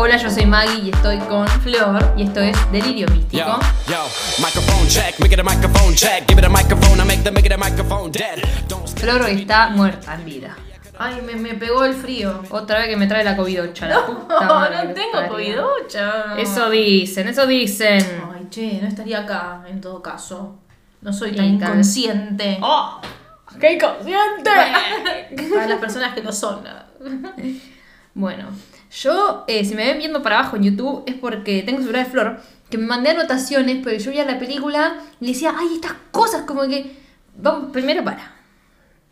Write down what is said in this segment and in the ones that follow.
Hola, yo soy Maggie y estoy con Flor y esto es Delirio Místico. Flor hoy está muerta en vida. Ay, me, me pegó el frío. Otra vez que me trae la covidocha. la No, no que tengo covidocha. Eso dicen, eso dicen. Ay, che, no estaría acá en todo caso. No soy tan inconsciente. ¡Oh! ¡Qué inconsciente! Para las personas que lo son. Bueno, yo, eh, si me ven viendo para abajo en YouTube, es porque tengo celular de Flor, que me mandé anotaciones, porque yo veía la película y le decía, ay, estas cosas, como que. Vamos, primero para.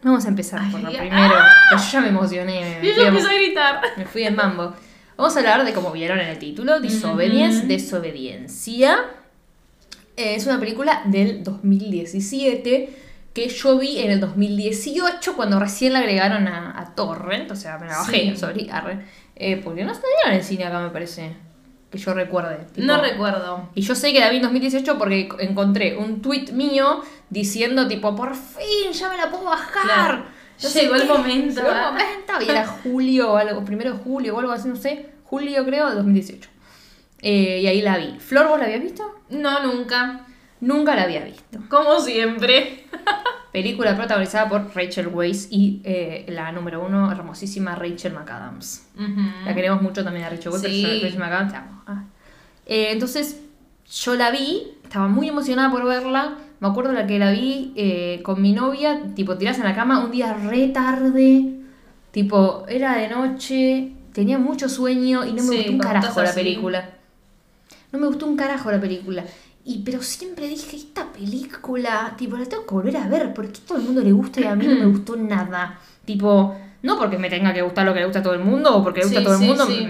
Vamos a empezar Ay, por lo primero. Pero yo ya me emocioné. Me, yo empecé a gritar. me fui en mambo. Vamos a hablar de, como vieron en el título, Disobedience. Desobediencia. Eh, es una película del 2017 que yo vi en el 2018 cuando recién la agregaron a, a Torrent, o sea, me la bajé, Sí. sorry, arre, eh, porque no salieron en cine acá, me parece, que yo recuerde. tipo- No recuerdo. y yo sé que la vi en 2018 porque encontré un tweet mío diciendo tipo, por fin, ya me la puedo bajar. Claro. No Llegó el qué, momento. Llegó el momento. Y era julio o algo, primero de julio o algo así, no sé. Julio creo de 2018. Eh, y ahí la vi. ¿Flor, vos la habías visto? No, nunca. Nunca la había visto. Como siempre. Película protagonizada por Rachel Weisz y eh, la número uno, hermosísima Rachel McAdams. La queremos mucho también a Rachel Weisz, Sí. pero Rachel McAdams te amo. Ah. Eh, entonces, yo la vi, estaba muy emocionada por verla. Me acuerdo la que la vi eh, con mi novia, tipo, tirás en la cama un día re tarde. Tipo, era de noche, tenía mucho sueño y no me Sí, gustó un carajo la película. No me gustó un carajo la película. Y, pero siempre dije, esta película, tipo, la tengo que volver a ver, porque a todo el mundo le gusta y a mí no me gustó nada. Tipo, no porque me tenga que gustar lo que le gusta a todo el mundo o porque le gusta Sí, a todo el sí, mundo, sí.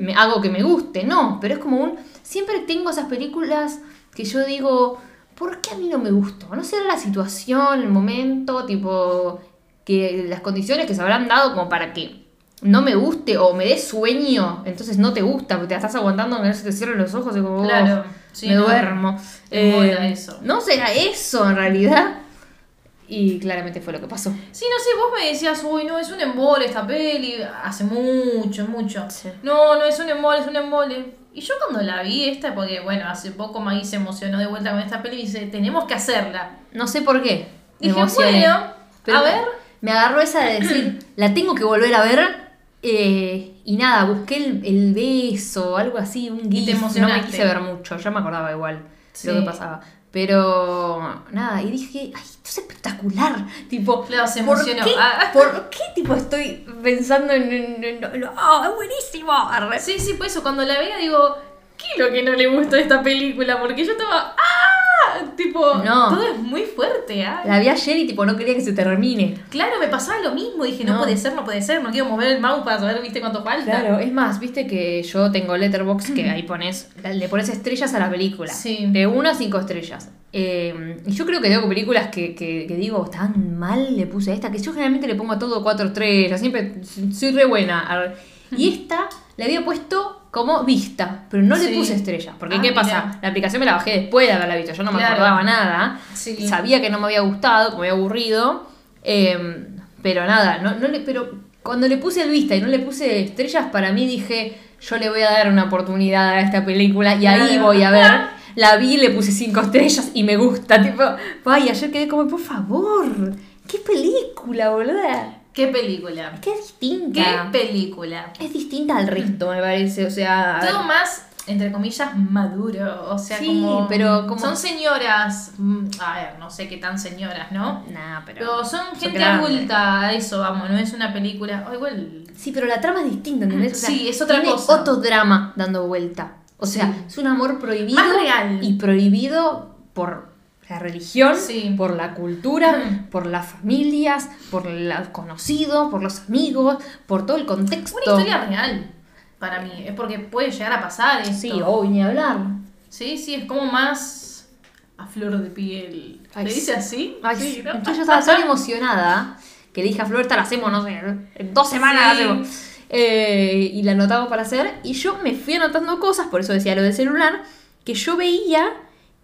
me hago que me guste, no, pero es como un... Siempre tengo esas películas que yo digo, ¿por qué a mí no me gustó? No sé la situación, el momento, tipo, que las condiciones que se habrán dado como para que no me guste o me dé sueño, entonces no te gusta, porque te estás aguantando que no se te cierren los ojos y como, "Oh, Claro. Sí, me no. duermo. Mola eso. No será eso en realidad. Y claramente fue lo que pasó. Sí, no sé, vos me decías, uy, no, es un embole esta peli, hace mucho, mucho. Sí. No, no es un embole, es un embole. Y yo cuando la vi esta, porque bueno, hace poco Maggie se emocionó de vuelta con esta peli y dice, tenemos que hacerla. No sé por qué. Dije, emocioné. bueno, Pero a ver. Me agarró esa de decir, la tengo que volver a ver. eh, y nada, busqué el, el beso, algo así, un Y te gif. No me quise ver mucho, ya me acordaba igual Sí. lo que pasaba. Pero nada, y dije, ay, esto es espectacular. Tipo, Claro, se ¿por emocionó. qué, Ah. ¿por qué tipo estoy pensando en, en- en- en- oh, es buenísimo? Arre. Sí, sí, por eso, cuando la veía digo, ¿qué es lo que no le gustó de esta película? Porque yo estaba, ¡ah! Tipo, No. todo es muy fuerte, ¿ah? La vi ayer y tipo no quería que se termine. Claro, me pasaba lo mismo, dije, no. No. puede ser, no puede ser, no quiero mover el mouse para saber, viste, cuánto falta. Claro, es más, viste que yo tengo Letterbox que ahí pones, le pones estrellas a la película. Sí. De 1 a 5 estrellas. Eh, y yo creo que tengo películas que, que, que digo, tan mal le puse a esta, que yo generalmente le pongo a todo 4 estrellas, siempre soy re buena. Y esta le había puesto como vista, pero no le Sí. puse estrellas. Porque Ah, ¿qué mira. pasa? La aplicación me la bajé después de haberla visto, yo no me Claro. acordaba nada. Sí. Sabía que no me había gustado, que me había aburrido. eh, pero nada, no, no le, pero cuando le puse el vista y no le puse estrellas, para mí dije, yo le voy a dar una oportunidad a esta película y ahí voy a ver. La vi, le puse cinco estrellas y me gusta. Tipo, ay, ayer quedé como, por favor, qué película, boluda. ¿Qué película? Es que es ¿Qué distinta. película? Es distinta al resto, me parece. O sea, Todo más, entre comillas, maduro. O sea, Sí, como. pero como- Son señoras. mm, A ver, no sé qué tan señoras, ¿no? Nah, pero. Pero son gente grandes. adulta, eso vamos, no es una película. Oh, igual. Sí, pero la trama es distinta, ¿entendés? O sea, Sí, es otra tiene cosa. otro drama dando vuelta. O sea, Sí. es un amor prohibido. Más real. Y prohibido por la religión, Sí. por la cultura, Mm. por las familias, por los conocidos, por los amigos, por todo el contexto. Una historia real para mí. Es porque puede llegar a pasar esto. Sí, hoy ni hablar. Sí, sí, es como más a flor de piel. ¿Le dice así? Ay, sí, ¿no? Entonces yo estaba tan emocionada que le dije a Flor, esta la hacemos, no sé, en dos semanas la hacemos. Eh, y la anotamos para hacer. Y yo me fui anotando cosas, por eso decía lo del celular, que yo veía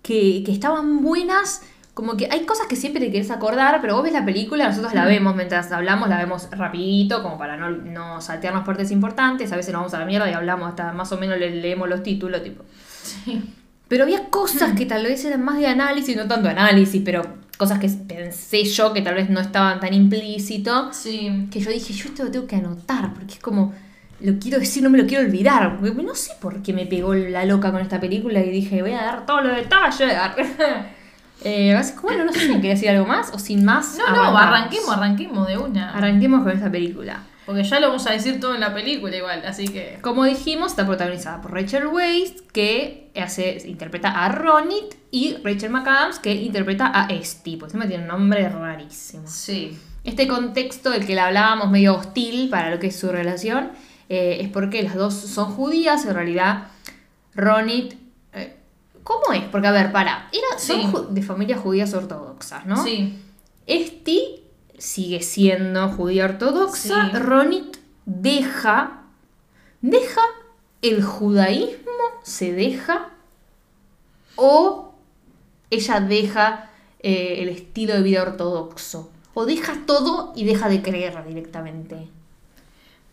que, que estaban buenas como que hay cosas que siempre te querés acordar, pero vos ves la película, nosotros la vemos mientras hablamos, la vemos rapidito, como para no, no saltearnos partes importantes, a veces nos vamos a la mierda y hablamos hasta más o menos le- leemos los títulos, tipo. Sí. Pero había cosas que tal vez eran más de análisis, no tanto análisis, pero cosas que pensé yo que tal vez no estaban tan implícitos, Sí. que yo dije, yo esto lo tengo que anotar, porque es como, lo quiero decir, no me lo quiero olvidar, porque no sé por qué me pegó la loca con esta película y dije, voy a dar todos los detalles. eh, bueno, no sé si quería decir algo más o sin más. No, no, arranquemos, arranquemos de una. Arranquemos con esta película. Porque ya lo vamos a decir todo en la película igual, así que... Como dijimos, está protagonizada por Rachel Weisz, que hace, interpreta a Ronit, y Rachel McAdams, que interpreta a Esty. Pues encima tiene un nombre rarísimo. Sí. Este contexto del que le hablábamos medio hostil para lo que es su relación, eh, es porque las dos son judías, en realidad Ronit... eh, ¿Cómo es? Porque, a ver, para, era, son Sí. de familias judías ortodoxas, ¿no? Sí. Esti sigue siendo judía ortodoxa. Sí. Ronit deja. Deja el judaísmo, se deja. O ella deja eh, el estilo de vida ortodoxo. O deja todo y deja de creer directamente.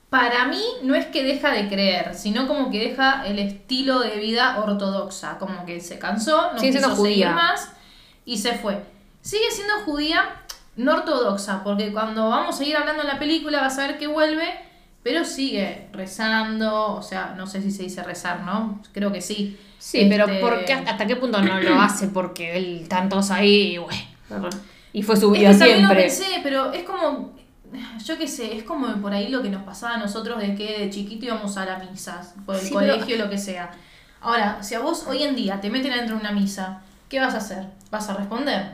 Para mí no es que deja de creer, sino como que deja el estilo de vida ortodoxa, como que se cansó, no siendo quiso seguir judía. más y se fue. Sigue siendo judía, no ortodoxa, porque cuando vamos a ir hablando en la película vas a ver que vuelve, pero sigue rezando, o sea, no sé si se dice rezar, ¿no? Creo que sí. Sí, pero Este, ¿por qué- ¿hasta qué punto no lo hace? Porque él tantos ahí y fue su Es vida que también lo siempre. pensé, pero es como, yo qué sé, es como por ahí lo que nos pasaba a nosotros de que de chiquito íbamos a la misa, por el Sí, pero- colegio, lo que sea. Ahora, si a vos hoy en día te meten adentro de una misa, ¿qué vas a hacer? ¿Vas a responder?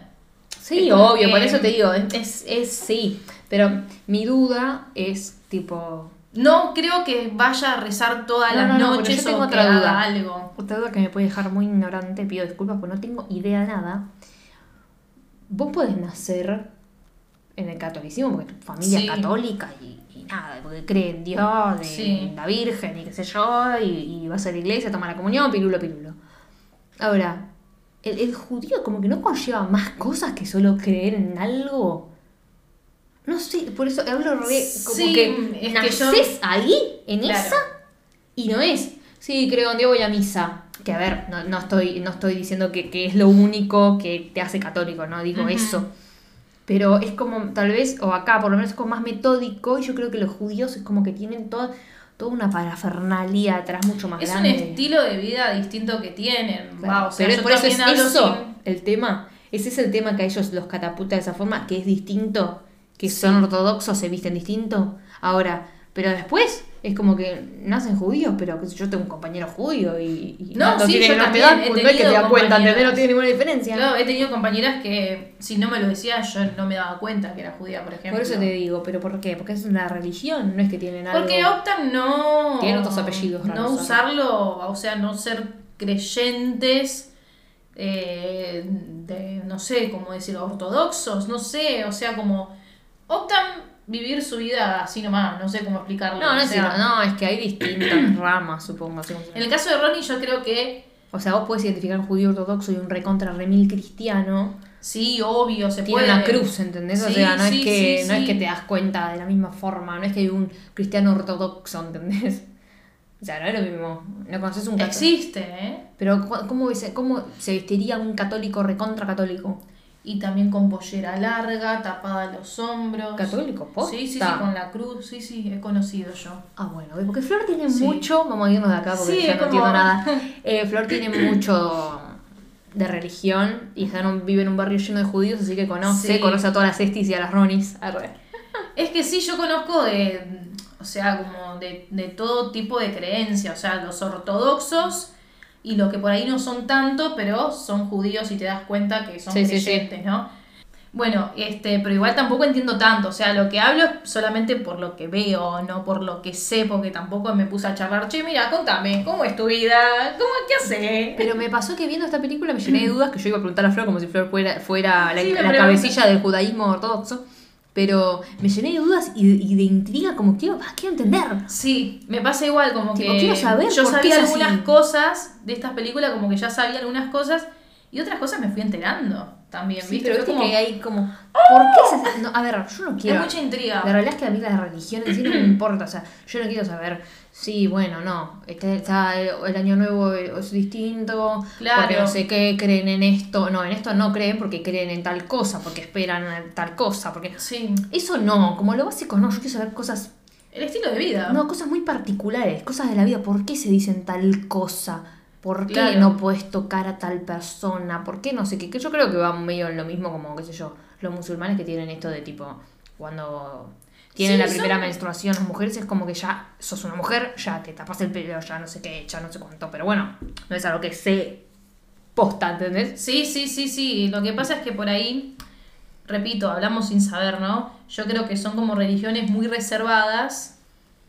Sí, Es obvio, que- por eso te digo, es, es, es sí. Pero mi duda es tipo. No creo que vaya a rezar todas No, las no, no, noches yo tengo o que otra duda. algo. Otra duda que me puede dejar muy ignorante, pido disculpas porque no tengo idea de nada. Vos podés nacer en el catolicismo porque tu familia Sí. es católica y, y nada, porque cree en Dios, Sí. en la Virgen y qué sé yo, y, y vas a la iglesia, toma la comunión, pirulo, pirulo. Ahora, el, el judío como que no conlleva más cosas que solo creer en algo. No sé, por eso hablo re. Como Sí, que es que yo- naces ahí, en Claro. esa, y no es. Sí, creo en Dios, voy a misa. Que a ver, no, no estoy, no estoy diciendo que, que es lo único que te hace católico, no digo eso. Pero es como, tal vez, o acá por lo menos es como más metódico, y yo creo que los judíos es como que tienen toda, toda una parafernalia atrás mucho más Es un grande. estilo de vida distinto que tienen. Claro, Va, o sea, pero yo por eso es también hablo eso sin- el tema. Ese es el tema que a ellos los catapulta de esa forma, que es distinto, que son ortodoxos, se visten distinto. Ahora, pero después es como que nacen judíos, pero sé yo tengo un compañero judío y, y No, sí, tiene- yo te no es que te das cuenta. ¿entendés? No tiene ninguna diferencia. Claro, he tenido compañeras que si no me lo decía yo no me daba cuenta que era judía, por ejemplo. Por eso te digo, pero ¿por qué? Porque es una religión, no es que tienen algo... Porque optan no. Tienen otros apellidos No raros, usarlo, o sea, no ser creyentes. eh, de, no sé, cómo decirlo, ortodoxos, no sé, o sea, como optan vivir su vida así nomás, no sé cómo explicarlo. No, no es, sea, no, es que hay distintas ramas, supongo. así En el caso de Ronnie, yo creo que O sea, vos podés identificar un judío ortodoxo y un recontra remil cristiano. sí, obvio, se tiene puede. una cruz, ¿entendés? o sea, no, sí, es que, sí, no es que te das cuenta de la misma forma, no es que hay un cristiano ortodoxo, ¿entendés? O sea, no es lo mismo. No conoces un católico. Existe, ¿eh? Pero ¿cómo, ¿cómo se vestiría un católico recontra católico? Y también con pollera larga, tapada los hombros. ¿Católico? ¿Posta? Sí, sí, sí, con la cruz, sí, sí, he conocido yo. Ah, bueno, porque Flor tiene Sí. mucho, vamos a irnos de acá porque Sí, ya no entiendo como- nada. Eh, Flor tiene mucho de religión y está en un- vive en un barrio lleno de judíos, así que conoce, Sí. conoce a todas las estis y a las ronis. Arre. Es que sí, yo conozco de, o sea, como de, de todo tipo de creencias, o sea, los ortodoxos y los que por ahí no son tanto, pero son judíos y te das cuenta que son Sí, creyentes, ¿no? Bueno, este, pero igual tampoco entiendo tanto, o sea, lo que hablo es solamente por lo que veo, no por lo que sé, porque tampoco me puse a charlar, che, mira, contame, ¿cómo es tu vida? ¿Cómo qué haces? Pero me pasó que viendo esta película me llené de dudas que yo iba a preguntar a Flor como si Flor fuera, fuera la, Sí, la cabecilla del judaísmo ortodoxo. Pero me llené de dudas y, y de intriga como quiero, ah, quiero entender. Sí, me pasa igual, como Tipo, que quiero saber yo por qué sabía así. algunas cosas de estas películas, como que ya sabía algunas cosas y otras cosas me fui enterando también, Sí, ¿viste? pero viste como- que hay como. ¿Por qué se.? No, a ver, yo no quiero. Hay mucha intriga. La realidad es que a mí la religión en sí no me importa. O sea, yo no quiero saber. Sí, bueno, no. Está, está el, el año nuevo es distinto. Claro. Porque no sé qué creen en esto. No, en esto no creen porque creen en tal cosa. Porque esperan tal cosa. Porque. Sí. Eso no. Como lo básico no. Yo quiero saber cosas. El estilo de vida. No, cosas muy particulares. Cosas de la vida. ¿Por qué se dicen tal cosa? ¿Por qué Claro. no puedes tocar a tal persona? ¿Por qué no sé qué? Que yo creo que va medio en lo mismo como, qué sé yo, los musulmanes que tienen esto de tipo, cuando tienen Sí, la primera son- menstruación las mujeres es como que ya sos una mujer, ya te tapas el pelo, ya no sé qué, ya no sé cuánto. Pero bueno, no es algo que se posta, ¿entendés? Sí, sí, sí, sí. Lo que pasa es que por ahí, repito, hablamos sin saber, ¿no? Yo creo que son como religiones muy reservadas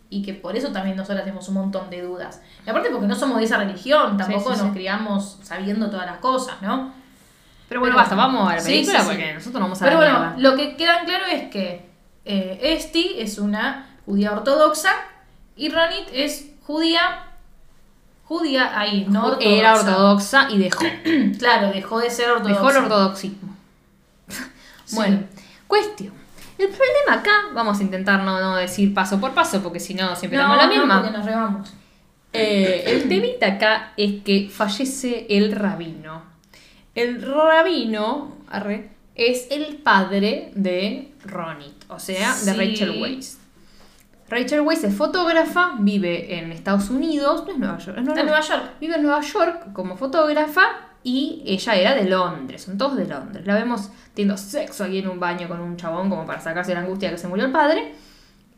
y que por eso también nosotras tenemos un montón de dudas. Y aparte porque no somos de esa religión, tampoco sí, nos sí. criamos sabiendo todas las cosas, ¿no? Pero bueno, Pero- basta, vamos a la película porque nosotros no vamos a Pero bueno, lo que queda claro es que eh, Esti es una judía ortodoxa y Ronit es judía. Judía ahí, no ortodoxa. Era ortodoxa y dejó. Claro, dejó de ser ortodoxa. Dejó el ortodoxismo. Bueno, cuestión. El problema acá, vamos a intentar no, no decir paso por paso, porque si no siempre No, damos la no, misma. porque nos. Eh, el temita acá es que fallece el rabino. El rabino arre, es el padre de Ronit, o sea, de. Rachel Weisz. Rachel Weisz es fotógrafa, vive en Estados Unidos, no es Nueva York, es Está en Nueva York. Vive en Nueva York como fotógrafa y ella era de Londres, son todos de Londres. La vemos teniendo sexo aquí en un baño con un chabón como para sacarse la angustia de que se murió el padre.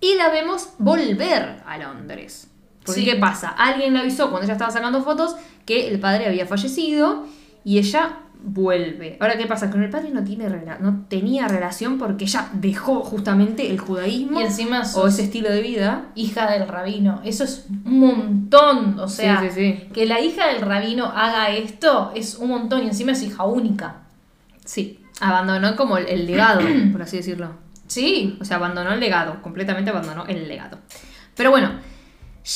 Y la vemos volver a Londres. Porque Sí. ¿qué pasa? Alguien le avisó cuando ella estaba sacando fotos que el padre había fallecido y ella vuelve. Ahora, ¿qué pasa? Con el padre no, tiene no tenía relación porque ella dejó justamente el judaísmo Y encima o ese estilo de vida. hija del rabino. Eso es un montón. O sea, Sí, sí, sí. que la hija del rabino haga esto es un montón. Y encima es hija única. Sí, abandonó como el, el legado, por así decirlo. Sí. O sea, abandonó el legado, completamente abandonó el legado. Pero bueno,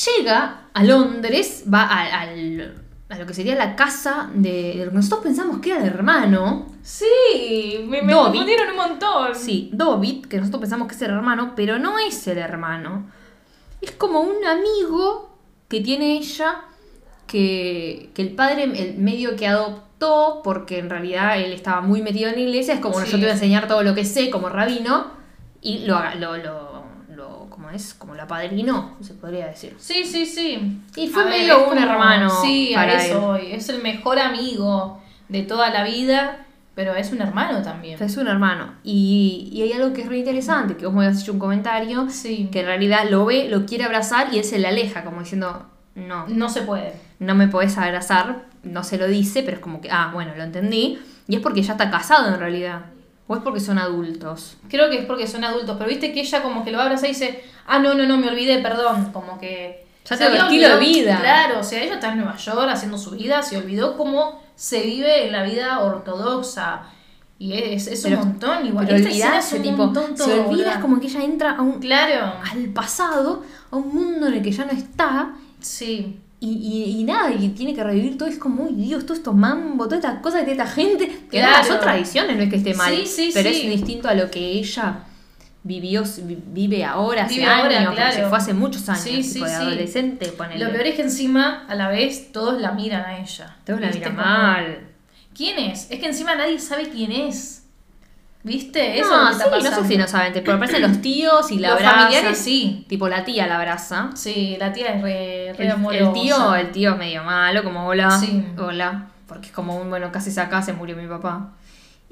llega a Londres, va al- a lo que sería la casa de, de lo que nosotros pensamos que era el hermano. Sí, me, me confundieron un montón. Sí, David, que nosotros pensamos que es el hermano, pero no es el hermano. Es como un amigo que tiene ella, que, que el padre el medio que adoptó, porque en realidad él estaba muy metido en la iglesia, es como, bueno, Sí. yo te voy a enseñar todo lo que sé como rabino, y lo, lo, lo, lo ¿cómo es? Como lo apadrinó, se podría decir. Sí, sí, sí. Y fue A medio un hermano Sí, para a eso él. Es el mejor amigo de toda la vida, pero es un hermano también. Es un hermano. Y, y hay algo que es re interesante, que vos me habías hecho un comentario, Sí. que en realidad lo ve, lo quiere abrazar y él se le aleja, como diciendo, no, No se puede. no me podés abrazar, no se lo dice, pero es como que, ah, bueno, lo entendí. Y es porque ya está casado en realidad. O es porque son adultos. Creo que es porque son adultos, pero viste que ella como que lo abraza y dice, ah, no, no, no, me olvidé, perdón. Como que... Ya se de olvidado- vida. Claro, o sea, ella está en Nueva York haciendo su vida, se olvidó cómo se vive en la vida ortodoxa. Y es, es Pero- un montón igual. Pero Esta es un tipo, montón se todo, olvida, boluda. es como que ella entra a un, Claro. al pasado, a un mundo en el que ya no está. Sí. Y, y, y nada, y tiene que revivir todo. Es como, uy, Dios, todo esto mambo, todas estas cosas de esta gente. Que Claro. nada, son tradiciones, no es que esté mal. Sí, sí, pero sí. es distinto a lo que ella vivió, vi- vive ahora, hace Vive ahora, años, porque claro. se fue hace muchos años, tipo de adolescente, ponele. Lo peor es que encima, a la vez, todos la miran a ella. Todos la miran mal. ¿Quién es? Es que encima nadie sabe quién es. ¿Viste? Eso no, es lo que sí, no sé si no saben, pero aparecen los tíos y la Los abrazan. familiares sí. Tipo la tía la abraza. Sí, la tía es re, re El, amorosa. el tío, el tío es medio malo, como hola, Sí. hola, porque es como un, bueno, casi acá se murió mi papá.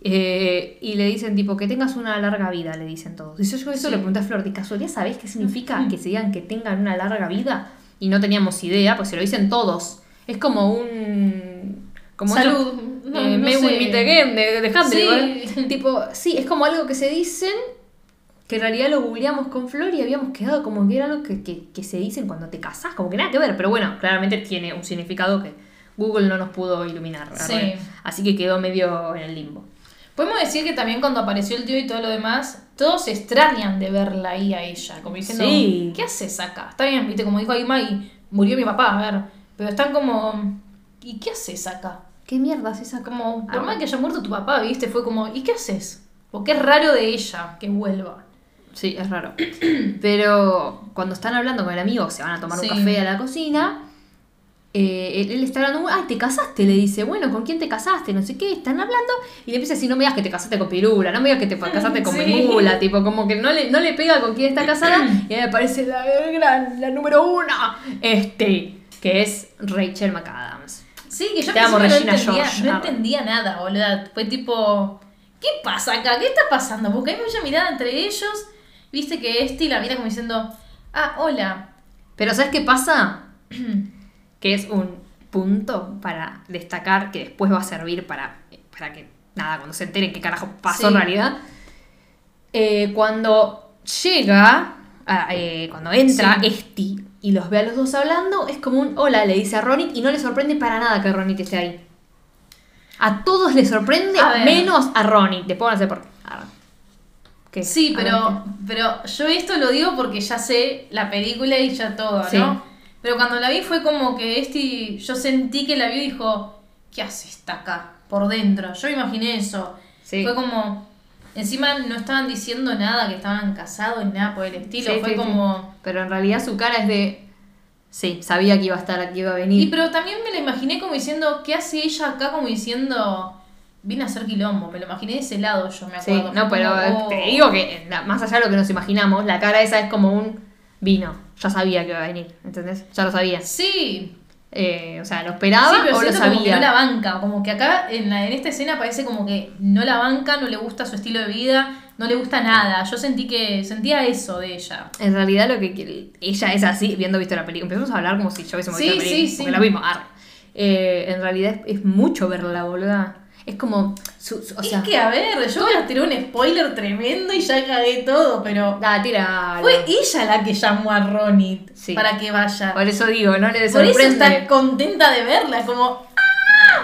Eh, y le dicen tipo que tengas una larga vida, le dicen todos. Y yo, yo eso Sí. le pregunté a Flor, ¿de casualidad sabés qué significa que se digan que tengan una larga vida? Y no teníamos idea, pues se lo dicen todos. Es como un... Como Salud. No, eh, no May sé. we meet again, de, de Handel, Sí. Tipo, sí, es como algo que se dicen que en realidad lo googleamos con Flor y habíamos quedado como que era algo que, que- que se dicen cuando te casás, como que nada que ver, pero bueno, claramente tiene un significado que Google no nos pudo iluminar. Sí. Así que quedó medio en el limbo. Podemos decir que también cuando apareció el tío y todo lo demás, todos se extrañan de verla ahí a ella, como diciendo, Sí. ¿qué haces acá? Está bien, viste, como dijo ahí Maggie, murió mi papá, a ver, pero están como, ¿y qué haces acá? ¿Qué mierda es esa? Como, por Ah, más que haya muerto tu papá, ¿viste? Fue como, ¿y qué haces? Porque es raro de ella que vuelva. Sí, es raro. Pero cuando están hablando con el amigo, se van a tomar Sí. un café a la cocina. eh, él, él está hablando, ay, te casaste, le dice, bueno, ¿con quién te casaste? No sé qué, están hablando, y le empieza a decir, no me digas que te casaste con Pirula, no me digas que te casaste con Sí. Tipo, como que no le, no le pega con quién está casada, y ahí aparece la número uno, este, que es Rachel McAdams. Sí, que yo Te amo, Regina no, entendía, George. no entendía nada, boludo. Fue tipo, ¿qué pasa acá? ¿Qué está pasando? Porque hay mucha mirada entre ellos. Viste que este la mira como diciendo, ah, hola. Pero ¿sabes qué pasa? que es un punto para destacar que después va a servir para, para que, nada, cuando se enteren qué carajo pasó Sí. en realidad. Eh, cuando llega, ah, eh, cuando entra Sí. Esti y los ve a los dos hablando, es como un hola, le dice a Ronit y no le sorprende para nada que Ronit esté ahí. A todos les sorprende, A menos a Ronit. Después a hacer por qué. Sí, pero, pero yo esto lo digo porque ya sé la película y ya todo, Sí. ¿no? Pero cuando la vi fue como que este, yo sentí que la vio y dijo, ¿qué hace esta acá? Por dentro. Yo imaginé eso. Sí. Fue como, encima no estaban diciendo nada, que estaban casados ni nada por el estilo. Sí, fue sí, como... Pero en realidad su cara es de. Sí, sabía que iba a estar aquí, iba a venir. Y pero también me la imaginé como diciendo, ¿qué hace ella acá? Como diciendo, vine a hacer quilombo. Me lo imaginé de ese lado yo, me Sí, acuerdo. no, pero como, oh. te digo que más allá de lo que nos imaginamos, la cara esa es como un vino. Ya sabía que iba a venir, ¿entendés? Ya lo sabía. Sí, Eh, o sea, ¿lo esperaba sí, pero o lo siento como que sabía? no la banca. Como que acá en, la- en esta escena parece como que no la banca, no le gusta su estilo de vida, no le gusta nada. Yo sentí que sentía eso de ella. En realidad lo que quiere- ella es así, viendo visto la película. Empezamos a hablar como si yo hubiésemos Sí, visto la película, sí, porque sí. la vimos. Eh, en realidad es, es mucho verla, boluda. Es como, su- su- o sea, es que, a ver, yo a tirar un spoiler tremendo y ya cagué todo, pero... da, tira. Fue ella la que llamó a Ronit Sí. para que vaya. Por eso digo, no le Por eso sorprende. está contenta de verla, como...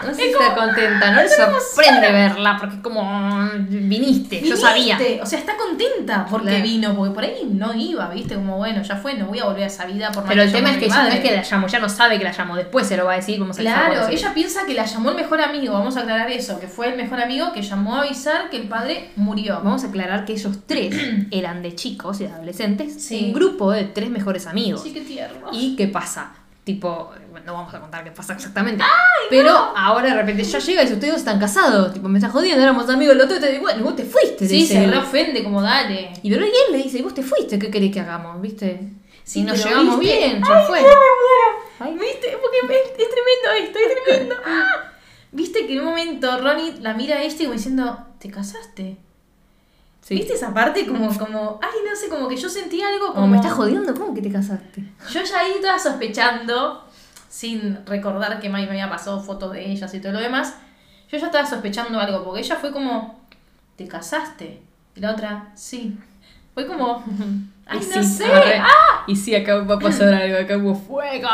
No sé si como- está contenta, no le sorprende verla, porque es como viniste, yo sabía. O sea, está contenta porque Claro. vino, porque por ahí no iba, ¿viste? Como, bueno, ya fue, no voy a volver a esa vida por más Pero el tema es que ya no es que la llamó, ya no sabe que la llamó, después se lo va a decir, vamos a Claro, ella piensa que la llamó el mejor amigo, vamos a aclarar eso, que fue el mejor amigo que llamó a avisar que el padre murió. Vamos a aclarar que ellos tres eran de chicos y de adolescentes, Sí. un grupo de tres mejores amigos. Sí, qué tierno. ¿Y qué pasa? Tipo, no vamos a contar qué pasa exactamente. pero ahora de repente ya llega y dice, ustedes están casados. Tipo, me estás jodiendo, éramos amigos el otro te digo, bueno, vos te fuiste. Sí, dice se ofende, como dale. Y pero él le dice, ¿y vos te fuiste? ¿Qué querés que hagamos? ¿Viste? Sí, Si nos llevamos ¿viste? bien, ya fue. Ay. ¿Viste? Porque es, es tremendo esto, es tremendo. ¡Ah! ¿Viste que en un momento Ronnie la mira a este como diciendo, ¿te casaste? Sí. ¿Viste esa parte? Como, como, ay, no sé, como que yo sentí algo como... Como, ¿me estás jodiendo? ¿Cómo que te casaste? Yo ya ahí estaba sospechando, sin recordar que Mai me había pasado fotos de ellas y todo lo demás, yo ya estaba sospechando algo, porque ella fue como, ¿te casaste? Y la otra, sí. Fue como, ay, Y no sí, sé. arre. ¡Ah! Y sí, acá va a pasar algo, acá hubo fuego.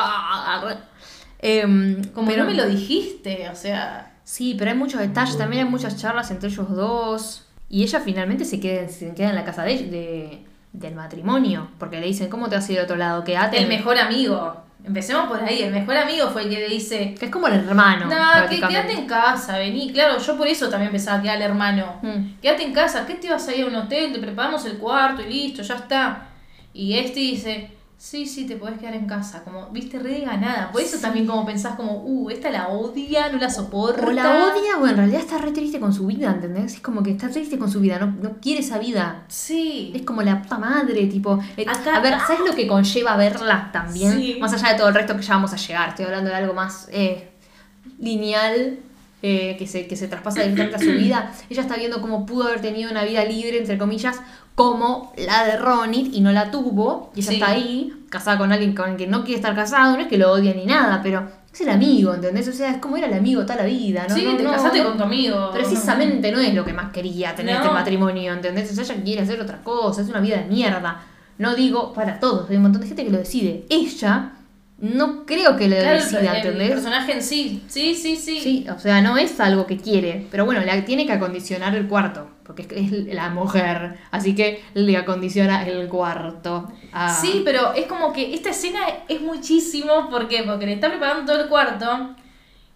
Em, Como pero- no me lo dijiste, o sea... Sí, pero hay muchos detalles, también hay muchas charlas entre ellos dos. Y ella finalmente se queda, se queda en la casa de, de- del matrimonio, porque le dicen, ¿cómo te vas a ir al otro lado? Quédate. El en-". mejor amigo. Empecemos por ahí. El mejor amigo fue el que le dice, Que es como el hermano. no, que quédate en casa, vení. Claro, yo por eso también pensaba que era el hermano. Mm. Quédate en casa, ¿qué te ibas a ir a un hotel? Te preparamos el cuarto y listo, ya está. Y este dice, sí, sí, te podés quedar en casa. Como, viste, re de ganada. Por eso también como pensás como, uh, esta la odia, no la soporta. O la odia o en realidad está re triste con su vida, ¿entendés? Es como que está triste con su vida, no, no quiere esa vida. Sí. Es como la puta madre, tipo. eh, Acá- a ver, ¿sabes lo que conlleva verla también? Sí. Más allá de todo el resto que ya vamos a llegar. Estoy hablando de algo más eh, lineal, eh, que, se, que se traspasa directamente a su vida. Ella está viendo cómo pudo haber tenido una vida libre, entre comillas, como la de Ronit y no la tuvo. Y ella Sí. está ahí, casada con alguien con el que no quiere estar casado. No es que lo odia ni nada, pero es el amigo, ¿entendés? O sea, es como era el amigo toda la vida, ¿no? sí, No, te no, casaste no. con tu amigo. Precisamente no es lo que más quería tener este matrimonio, ¿entendés? O sea, ella quiere hacer otra cosa, es una vida de mierda. No digo para todos, hay un montón de gente que lo decide. Ella no creo que lo Claro, el- decida, el, ¿entendés? personaje en sí. Sí, sí, sí. Sí, o sea, no es algo que quiere, pero bueno, le tiene que acondicionar el cuarto, porque es la mujer, así que le acondiciona el cuarto. a- Sí, pero es como que esta escena es muchísimo. ¿Por qué? Porque le está preparando todo el cuarto.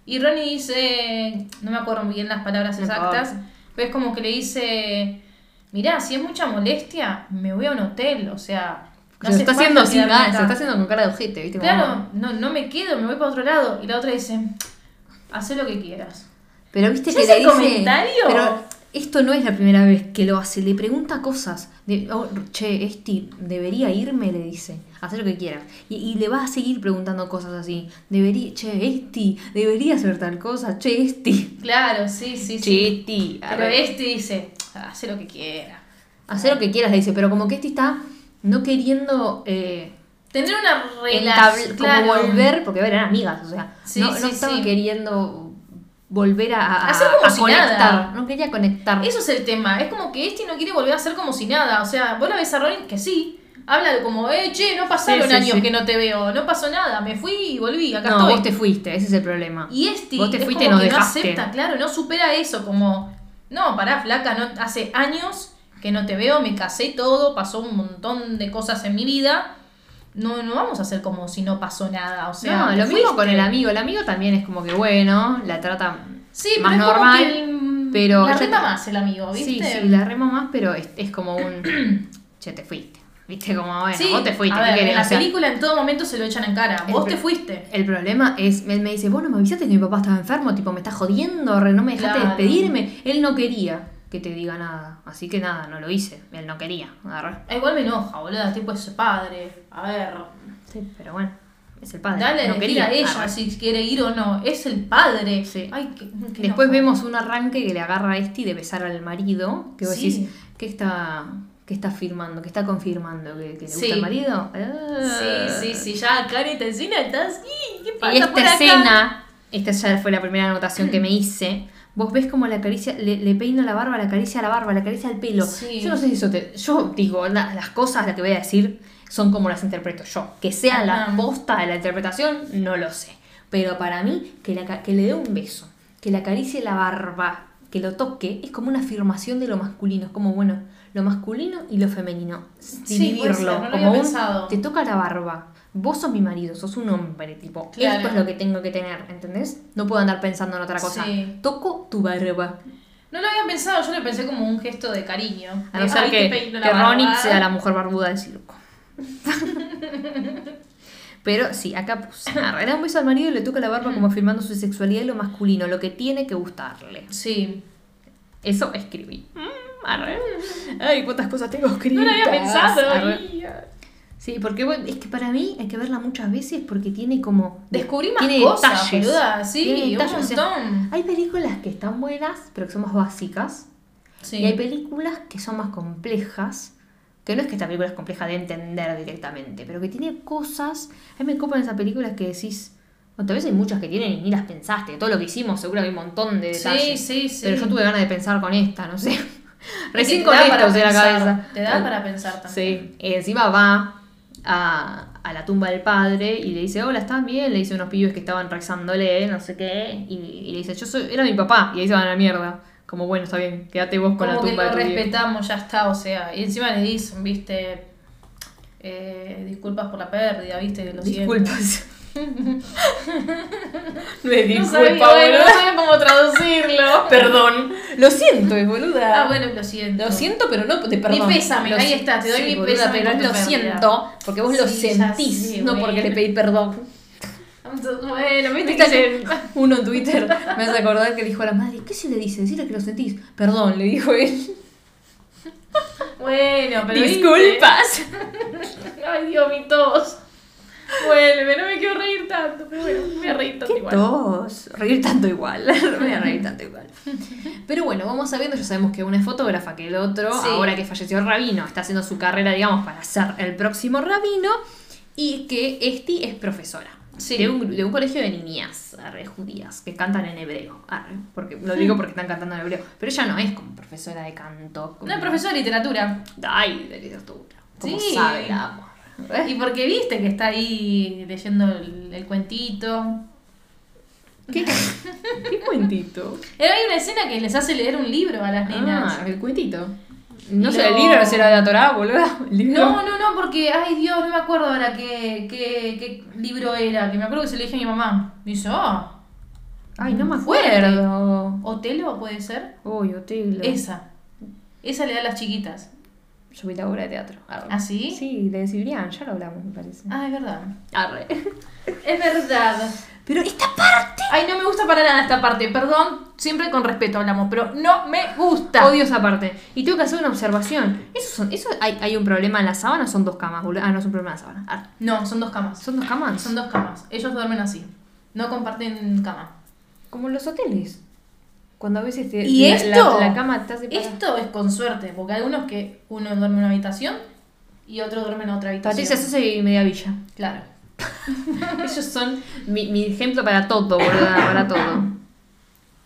Y Ronnie dice, no me acuerdo bien las palabras exactas, pero es como que le dice, mirá, si es mucha molestia, me voy a un hotel, o sea... no se hace está haciendo sin quedarme nada, acá". se está haciendo con cara de ojete, ¿viste? Claro, no, no me quedo, me voy para otro lado. Y la otra dice, haz lo que quieras. Pero viste ¿Ya que le dice. comentario? Pero esto no es la primera vez que lo hace. Le pregunta cosas. De, oh, che, Esti, ¿debería irme? Le dice. Hacer lo que quieras. Y, y le va a seguir preguntando cosas así. Debería, che, Esti, ¿debería hacer tal cosa? Che, Esti. Claro, sí, sí, Che, sí. Esti. Pero este dice, haz lo que quiera. Hacer lo que quieras, le dice. Pero como que Esti está no queriendo. Eh, Tener una relación. como volver, porque eran amigas, o sea, Sí, no, no sí, queriendo volver a, a- Hacer como a si conectar, nada. no quería conectar. Eso es el tema. Es como que este no quiere volver a ser como si nada. O sea, vos la ves a Ronin que sí. Habla de como, eh, che, no pasaron Sí, años sí. que no te veo. No pasó nada. Me fui y volví. Acá no, estoy. vos te fuiste, ese es el problema. Y este Vos te es fuiste y que dejaste. no acepta, claro, no supera eso, como, no, pará, flaca, no, hace años que no te veo, me casé todo, pasó un montón de cosas en mi vida. No, no vamos a hacer como si no pasó nada, o sea, no, lo mismo con el amigo. El amigo también es como que bueno, la trata Sí, más pero es como normal. que pero la reta más el amigo, Sí, ¿viste? sí, la rema más, pero es, es como un. che, te fuiste. ¿Viste? Como, bueno, Sí, vos te fuiste. a ¿qué ver, querés? en la O sea, película en todo momento se lo echan en cara. Vos te fuiste. El problema es, él me dice, vos no me avisaste que mi papá estaba enfermo, tipo, me estás jodiendo, re, no me dejaste Claro. despedirme. Él no quería que te diga nada, así que nada, no lo hice. Él no quería, agarré. Ah, Igual me enoja, boludo, tipo es su padre. A ver, Sí, pero bueno, es el padre. dale no quería. a ella si quiere ir o no. Es el padre. Sí. Ay, qué, qué Después vemos un arranque que le agarra a este de besar al marido, que vos Sí. decís, ¿qué está, qué está firmando? ¿Qué está confirmando? ¿Que, que le gusta Sí. el marido? Sí, Ah. sí, sí, ya acá en esta escena está así. ¿Qué pasa Y esta por acá? escena, esta ya fue la primera anotación que me hice. Vos ves como la caricia, le, le peina la barba, la acaricia la barba, la acaricia el pelo. Sí. Yo no sé si eso te. Yo digo, la- las cosas, las que voy a decir, son como las interpreto yo. Que sea la posta de la interpretación, no lo sé. Pero para mí, que, la que le dé un beso, que le acaricie la barba, que lo toque, es como una afirmación de lo masculino. Es como, bueno, lo masculino y lo femenino. Sí, ser, Dividirlo. no lo como un, te toca la barba. Vos sos mi marido, sos un hombre, tipo. Claro. Esto es lo que tengo que tener, ¿entendés? No puedo andar pensando en otra cosa. Sí. Toco tu barba. No lo había pensado, yo lo pensé como un gesto de cariño. A no ser "Ay, te que, que barba". Ronnie sea la mujer barbuda del circo. Pero sí, acá puse. Le da un beso al marido y le toca la barba como afirmando su sexualidad y lo masculino, lo que tiene que gustarle. Sí. Eso escribí. Mm, arre. Ay, cuántas cosas tengo escritas. No lo había pensado. Arre. Sí, porque bueno, es que para mí hay que verla muchas veces porque tiene como. Descubrí más tiene cosas, detalles. boluda. Sí, Tiene un detalles, o sea, montón. hay películas que están buenas, pero que son más básicas. Sí. Y hay películas que son más complejas. Que no es que esta película es compleja de entender directamente, pero que tiene cosas. A mí me copan esas películas que decís. Bueno, tal vez hay muchas que tienen y ni las pensaste. Todo lo que hicimos, seguro que hay un montón de Sí, detalles. sí, sí. Pero yo tuve ganas de pensar con esta, no sé. Recién con esta usé la cabeza. Te da para pensar también. Sí, y encima va a, a la tumba del padre y le dice, hola, ¿están bien? Le dice a unos pibes que estaban rezándole, no sé qué, y, y le dice, yo soy, era mi papá, y ahí se van a la mierda. Como, bueno, está bien, quédate vos con la Como que tumba lo de tu viejo". respetamos, ya está, o sea. Y encima le dicen, viste. eh, disculpas por la pérdida, viste, lo siento. No No disculpa, sabía, no boluda. sabía cómo traducirlo. Perdón. Lo siento, es boluda. Ah, bueno, lo siento. Lo siento, pero no de perdón. Mi pésame, Lo ahí está, te doy mi boluda, pésame Pero lo pérdida. siento, porque vos lo Sí, sentís, no bueno. porque le pedí perdón. Bueno, viste Viste que que uno en Twitter me hace acordar que dijo a la madre, ¿qué se le dice? Decirle que lo sentís. Perdón, le dijo él. Bueno, pero. Disculpas. Ay, Dios, mi tos. Vuelve, no me quiero reír tanto, pero bueno, me voy a reír tanto ¿Qué igual. tos? Reír tanto igual. Me voy a reír tanto igual. Pero bueno, vamos sabiendo, ya sabemos que una es fotógrafa, que el otro, Sí. ahora que falleció rabino, está haciendo su carrera, digamos, para ser el próximo rabino. Y que Esti es profesora. Sí. De, un, de un colegio de niñas arre, judías que cantan en hebreo. arre, porque, lo digo porque están cantando en hebreo. Pero ella no es como profesora de canto. como- No, es profesor de literatura. Ay, de literatura. Como Sí. sabe la. Y porque viste que está ahí leyendo el, el cuentito. ¿Qué, ¿Qué cuentito? Hay una escena que les hace leer un libro a las nenas. Ah, el cuentito. No sé, el lo- libro será de la Torah, boludo. No, no, no, porque, ay Dios, no me acuerdo ahora qué, qué, qué libro era, que me acuerdo que se le dije a mi mamá. Me dice, ah, Ay, no me acuerdo. ¿Otelo puede ser? Uy, Otelo. Esa. Esa le da a las chiquitas. Yo vi la obra de teatro. Arre. ¿Ah, sí? Sí, de Cibrián, ya lo hablamos, me parece. Ah, es verdad. Arre. Es verdad. Pero esta parte. Ay, no me gusta para nada esta parte. Perdón, siempre con respeto hablamos, pero no me gusta. Odio esa parte. Y tengo que hacer una observación. Eso son, eso hay, hay un problema en la sábana, son dos camas, boludo. Ah, no es un problema en la sábana. Arre. No, son dos camas. ¿Son dos camas? Son dos camas. Ellos duermen así. No comparten cama. Como en los hoteles. Cuando a veces te, ¿Y la, esto? La, la cama está separada. Esto es con suerte, porque hay algunos que uno duerme en una habitación y otro duerme en otra habitación. Patricia Sosa y Media Villa. Claro. Ellos son mi, mi ejemplo para todo, boludo. Para todo.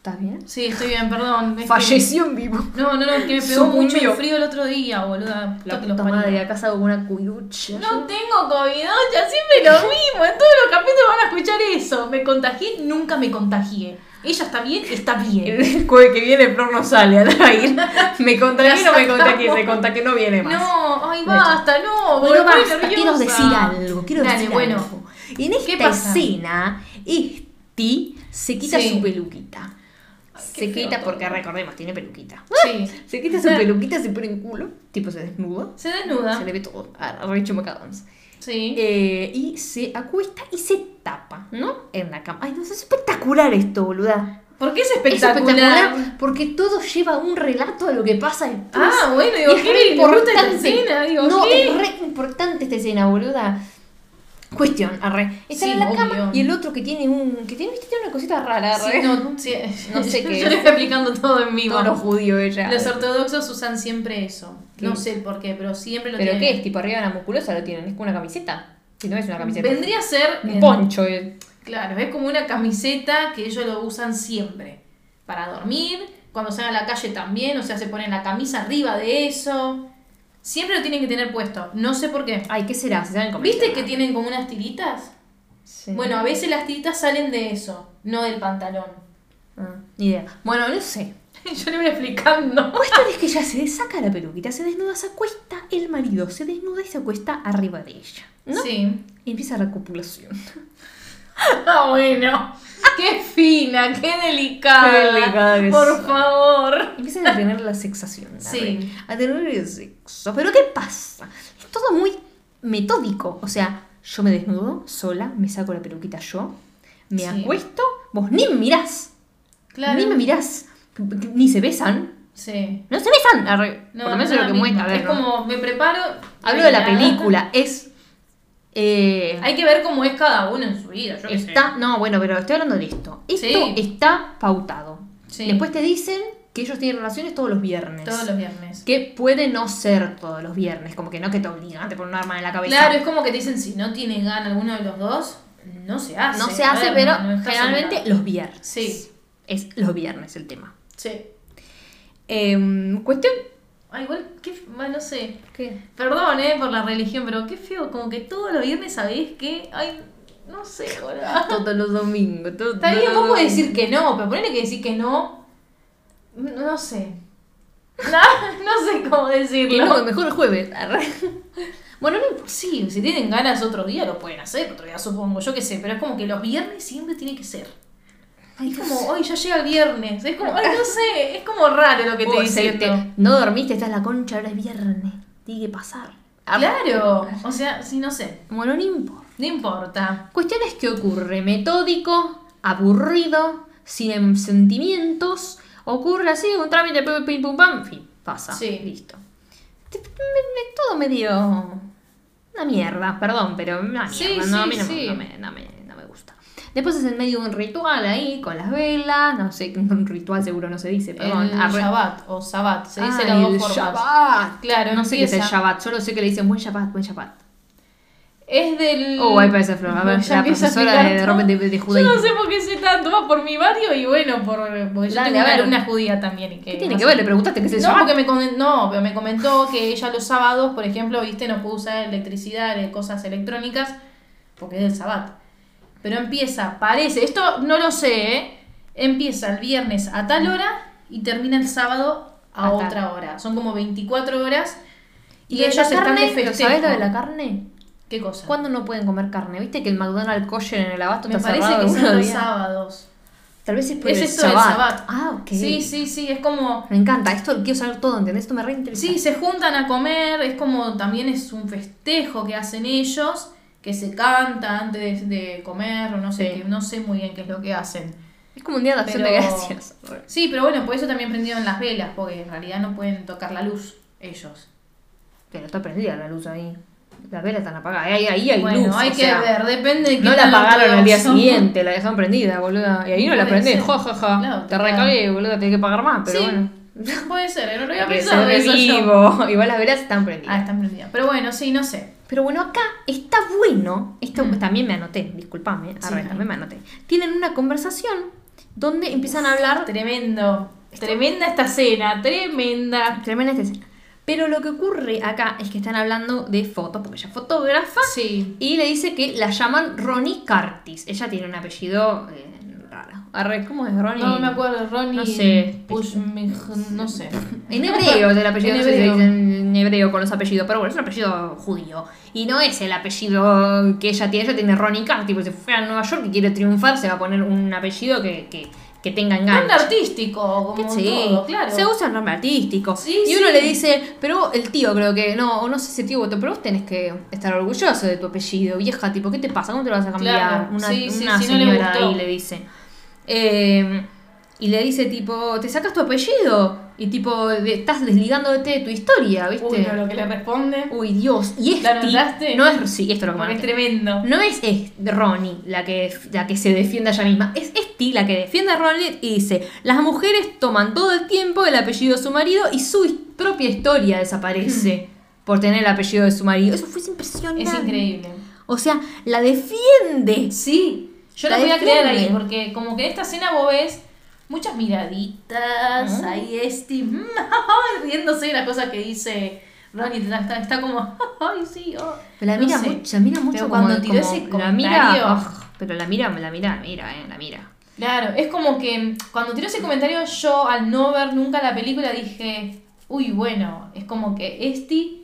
¿Estás bien? Sí, estoy bien, perdón. es que- Falleció en vivo. No, no, no, que me pegó mucho mío. frío el otro día, boluda. La Puta madre, acá salgo una cuiducha. No tengo COVID, ya siempre lo mismo. En todos los capítulos van a escuchar eso. Me contagié, nunca me contagié. Ella está bien, está bien. El jueves que viene Flor no sale al aire. Me contagié, no me contagié, se contagié, no viene más. No, ay, basta, no. Bueno, basta, quiero decir algo, quiero Dale, decir bueno. algo. En ¿Qué esta escena, Esti se quita su peluquita. Se quita todo. porque recordemos, tiene peluquita. Sí. Se quita su peluquita, se pone en culo, tipo se desnuda. Se desnuda. Se le ve todo a Rachel McAdams. Sí. Eh, y se acuesta y se tapa, ¿no? En la cama. Ay, no, es espectacular esto, boluda. ¿Por qué es Es espectacular? espectacular porque todo lleva un relato de lo que pasa después. Ah, bueno, digo, Y es ¿qué re gusta esta escena? Digo, no, ¿qué? es re importante esta escena, boluda. Cuestión, arre. Están Sí, en la obvio. cama y el otro que tiene un. que tiene, viste, tiene una cosita rara, Sí, arre. no, sí, No sé qué Yo le estoy explicando todo en vivo. Todos los judíos ella. Los ortodoxos usan siempre eso. ¿Qué? No sé por qué, pero siempre lo ¿Pero tienen. qué es? Tipo arriba de la musculosa lo tienen. Es como una camiseta. Si no es una camiseta. Vendría a ser. un poncho. eh. Claro, es como una camiseta que ellos lo usan siempre. Para dormir, cuando salen a la calle también, o sea, se ponen la camisa arriba de eso. Siempre lo tienen que tener puesto. No sé por qué. Ay, ¿qué será? ¿Se saben ¿Viste que tienen como unas tiritas? Sí. Bueno, a veces las tiritas salen de eso, no del pantalón. Ah, ni idea. Bueno, no sé. Yo le voy explicando. Cuestión es que ella se saca la peluquita, se desnuda, se acuesta, el marido se desnuda y se acuesta arriba de ella. ¿No? Sí. Y empieza la copulación. Ah, bueno. Qué fina, qué delicada. Qué delicada que Por favor. Empiezan a tener la sexación. Sí. A tener el sexo. Pero ¿qué pasa? Es todo muy metódico. O sea, yo me desnudo sola, me saco la peluquita yo, me Sí. acuesto, vos ni me mirás. Claro. Ni me mirás. Ni se besan. Sí. No se besan. No, Por lo no menos es lo que muestra. Es no. como, me preparo. Hablo de la película. Es. Eh, Hay que ver cómo es cada uno en su vida. Yo sé. No, bueno, pero estoy hablando de esto. Esto Sí. está pautado. Sí. Después te dicen que ellos tienen relaciones todos los viernes. Todos los viernes. Que puede no ser todos los viernes, como que no que te obligan, te ponen un arma en la cabeza. Claro, es como que te dicen si no tiene gana alguno de los dos, no se hace. no se hace, ver, pero no generalmente los viernes. Sí. Es los viernes el tema. Sí. Em, cuestión. Ah, igual, qué, bueno, no sé. ¿Qué? Perdón, eh, por la religión, pero qué feo, como que todos los viernes sabés que. Ay, no sé, ahora. Todos los domingos. todo- Está bien, vos podés decir que no, pero ponele que decir que no. No, sé. No, no sé cómo decirlo. no, mejor el jueves. Bueno, no. Sí, si tienen ganas otro día lo pueden hacer, otro día supongo, yo qué sé, pero es como que los viernes siempre tiene que ser. Es como, ay, ya llega el viernes. Es como, ay, no sé, es como raro lo que te dicen. no dormiste, estás en la concha, ahora es viernes. Tiene que pasar. Claro, o sea, sí, no sé, Bueno, no importa. no importa. Cuestiones que ocurre metódico, aburrido, sin sentimientos, ocurre así, un trámite, pim, pim, pum, pam, en fin, pasa. Sí. Listo. Todo medio. Una mierda, perdón, pero una mierda. Sí, no, sí, a mí no, sí. no me, no me-. Después es en medio de un ritual ahí, con las velas, no sé, un ritual seguro no se dice, perdón. el arre- Shabbat o Sabbat, se dice Ah, las dos el formas. Shabbat. Claro, No sé qué es el. Shabbat, solo sé que le dicen buen Shabbat, buen Shabbat. Es del. Oh, ahí parece Flor. A ver, la profesora de, de, de, de Yo judaísmo. no sé por qué sé tanto, va por mi barrio y bueno, por, porque yo Dale, tengo a una ver. alumna judía también. Y que ¿Qué tiene no que ver? Le preguntaste qué es el No, porque me, comen- no, pero me comentó que ella los sábados, por ejemplo, viste, no puede usar electricidad, cosas electrónicas, porque es del Sabbat. Pero empieza, parece, esto no lo sé, ¿eh? Empieza el viernes a tal hora y termina el sábado a, A tal. otra hora. Son como 24 horas y, de ellos están de carne, ¿lo festejo. ¿Sabés lo de la carne? ¿Qué cosa? ¿Cuándo no pueden comer carne? ¿Viste que el McDonald's kosher en el abasto Me está parece cerrado que son los sábados. Tal vez es por Es el eso. Shabbat. Ah, ok. Sí, sí, sí, es como... Me encanta, esto quiero saber todo, ¿entendés? Esto me reinteresa. Sí, se juntan a comer, es como también es un festejo que hacen ellos, que se canta antes de, comer, o no sé, Sí. que no sé muy bien qué es lo que hacen. Es como un día de acción Pero- de gracias. Sí, pero bueno, por eso también prendieron las velas, porque en realidad no pueden tocar la luz ellos. Pero está prendida la luz ahí. Las velas están apagadas. Ahí, ahí hay bueno, luz. hay o que sea, ver, depende de qué No la apagaron al día siguiente, la dejaron prendida, boluda. Y ahí no la prendés, ser. ja, ja. Claro, Te recagué, boluda, tenés que pagar más, pero Sí. bueno. Puede ser, no lo había pensado eso yo. vivo. Igual las velas están prendidas. Ah, están prendidas. Pero bueno, sí, no sé. Pero bueno, acá está bueno. Esto Mm. también me anoté, disculpame. Sí, arre, también me anoté. Tienen una conversación donde empiezan a hablar. Tremendo. Tremenda esta cena, tremenda. Tremenda esta escena. Pero lo que ocurre acá es que están hablando de fotos, porque ella es fotógrafa. Sí. Y le dice que la llaman Ronnie Curtis. Ella tiene un apellido eh, raro. Arre, ¿Cómo es Ronnie? No me acuerdo, Ronnie. No sé. Pushmich- no sé. En hebreo es el apellido, En no sé si se hebreo. dice en hebreo con los apellidos, pero bueno, es un apellido judío. Y no es el apellido que ella tiene, ella tiene Ronnie Curtis, porque si fue a Nueva York y quiere triunfar, se va a poner un apellido que, que, que tenga enganche. Nombre artístico, como Sí, todo, claro. se usa el nombre artístico. Sí, y uno sí. le dice, pero el tío creo que, no, o no sé si tío votó, pero vos tenés que estar orgulloso de tu apellido, vieja, tipo, ¿qué te pasa? ¿Cómo te lo vas a cambiar? Claro, Una, una si no le señora ahí le dice. Eh, y le dice, tipo, ¿te sacas tu apellido? Y tipo, estás desligándote de tu historia, ¿viste? Uy, no, lo que le responde. Uy, Dios. Y ¿La este notaste? no es, sí, esto es lo que Porque es tremendo. No es, es Ronnie la que, la que se defiende a ella misma, es Esti la que defiende a Ronnie y dice, las mujeres toman todo el tiempo el apellido de su marido y su propia historia desaparece por tener el apellido de su marido. Eso fue impresionante. Es increíble. O sea, la defiende. Sí, yo La lo voy a creer ahí, porque como que en esta escena vos ves muchas miraditas, Ah. ahí este, riéndose de las cosas que dice Ronnie, está, está, está como, ay, sí, oh. Pero la No mira, sé. mucho, la mira mucho Pero como- cuando tiró como- ese la mira, comentario- ugh, pero la mira, la mira, mira, eh, la mira. Claro, es como que cuando tiró ese comentario yo al no ver nunca la película dije, uy, bueno, es como que este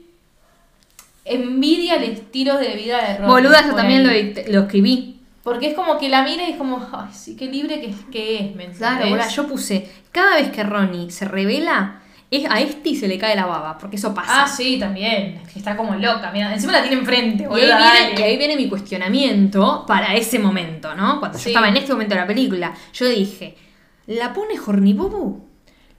envidia el estilo de vida de Ronnie. Boluda, yo también lo escribí. Porque es como que la mira y es como, ay, sí, qué libre que, que es, ¿me Claro, yo puse, cada vez que Ronnie se revela, es a Esti se le cae la baba, porque eso pasa. Ah, sí, también. Es que está como loca, mira, encima la tiene enfrente, Y ahí, boluda, viene, dale. y ahí viene mi cuestionamiento para ese momento, ¿no? Cuando yo estaba en este momento de la película, yo dije, ¿la pone Hornibubu?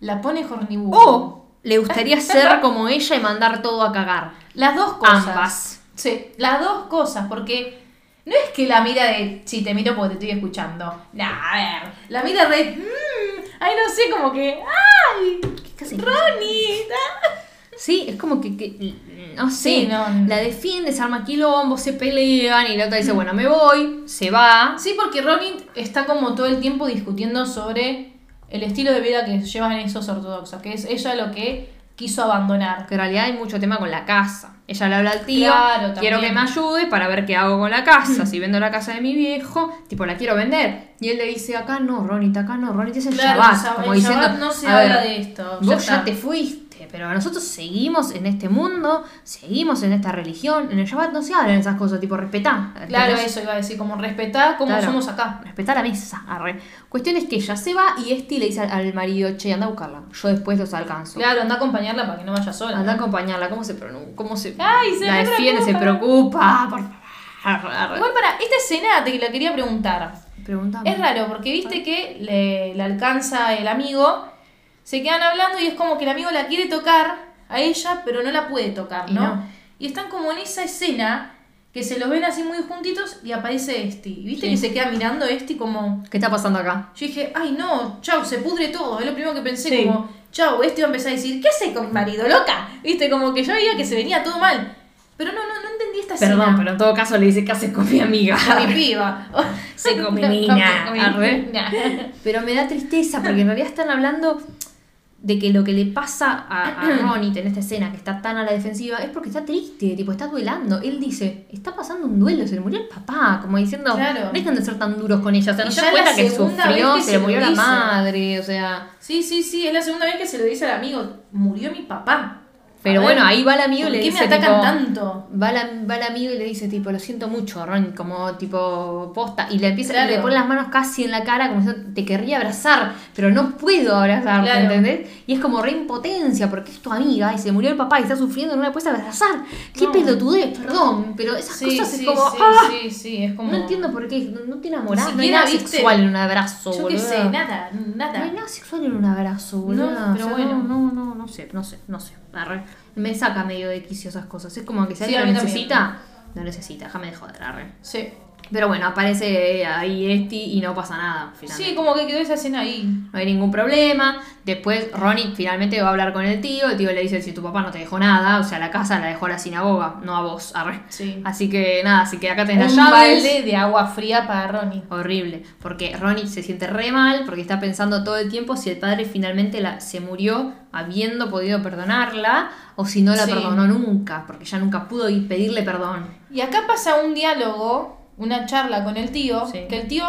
La pone Hornibu. ¿O le gustaría ser como ella y mandar todo a cagar? Las dos cosas. Ambas. Sí, las dos cosas, porque no es que la mira de, sí, te miro porque te estoy escuchando. Nah, a ver, la mira de, mmm, ay, no sé, como que, ay, ¿Qué hace? Ronnie. Sí, es como que, que- no sé, Sí, no. la defiende, se arma quilombo, se pelean y la otra dice, bueno, me voy, se va. Sí, porque Ronnie está como todo el tiempo discutiendo sobre el estilo de vida que llevan esos ortodoxos, que es ella lo que quiso abandonar. Que en realidad hay mucho tema con la casa. Ella le habla al tío, Claro, quiero que me ayude para ver qué hago con la casa. Si vendo la casa de mi viejo, tipo, la quiero vender. Y él le dice, acá no, Ronita, acá no, Ronita es el Claro, Shabbat. como el diciendo, Shabbat no se "A habla ver, de esto, Vos ya, está". te fuiste, pero nosotros seguimos en este mundo, seguimos en esta religión. En el Shabbat no se hablan esas cosas, tipo, respetá. Claro, eso iba a decir, como respetar como Claro. somos acá. Respetar la mesa, arre. Cuestión es que ella se va y Esti le dice al, al marido, che, anda a buscarla. Yo después los alcanzo. Claro, anda a acompañarla para que no vaya sola. Anda a ¿no? acompañarla, ¿cómo se pronuncia? ¿Cómo se, Ay, se la defiende? Se preocupa. Por favor. Arre. Igual para, esta escena te la quería preguntar. Es raro, porque viste que le, le alcanza el amigo, se quedan hablando y es como que el amigo la quiere tocar a ella, pero no la puede tocar, Y ¿no? Y están como en esa escena que se los ven así muy juntitos y aparece este. Y viste Sí. que se queda mirando este como. ¿Qué está pasando acá? Yo dije, ay no, chau, se pudre todo. Es lo primero que pensé, Sí. como, chau, este iba a empezar a decir, ¿qué hace con mi marido, loca? Viste, como que yo veía que se venía todo mal. Pero no, no, no entendí esta Perdón, escena. pero en todo caso le dice, ¿qué haces con mi amiga? Con mi piba. Sí, con mi niña. Pero me da tristeza porque en realidad están hablando de que lo que le pasa a, a Ronnie en esta escena, que está tan a la defensiva, es porque está triste, tipo, está duelando. Él dice, está pasando un duelo, se le murió el papá, como diciendo, Claro. dejen de ser tan duros con ella. O sea, no se cuenta que sufrió, que se le se murió lo la madre, o sea... Sí, sí, sí, es la segunda vez que se lo dice al amigo, murió mi papá. Pero bueno, ahí va el amigo y ¿por le qué dice me atacan tipo, tanto? Va, la- va el amigo y le dice tipo, lo siento mucho, Ron, como tipo posta. Y le empieza Claro. y le pone las manos casi en la cara como diciendo, te querría abrazar, pero no puedo abrazarte, Claro. ¿entendés? Y es como re impotencia porque es tu amiga y se murió el papá y está sufriendo no la puedes abrazar. Qué No. pelotudez, perdón, pero esas Sí, cosas sí, es como... sí, ¡ah! sí, sí, es como... No entiendo por qué, no, no te enamorás, Ni no hay nada ¿viste? sexual en un abrazo, Yo qué sé, nada, nada. No hay nada sexual en un abrazo, boludo. No, pero bueno. No, no, no sé, no sé, no sé. Arre. Me saca medio de quicio esas cosas. Es como que si Sí, alguien lo mí también. necesita, lo necesita. Déjame de joder, arre. Sí. Pero bueno, aparece ahí Esti y no pasa nada. Finalmente. Sí, como que quedó esa escena ahí. No hay ningún problema. Después Ronnie finalmente va a hablar con el tío. El tío le dice, si tu papá no te dejó nada, o sea, la casa la dejó a la sinagoga, no a vos, arre. Sí. Así que nada, así que acá tenés Un las llaves. balde de agua fría para Ronnie. Horrible, porque Ronnie se siente re mal, porque está pensando todo el tiempo si el padre finalmente la, se murió habiendo podido perdonarla o si no la Sí. perdonó nunca, porque ya nunca pudo ir pedirle perdón. Y acá pasa un diálogo, una charla con el tío, Sí. que el tío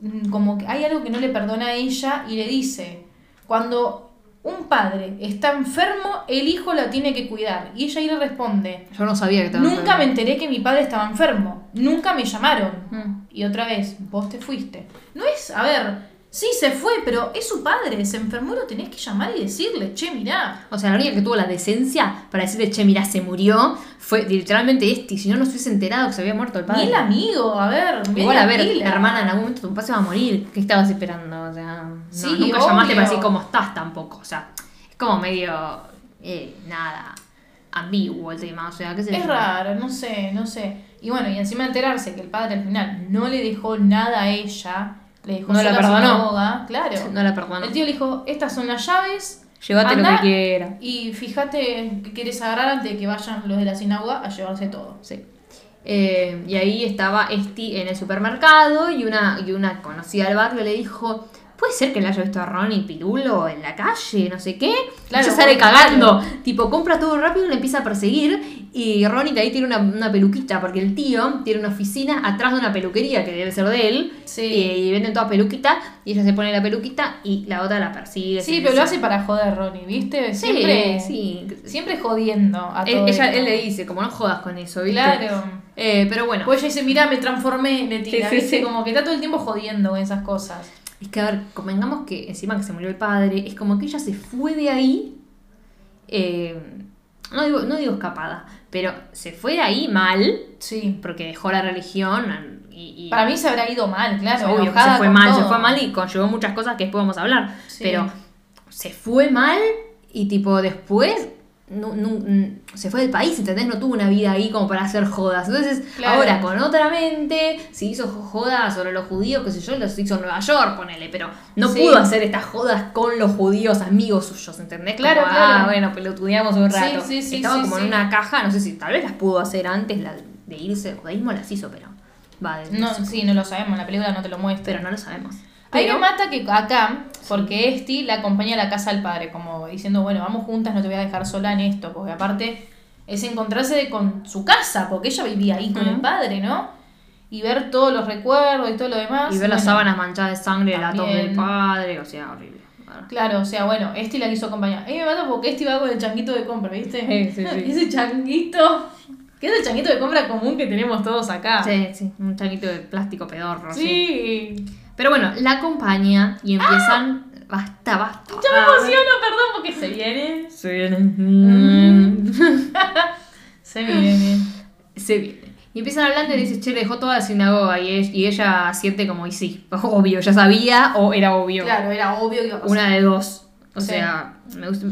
mm, como que hay algo que no le perdona a ella y le dice, cuando un padre está enfermo, el hijo la tiene que cuidar. Y ella ahí le responde, Yo no sabía que estaba nunca me enteré que mi padre estaba enfermo, nunca me llamaron. Mm. Y otra vez, vos te fuiste. No es, a ver, sí se fue, pero es su padre, se enfermó, lo tenés que llamar y decirle, che, mirá. O sea, la única que tuvo la decencia para decirle, che, mira, se murió, fue literalmente este. Si no, no se hubiese enterado que se había muerto el padre. Ni el amigo, a ver. Igual, a ver, hermana, en algún momento tu papá se va a morir. ¿Qué estabas esperando? O sea, no, Sí, nunca llamaste para decir cómo estás tampoco. O sea, es como medio, eh, nada, ambiguo el tema. O sea, qué sé Es raro, no sé, no sé. Y bueno, y encima enterarse que el padre al final no le dejó nada a ella, le dejó No la perdonó. sinagoga, claro. No la perdonó. El tío le dijo, estas son las llaves. Llévate lo que quiera. Y fíjate que quieres agarrar antes de que vayan los de la sinagoga a llevarse todo. Sí. Eh, y ahí estaba Esti en el supermercado y una, y una conocida del barrio le dijo, ¿puede ser que le haya visto a Ronnie Pirulo en la calle? No sé qué. Claro, y sale cagando. Tipo, compra todo rápido y le empieza a perseguir. Y Ronnie de ahí tiene una, una peluquita, porque el tío tiene una oficina atrás de una peluquería que debe ser de él. Sí. Y venden todas peluquitas. Y ella se pone la peluquita y la otra la persigue. Sí, pero lo hace para joder, Ronnie, ¿viste? Siempre, sí. siempre jodiendo a Él, todo ella- esto. él le dice, como no jodas con eso, ¿viste? Claro. Eh, pero bueno. Pues ella dice, mira, me transformé, le tira, Sí, sí. Como que está todo el tiempo jodiendo con esas cosas. Es que, a ver, convengamos que encima que se murió el padre, es como que ella se fue de ahí. eh, no, digo, no digo escapada, pero se fue de ahí mal, Sí. porque dejó la religión. Y, y- Para mí se habrá ido mal, claro. obvio se fue mal, se fue mal y conllevó muchas cosas que después vamos a hablar. Sí. Pero se fue mal y, tipo, después. No- no- mm, se fue del país, ¿entendés? No tuvo una vida ahí como para hacer jodas. Entonces, Claro. ahora con otra mente, si hizo jodas sobre los judíos, qué sé yo, los hizo en Nueva York, ponele, pero no Sí. pudo hacer estas jodas con los judíos amigos suyos, ¿entendés? Claro, Como, claro. Ah, bueno, pelotudeamos un Sí, rato. sí, sí, Estaba como en una caja, no sé si tal vez las pudo hacer antes la- de irse, el judaísmo las hizo, pero. Va, de- No, sí, no lo sabemos, la película no te lo muestra. pero no lo sabemos. Pero- me mata que acá, porque Esti la acompaña a la casa del padre, como diciendo, bueno, vamos juntas, no te voy a dejar sola en esto, porque aparte es encontrarse con su casa, porque ella vivía ahí con el padre, ¿no? Y ver todos los recuerdos y todo lo demás. Y ver las sábanas manchadas de sangre de la también. del padre, o sea, horrible. Claro, o sea, bueno, Esti la quiso acompañar. A mí me mata porque Esti va con el changuito de compra, ¿viste? Sí, sí, sí. Ese changuito, que es el changuito de compra común que tenemos todos acá. Sí, sí, un changuito de plástico pedorro. sí. Sí. Pero bueno, la acompaña y empiezan. Basta, basta. Yo me emociono, perdón, porque se viene. Se viene. Se viene. Se viene. Y empiezan hablando y dice, che, dejó toda la sinagoga. Y, es- y ella siente como, y sí, obvio, ya sabía o era obvio. Claro, era obvio que iba a pasar. Una de dos. O Sí. sea, me gusta-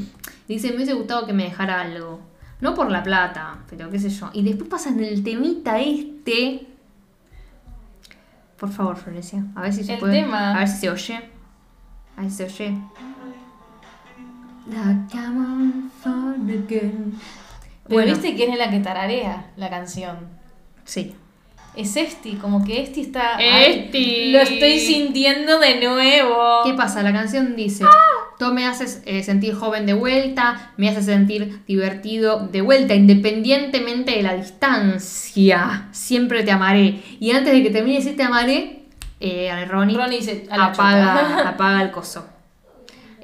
dice, me hubiese gustado que me dejara algo. No por la plata, pero qué sé yo. Y después pasan el temita este. Por favor, Florencia. A ver si se El puede. tema. A ver si se oye. A ver si se oye. La come on fun again. Pero Bueno, viste quién es la que tararea la canción. sí. Es Esti, como que Esti está. Esti. Ay, lo estoy sintiendo de nuevo. ¿Qué pasa? La canción dice, tú me haces eh, sentir joven de vuelta, me haces sentir divertido de vuelta, independientemente de la distancia, siempre te amaré. Y antes de que termine de decir te amaré, eh, Ronnie, Ronnie dice apaga, apaga el coso.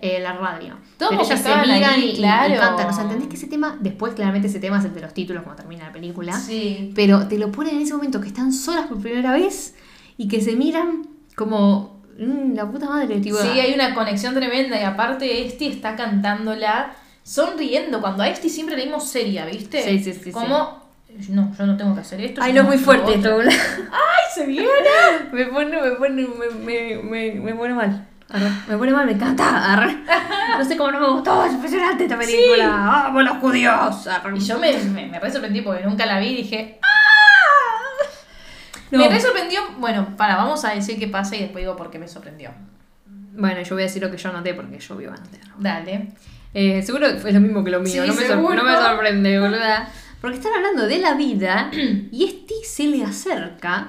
Eh, la radio. Todos Pero ellas se miran ahí, y, y- y claro. cantan. O sea, ¿entendés que ese tema, después claramente ese tema es el de los títulos cuando termina la película? Sí. Pero te lo ponen en ese momento que están solas por primera vez y que se miran como "Mm, la puta madre, tipo. Sí, hay una conexión tremenda y aparte Esti está cantándola sonriendo. Cuando a Esti siempre le dimos seria, ¿viste? Sí, sí, sí, Como, no, yo no tengo que hacer esto. Ay, no, es muy fuerte otro". esto. ¡Ay, se viene! me pone, me pone, me, me, me, me pone mal. Me pone mal, me encanta. No sé cómo no me gustó, es impresionante esta película. ¡Vamos los judíos! Y yo me, me, me re sorprendí porque nunca la vi y dije, No. Me re sorprendió. Bueno, para, vamos a decir qué pasa y después digo por qué me sorprendió. Bueno, yo voy a decir lo que yo noté porque yo vivo a notar. Dale. Eh, seguro que fue lo mismo que lo mío, Sí, no, me sor- seguro. no me sorprende, boluda. Porque están hablando de la vida y este se le acerca,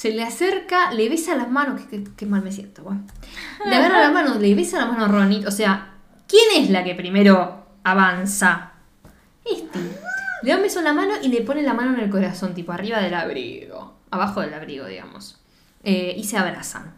se le acerca, le besa las manos, qué, qué- qué mal me siento, bueno. Le agarra la mano, le besa la mano a Ronnie, o sea, ¿quién es la que primero avanza? Este. Le da un beso en la mano y le pone la mano en el corazón, tipo arriba del abrigo, abajo del abrigo, digamos. Eh, y se abrazan.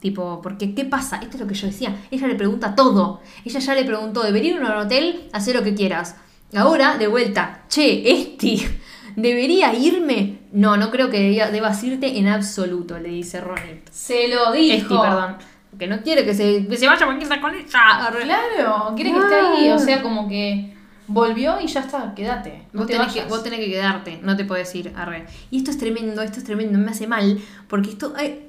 Tipo, porque ¿qué pasa? Esto es lo que yo decía. Ella le pregunta todo. Ella ya le preguntó, ¿debería ir a un hotel? Hacer lo que quieras. Ahora, de vuelta, che, Esti, ¿debería irme? No, no creo que deba- debas irte en absoluto, le dice Ronnie. Se lo dijo. Esti, perdón. Que no quiere que se, que se vaya porque está con ella. Claro, quiere que esté ahí. O sea, como que volvió y ya está, quédate. No Vos te tenés, que, vos tenés que quedarte, no te puedes ir, arre. Y esto es tremendo, esto es tremendo, me hace mal, porque esto... ay,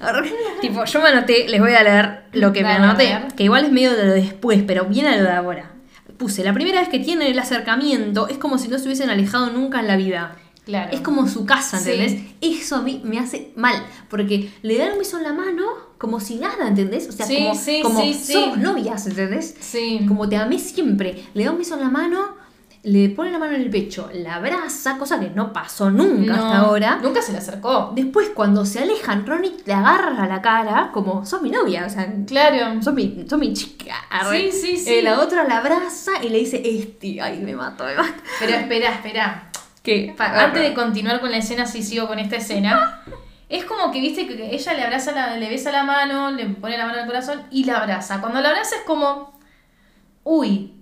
arre. tipo, yo me anoté, les voy a leer lo que Dale, me anoté, que igual es medio de lo de después, pero viene a lo de ahora. Puse, la primera vez que tienen el acercamiento es como si no se hubiesen alejado nunca en la vida. Claro. Es como su casa, Sí. ¿entendés? Eso a mí me hace mal, porque le dan un beso en la mano como si nada, ¿entendés? O sea, Sí, como, sí, como somos novias, ¿entendés? Sí. Como te amé siempre. Le da un beso en la mano, le pone la mano en el pecho, la abraza, cosa que no pasó nunca No, hasta ahora. Nunca se le acercó. Después, cuando se alejan, Ronnie le agarra la cara como, sos mi novia, o sea, Claro. sos mi, sos mi chica. Sí, sí, sí. Eh, la otra la abraza y le dice, este, ay, me mato, me mato. Pero espera, espera. Pa- antes de continuar con la escena, si sigo con esta escena. Es como que, viste, que ella le abraza, la, le besa la mano, le pone la mano al corazón y la abraza. Cuando la abraza es como, uy,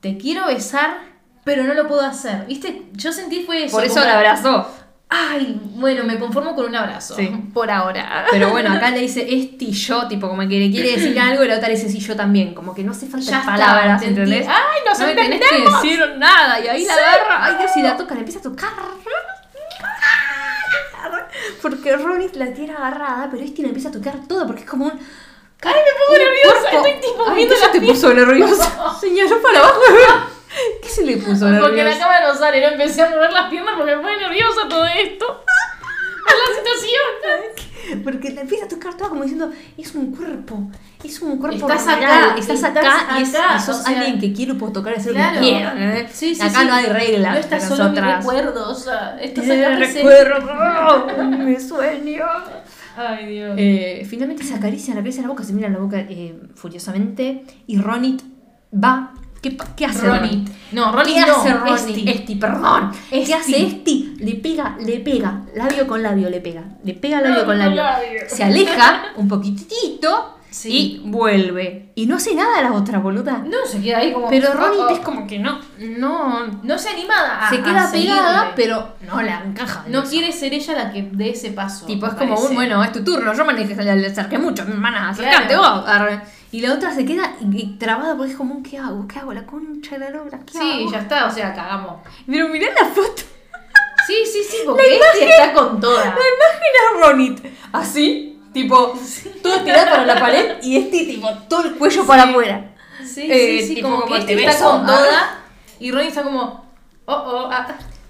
te quiero besar, pero no lo puedo hacer. Viste, yo sentí fue eso. Por eso como, la abrazó. Ay, bueno, me conformo con un abrazo. Sí. Por ahora. Pero bueno, acá le dice este y yo, tipo, como que le quiere decir algo y la otra le dice sí, yo también. Como que no hace falta Ya está, palabras, entendí. ¿entendés? Ay, nos no me tenés que decir nada. Y ahí la agarra, ay Dios, y la toca, le empieza a tocar. Porque Ronnie la tiene agarrada, pero este le empieza a tocar todo porque es como un. Ay, me pongo nerviosa, estoy tipo Ay, viendo ¿qué se la te puso nerviosa? Señaló para abajo. ¿Qué se le puso Porque la nerviosa? cámara no sale, no empecé a mover las piernas porque me pone nerviosa todo esto. La situación. Porque le empieza a tocar todo como diciendo, es un cuerpo, es un cuerpo Estás real, acá, estás, acá, y, es- acá, y sos o sea, alguien que quiero puedo tocar y hacer Claro. lo que quiera. ¿eh? Sí, sí, acá sí. no hay reglas. No estás solo en mi recuerdo, o sea, estás Te acá recuerdo, me sueño. Ay, Dios. Eh, finalmente se acaricia, le acaricia la boca, se mira la boca eh, furiosamente y Ronit va. ¿Qué, qué hace Ronnie. No, Ronnie ¿Qué no. hace Ronnie? Esti. Esti, perdón. ¿Qué Esti. hace Esti? Le pega, le pega, labio con labio le pega. Le pega labio Labio con labio. labio. Se aleja un poquitito Sí. y vuelve. Y no hace nada la otra boluda. No, se queda ahí como. Pero Ronnie oh. es como que no, no. No se anima a. se a queda pegada, pero no la encaja. en No eso. quiere ser ella la que dé ese paso. Tipo, es como un, bueno, es tu turno, yo me le acerqué mucho, hermana, acercarte Claro. vos. arre. Y la otra se queda trabada porque es como, ¿qué hago? ¿Qué hago? La concha de la lora, ¿qué Sí, hago? ya está, o sea, cagamos. Pero mirá la foto. Sí, sí, sí, porque este está con toda. La imagen es Ronit, así, tipo, todo tirado para la pared y este, tipo, todo el cuello para afuera. Sí, Eh, sí, sí, tipo, como que te este está con toda y Ronnie está como, oh, oh, ah.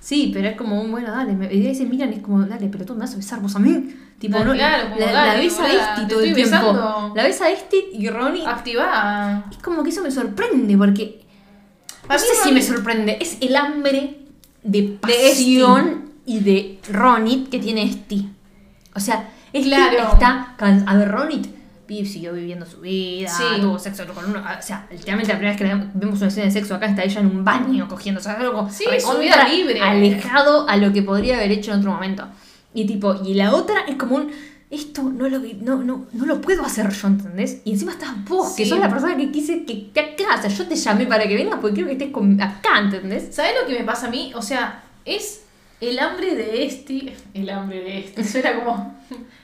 Sí, pero es como un, bueno, dale, me, y se miran es como, dale, pero tú me vas a besar vos a mí. Tipo, No, no, claro, como, la, dale, la besa Esti todo el tiempo. besando. La besa a Esti y Ronnie Activa. Es como que eso me sorprende, porque. No A mí sé si me sorprende. Es el hambre de pasión y de Ronit que tiene Esti. O sea, Esti Claro. está. A ver, Ronit vi- siguió viviendo su vida, Sí. tuvo sexo con uno. O sea, literalmente la primera vez que vemos una escena de sexo acá está ella en un baño cogiendo. O sea, algo Sí, su vida libre. Alejado a lo que podría haber hecho en otro momento. Y tipo, y la otra es como un. esto no lo, no, no, no lo puedo hacer yo, ¿entendés? Y encima estás vos, que sos la persona que quise que esté acá. O sea, yo te llamé para que vengas porque quiero que estés con- acá, ¿entendés? ¿Sabes lo que me pasa a mí? O sea, es el hambre de este. El hambre de este. Suena como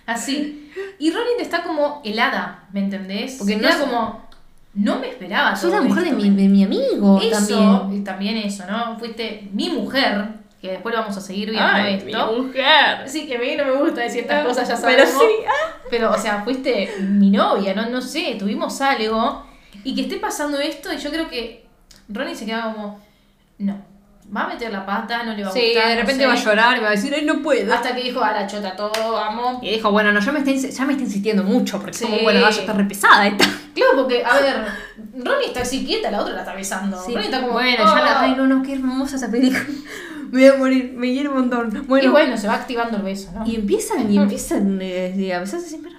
así. Y Ronin está como helada, ¿me entendés? Porque no Era como. No me esperaba. Todo la mujer de mi, de mi amigo Eso, también. y también eso, ¿no? Fuiste mi mujer, que después vamos a seguir viendo Ay, esto. mi mujer. Sí, que a mí no me gusta decir estas cosas, ya Pero sabemos. sí, ah. Pero, o sea, fuiste mi novia, no, no sé, tuvimos algo. Y que esté pasando esto, y yo creo que Ronnie se queda como, no, va a meter la pata, no le va a Sí, gustar. de no repente sé. va a llorar y va a decir, ay, no puedo. Hasta que dijo, a la chota todo, vamos. Y dijo, bueno, no, ya me está, ya me está insistiendo mucho, porque es Sí. como, bueno, vaya, está re pesada esta. Claro, porque, a ver, Ronnie está así quieta, la otra la está besando. Sí. Ronnie está como, bueno, "Oh". ya la, ay, no, no, qué hermosa esa película. Me voy a morir, me quiero un montón. Bueno, Y bueno, se va activando el beso, ¿no? y empiezan, y empiezan eh, a besarse. Arre.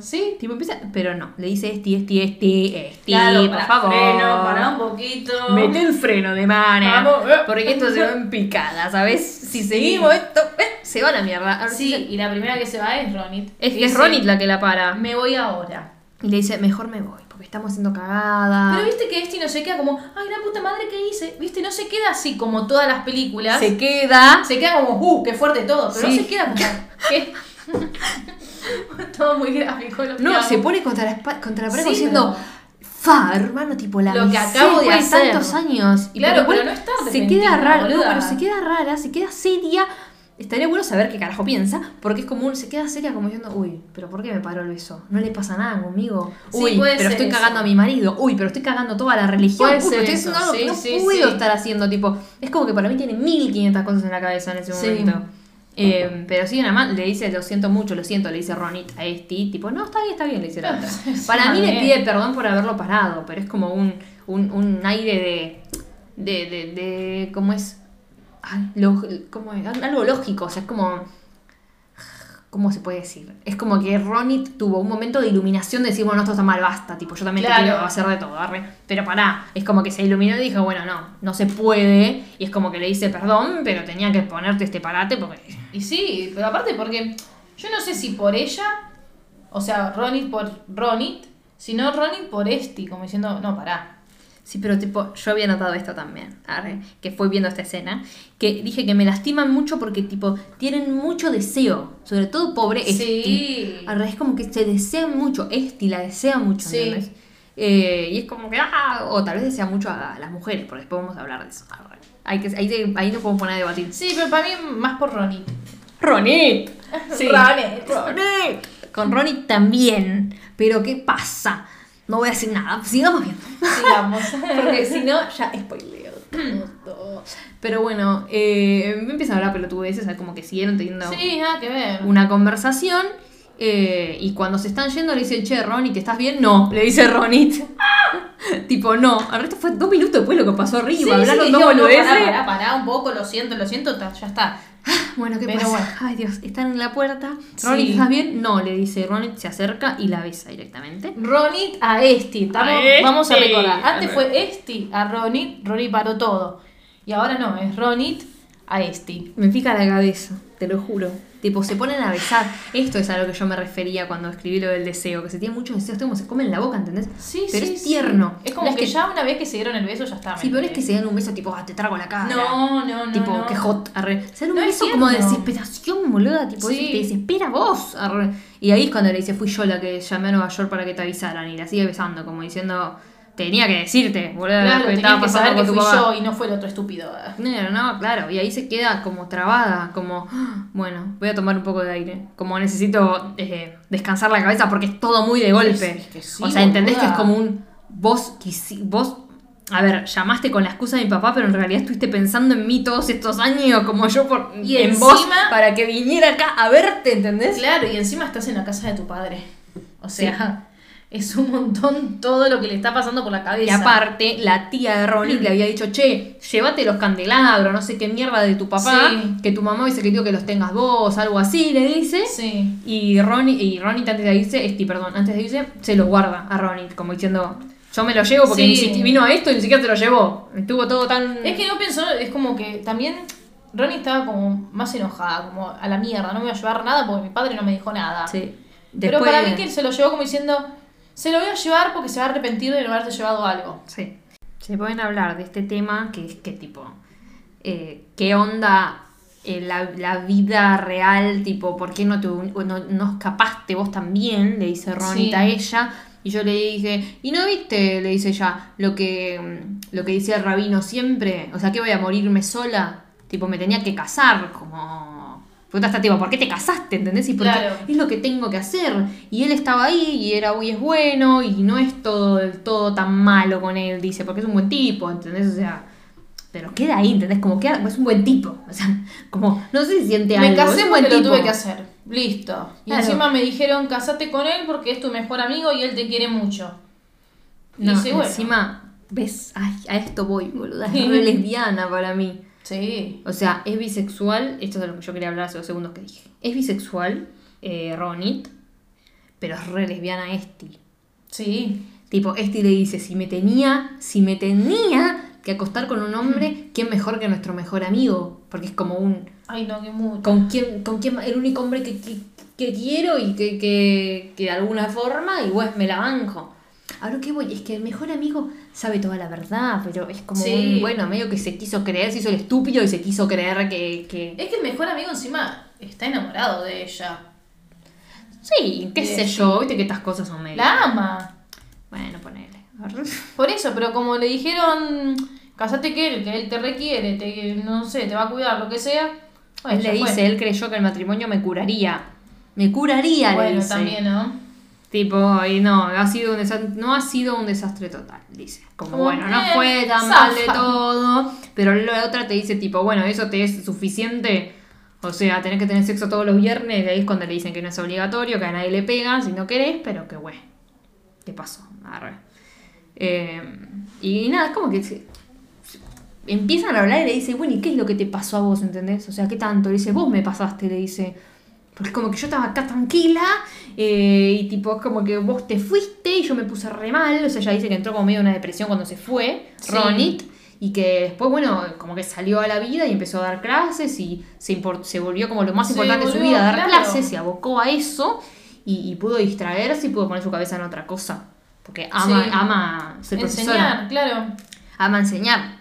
Sí. Tipo, empieza, pero no, le dice esti, esti, esti, esti, Claro, por favor. freno, para un poquito. Mete el freno de mana. Vamos, eh. Porque esto se va en picada, ¿sabes? Si seguimos esto, eh, se va a la mierda. Ahora Sí, y la primera que se va es Ronit. Es, es Ronit la que la para. Me voy ahora. Y le dice, mejor me voy, porque estamos haciendo cagada. Pero viste que este no se queda como, ay, la puta madre que hice. Viste, no se queda así como todas las películas. se queda. Se queda como, uh, qué fuerte todo. Pero Sí. no se queda como, ¿qué? todo muy gráfico. Lo que No, hago. se pone contra la, contra la pared Sí, diciendo, fa, hermano, tipo la Lo que acabo de hacer". tantos años. Y Claro, pero no está Se arrepentida, queda rara, no, pero se queda rara, se queda seria. Estaría bueno saber qué carajo piensa, porque es como un, se queda seria como diciendo, uy, pero ¿por qué me paró el beso? No le pasa nada conmigo. Uy, pero estoy eso. cagando a mi marido. Uy, pero estoy cagando toda la religión. Uy, pero estoy haciendo algo que no puedo estar haciendo. Tipo, es como que para mí tiene 1500 cosas en la cabeza en ese Sí. momento. Eh, pero sí, nada más le dice, lo siento mucho, lo siento, le dice Ronit a este, tipo, no, está bien, está bien, le dice la otra. Es Para mí le pide perdón por haberlo parado, pero es como un, un, un aire de, de, de, de, ¿cómo es? Ay, lo- como algo lógico, o sea, es como, ¿cómo se puede decir? Es como que Ronit tuvo un momento de iluminación de decir, bueno, esto está mal, basta, tipo, yo también Claro. te quiero hacer de todo, arre. pero pará, es como que se iluminó y dijo, bueno, no, no se puede, y es como que le dice perdón, pero tenía que ponerte este parate porque... Y sí, pero aparte porque yo no sé si por ella, o sea, Ronit por Ronit, sino Ronit por Esti, como diciendo, no, pará. Sí, pero tipo, yo había notado esto también, arre, que fue viendo esta escena, que dije que me lastiman mucho porque tipo, tienen mucho deseo, sobre todo pobre Esti. Sí. Arre, es como que se desean mucho, Esti la desea mucho, Sí. Eh, y es como que, ah, o tal vez desea mucho a las mujeres, porque después vamos a hablar de eso. arre. Hay que, ahí, ahí nos podemos poner a debatir. Sí, pero para mí más por Ronit. Ronit. Sí. Ronit. Ronit. Con Ronit también. Pero ¿qué pasa? No voy a decir nada. Sigamos viendo. Sigamos. Porque si no, ya spoileo todo. Pero bueno, eh, empiezan a hablar pelotudeces, como que siguieron teniendo Sí, nada que ver. una conversación. Eh, y cuando se están yendo le dice, che, Ronit, ¿estás bien? No, le dice Ronit. tipo, no. Al resto fue dos minutos después lo que pasó arriba. Sí, hablaron sí, dos no, pará, pará, pará un poco, lo siento, lo siento, ya está. Bueno, ¿qué Pero pasa? bueno. Ay, Dios, están en la puerta. Sí. Ronit, ¿estás bien? No, le dice Ronit, se acerca y la besa directamente. Ronit a Esti. Estamos- A Esti. Vamos a recordar. Antes fue Esti a Ronit, Ronit paró todo. Y ahora no, es Ronit a Esti. Me pica la cabeza, te lo juro. Tipo, se ponen a besar. Esto es a lo que yo me refería cuando escribí lo del deseo, que se tiene mucho deseo, es como se comen la boca, ¿entendés? Sí, pero sí, es sí. tierno. Es como No que, ya una vez que se dieron el beso ya está. Sí, ¿me pero es que se dan un beso tipo, ah, te trago la cara. No, no, no. Tipo, no. que hot, arre. Se dan un No, beso como de desesperación, boluda. Tipo, Sí. eso te desespera vos, arre. Y ahí es cuando le dice, fui yo la que llamé a Nueva York para que te avisaran. Y la sigue besando, como diciendo, tenía que decirte, boluda, Claro, lo que estaba que pasando saber que tu fui papá. yo y no fue el otro estúpido. No, no, claro. Y ahí se queda como trabada, como, "Ah, bueno, voy a tomar un poco de aire. Como necesito eh, descansar la cabeza porque es todo muy de golpe. Es que sí, o sea, entendés que es como un, vos, vos, a ver, llamaste con la excusa de mi papá, pero en realidad estuviste pensando en mí todos estos años, como yo por, Y en encima- vos, para que viniera acá a verte, ¿entendés? Claro, y encima estás en la casa de tu padre. O sea, es un montón todo lo que le está pasando por la Y cabeza. aparte, la tía de Ronnie le había dicho, che, llévate los candelabros, no sé qué mierda de tu papá, Sí. que tu mamá dice que quiero que los tengas vos, algo así, le dice. Sí. Y Ronnie, y Ronnie antes de irse, este, perdón, antes de irse, se los guarda a Ronnie, como diciendo, yo me lo llevo porque Sí. ni si- vino a esto y ni siquiera se lo llevó. Estuvo todo tan... Es que no pensó, es como que también Ronnie estaba como más enojada, como a la mierda, no me voy a llevar nada porque mi padre no me dijo nada. Sí. Pero para mí que se lo llevó como diciendo, se lo voy a llevar porque se va a arrepentir de no haberte llevado algo. Sí. Se pueden hablar de este tema que es que tipo, eh, ¿qué onda eh, la, la vida real? Tipo, ¿por qué no, te, no, no escapaste vos también? Le dice Ronita a ella. Y yo le dije, ¿y no viste? Le dice ella, lo que, mm, lo que decía el rabino siempre. O sea, que voy a morirme sola. Tipo, me tenía que casar, como... Puta, está tipo, ¿por qué te casaste? ¿Entendés? Y porque Claro. es lo que tengo que hacer. Y él estaba ahí y era hoy es bueno y no es todo todo tan malo con él, dice, porque es un buen tipo, ¿entendés? O sea, pero queda ahí, ¿entendés? Como queda, es un buen tipo. O sea, como, no sé si siente Me algo. casé es un porque lo tuve que hacer. Listo. Y Claro. encima me dijeron, casate con él porque es tu mejor amigo y él te quiere mucho. Y No, dice, bueno. encima, ves, ay, a esto voy, boluda. Es re lesbiana para mí. Sí. O sea, es bisexual, esto es de lo que yo quería hablar hace dos segundos que dije. Es bisexual, eh, Ronit, pero es re lesbiana Esti. Sí. Tipo, Esti le dice, si me tenía, si me tenía que acostar con un hombre, ¿quién mejor que nuestro mejor amigo? Porque es como un, Ay, no, que mucho. con quién, con quién, el único hombre que, que, que quiero y que, que, que de alguna forma, y pues me la banjo. A lo que voy, es que el mejor amigo sabe toda la verdad, pero es como Sí. un, bueno, medio que se quiso creer, se hizo el estúpido y se quiso creer que... que... Es que el mejor amigo encima está enamorado de ella. Sí, qué sé yo, viste que estas cosas son medio... La ama. Bueno, ponele. Por eso, pero como le dijeron, casate que él, que él te requiere, te, no sé, te va a cuidar, lo que sea. Bueno, él le fue. dice, él creyó que el matrimonio me curaría. Me curaría, le Bueno, dice. también, ¿no? Tipo, y no, ha sido un desastre, no ha sido un desastre total, dice. Como, Como, bueno, no fue tan mal de todo, pero la otra te dice, tipo, bueno, eso te es suficiente. O sea, tenés que tener sexo todos los viernes, y ahí es cuando le dicen que no es obligatorio, que a nadie le pega si no querés, pero que bueno. ¿Qué pasó? Arre. Eh, y nada, es como que se- se- empiezan a hablar y le dice, bueno, ¿y qué es lo que te pasó a vos? ¿Entendés? O sea, ¿qué tanto? Le dice, vos me pasaste, le dice. Porque como que yo estaba acá tranquila eh, y tipo es como que vos te fuiste y yo me puse re mal. O sea, ella dice que entró como medio en una depresión cuando se fue, Sí. Ronit. Y que después, bueno, como que salió a la vida y empezó a dar clases y se, se volvió como lo más importante de su vida, dar claro. clases, se abocó a eso y, y pudo distraerse y pudo poner su cabeza en otra cosa. Porque ama, Sí. ama ser profesora Enseñar, claro. ama enseñar.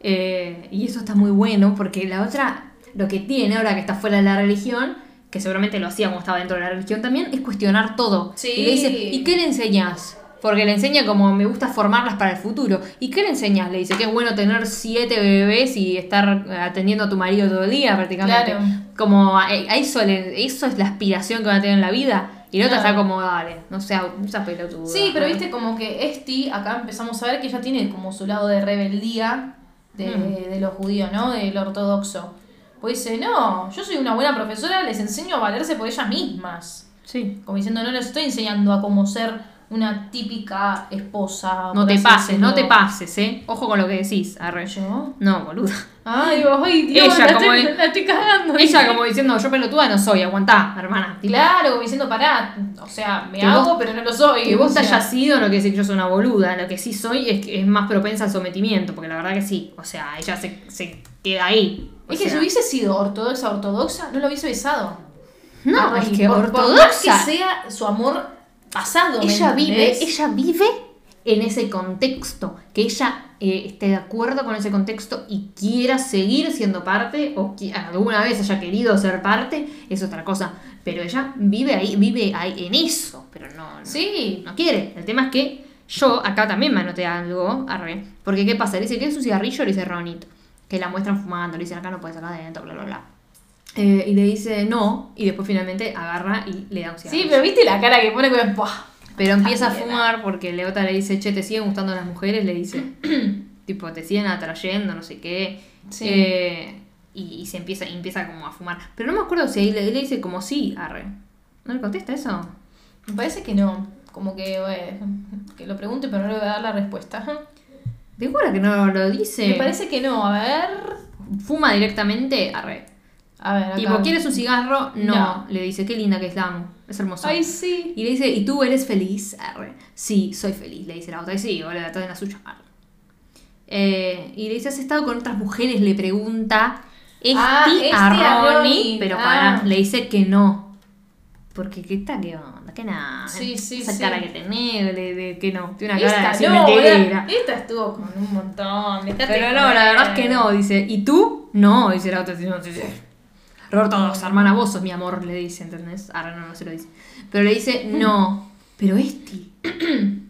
Eh, y eso está muy bueno porque la otra, lo que tiene ahora que está fuera de la religión, que seguramente lo hacía cuando estaba dentro de la religión también, es cuestionar todo. Sí. Y le dice, ¿y qué le enseñas? Porque le enseña como me gusta formarlas para el futuro. ¿Y qué le enseñas? Le dice que es bueno tener siete bebés y estar atendiendo a tu marido todo el día prácticamente. Claro. Como a, a eso, le- eso es la aspiración que van a tener en la vida. Y la otra está como, dale, no sea, sea pelotuda. Sí, pero viste como que Esti, acá empezamos a ver que ella tiene como su lado de rebeldía de, Mm. de los judíos, ¿no? Del ortodoxo. Pues dice, no, yo soy una buena profesora, les enseño a valerse por ellas mismas. Sí. Como diciendo, no les estoy enseñando a cómo ser una típica esposa. No te pases, no te pases, ¿eh? Ojo con lo que decís, arre. ¿Yo? No, boluda. Ay, ay, Dios, Ella la, como estoy, la estoy cagando. Ella como diciendo, yo pelotuda no soy, aguantá, hermana. Tipo, Claro, como diciendo, pará, o sea, me Que hago, vos- pero no lo soy. Que vos sea. hayas sido no quiere decir que yo soy una boluda. Lo que sí soy es que es más propensa al sometimiento, porque la verdad que sí. O sea, ella se, se queda ahí. O Es que si hubiese sido ortodoxa, ortodoxa, no lo hubiese besado. No, es que por- por ortodoxa. que sea su amor pasado. ¿me ella vive, ella vive en ese contexto, que ella eh, esté de acuerdo con ese contexto y quiera seguir siendo parte, o que alguna vez haya querido ser parte, es otra cosa. Pero ella vive ahí, vive ahí en eso, pero no, no, Sí. no quiere. El tema es que yo acá también me anoté algo, arre, porque ¿qué pasa? Le dice que es un cigarrillo, le dice Ronit, que la muestran fumando, le dicen acá no puedes sacar adentro, bla, bla, bla. Eh, y le dice no, y después finalmente agarra y le da un cigarrillo. Sí, pero viste la cara que pone como. ¡buah! Pero empieza a fumar porque Leota le dice, che, ¿te siguen gustando las mujeres? Le dice, tipo, te siguen atrayendo, no sé qué. Sí. Eh, y, y se empieza, y empieza como a fumar. Pero no me acuerdo si ahí le, le dice como sí, arre. ¿No le contesta eso? Me parece que no. Como que, bueno, que lo pregunte, pero no le voy a dar la respuesta. ¿Te acuerdas que no lo dice? Me parece que no. A ver. Fuma directamente, arre. A ver, acá. Tipo, ¿quieres un cigarro? No. No. Le dice, qué linda que es la amo. Es hermosa. Ay, sí. Y le dice, ¿y tú eres feliz? Arre. Sí, soy feliz, le dice la otra. Y sí, boludo, está en la suya. Arre. Eh, y le dice, ¿has estado con otras mujeres? Le pregunta. Esti Ah, Esti a Ronnie, Ronnie. pero Ah. para, le dice que no. Porque qué tal, qué que nada. Sí, sí, Esa sí. cara que tenés, de, de que no, tiene una cara Esta no, boluda, esta estuvo con un montón. Pero no, la verdad es que no, dice. ¿Y tú? No, dice la otra. dice, No, sí, sí. Roberto, dos, hermana, vos sos mi amor, le dice, ¿entendés? Ahora no, no se lo dice. Pero le dice, no, pero Esti,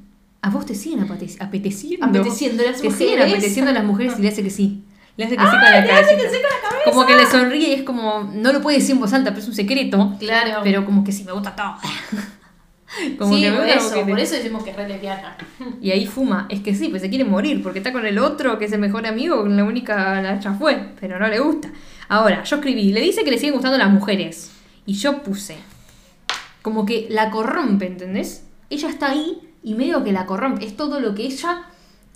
a vos te siguen apete- apeteciendo. Apeteciendo las Te siguen mujeres. apeteciendo las mujeres y le hace que sí. Le hace que sí con la cabeza. Como que le sonríe y es como, no lo puede decir en voz alta, pero es un secreto. Claro. Pero como que sí, me gusta todo. Como sí, que me por gusta eso, que por eso decimos que es re lesbiana. y ahí fuma. Es que sí, pues se quiere morir porque está con el otro que es el mejor amigo, con la única la ya fue, pero no le gusta. Ahora, yo escribí, le dice que le siguen gustando las mujeres. Y yo puse. Como que la corrompe, ¿entendés? Ella está ahí y medio que la corrompe. Es todo lo que ella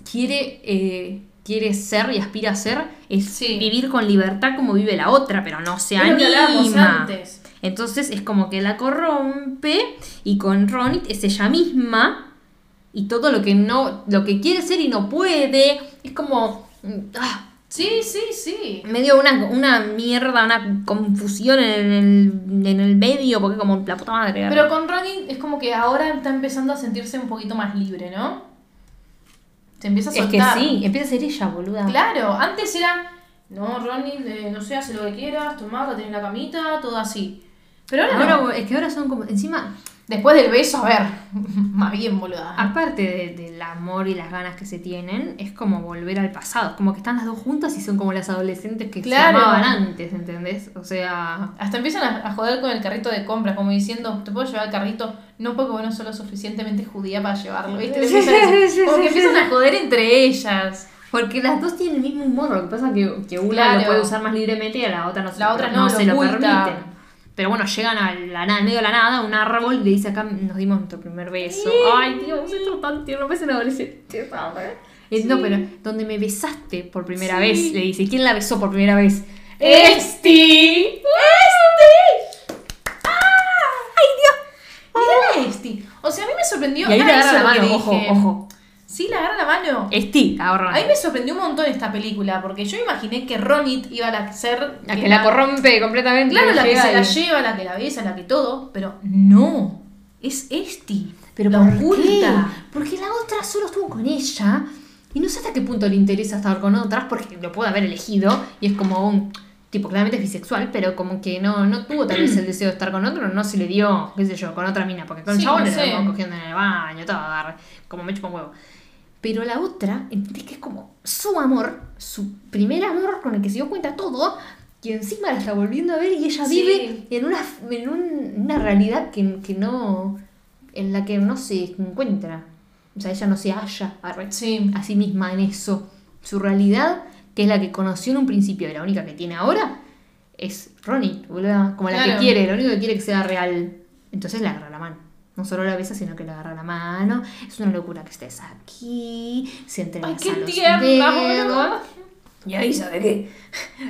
quiere, eh, quiere ser y aspira a ser. Es Sí. vivir con libertad como vive la otra, pero no se hablábamos anima. antes. Entonces es como que la corrompe y con Ronit es ella misma y todo lo que no, lo que quiere ser y no puede, es como mm, ah, Sí, sí, sí. medio una, una mierda, una confusión en el, en el medio, porque como la puta madre. Pero con Ronnie es como que ahora está empezando a sentirse un poquito más libre, ¿no? Se empieza a es que soltar. sí, empieza a ser ella, boluda. Claro, antes era, no, Ronnie, eh, no sé, hace lo que quieras, tomá, tenés la camita, todo así. Pero ahora, Ahora no. es que ahora son como, encima, Después del beso, a ver, más bien, boluda. aparte de- del amor y las ganas que se tienen, es como volver al pasado. Como que están las dos juntas y son como las adolescentes que Claro. se amaban antes, ¿entendés? O sea, Hasta empiezan a, a joder con el carrito de compras, como diciendo, ¿te puedo llevar el carrito? No porque vos no sos lo suficientemente judía para llevarlo, ¿viste? Sí, empiezan a decir- sí, como sí, que sí, empiezan sí. a joder entre ellas. Porque las dos tienen el mismo humor, lo que pasa es que, que una Claro. lo puede usar más libremente y a la otra no se, La otra no, se lo oculta. permiten. Pero bueno, llegan a la nada, en medio de la nada, un árbol y le dice acá nos dimos nuestro primer beso. Ay, Dios, esto es tan tierno, parece una adolescente. Eh, No, pero donde me besaste por primera Sí. vez, le dice. ¿Quién la besó por primera vez? ¡Esti! ¡Esti! ¡Ay, Dios! Mira la Esti. O sea, a mí me sorprendió. Y ahí ah, le agarra la mano, ojo, ojo. Sí, le agarra la mano. Esti, ahorra. A mí me sorprendió un montón esta película, porque yo imaginé que Ronit iba a ser... La que la corrompe completamente. Claro, la que se la lleva, la que la besa, la que todo, pero no. Es Esti. Pero la ¿por qué? oculta. Porque la otra solo estuvo con ella y no sé hasta qué punto le interesa estar con otras porque lo puede haber elegido y es como un tipo claramente es bisexual, pero como que no, no tuvo tal vez el deseo de estar con otro, no se le dio, qué sé yo, con otra mina, porque con Sí, chabón no le cogiendo en el baño, todo, agarre, como me chupa un huevo. Pero la otra, ¿entendés que es como su amor, su primer amor con el que se dio cuenta todo, y encima la está volviendo a ver y ella Sí. vive en una, en un- una realidad que, que no, en la que no se encuentra. O sea, ella no se halla Sí. a sí misma en eso. Su realidad, que es la que conoció en un principio y la única que tiene ahora, es Ronnie, boluda. Como la que quiere, lo único que quiere que sea real. Entonces le agarra la mano. No solo la besa, sino que le agarra la mano. Es una locura que estés aquí. Se entrega Ay, qué los tierna, dedos. Y ahí sabe qué.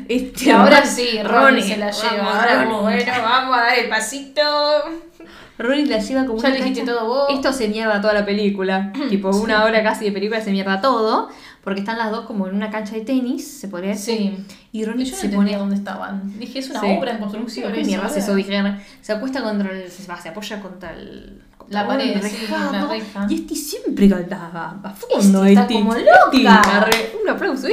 Este, Y ahora sí, Ronnie se la vamos, lleva. Ahora como, Ronnie. bueno, vamos a dar el pasito. Ronnie la lleva como Ya una cancha. todo vos. Esto se mierda toda la película. tipo, una hora casi de película se mierda todo. Porque están las dos como en una cancha de tenis, se podría decir. Sí. Y Y Ronnie yo no se pone. dónde estaban. Dije, es una Sí. obra en construcción. ¿Qué mierda es eso? Dije, se acuesta contra el. Se, apoya contra el. contra La pared, sí, rejado, la reja. Y este siempre cantaba a fondo. Está como loca. Un aplauso,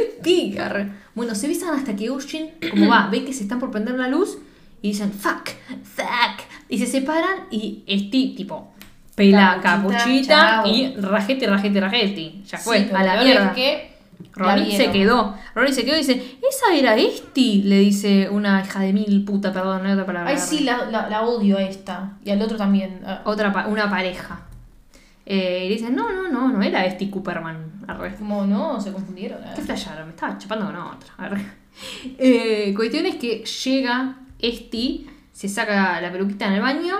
arre. Bueno, se besan hasta que Ocean, como va, ve que se están por prender la luz y dicen fuck, fuck. Y se separan y Esti, tipo, pela Capuchita, y rajete, rajete, rajete. Ya fue, Sí, a la mierda. es que Ronnie se quedó. Ronnie se quedó y dice, esa era Esti, le dice una hija de mil puta, perdón, no hay otra palabra. Ay, sí, la, la, la odio a esta. Y al otro también. Ah, Otra, pa- una pareja. Eh, y le dicen, no, no, no, no era Esti Cooperman. Arre. Como no, se confundieron. ah. ¿Qué flasharon? Me estaba chupando con otra. Arre. Eh, cuestión es que llega Esti, se saca la peluquita en el baño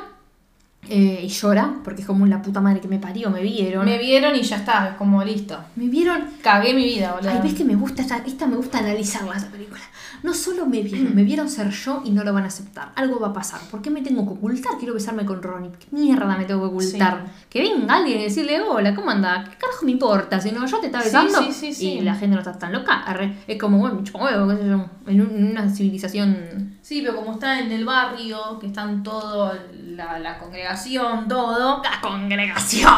eh, y llora, porque es como la puta madre que me parió, me vieron. Me vieron y ya está, es como listo. Me vieron Cagué mi vida, boludo. Ay, ves que me gusta esta, esta me gusta analizarla esa película. No solo me vieron, me vieron ser yo y no lo van a aceptar. Algo va a pasar. ¿Por qué me tengo que ocultar? Quiero besarme con Ronnie. ¿Qué mierda me tengo que ocultar? Que venga alguien y decirle, hola, ¿cómo anda? ¿Qué carajo me importa? Si no, yo te estaba Sí, besando sí, sí, sí. y la gente no está tan loca. Arre, es como, bueno, me huevo, qué sé yo. En, un- en una civilización... Sí, pero como está en el barrio, que están todo, la, la congregación, todo. ¡La congregación!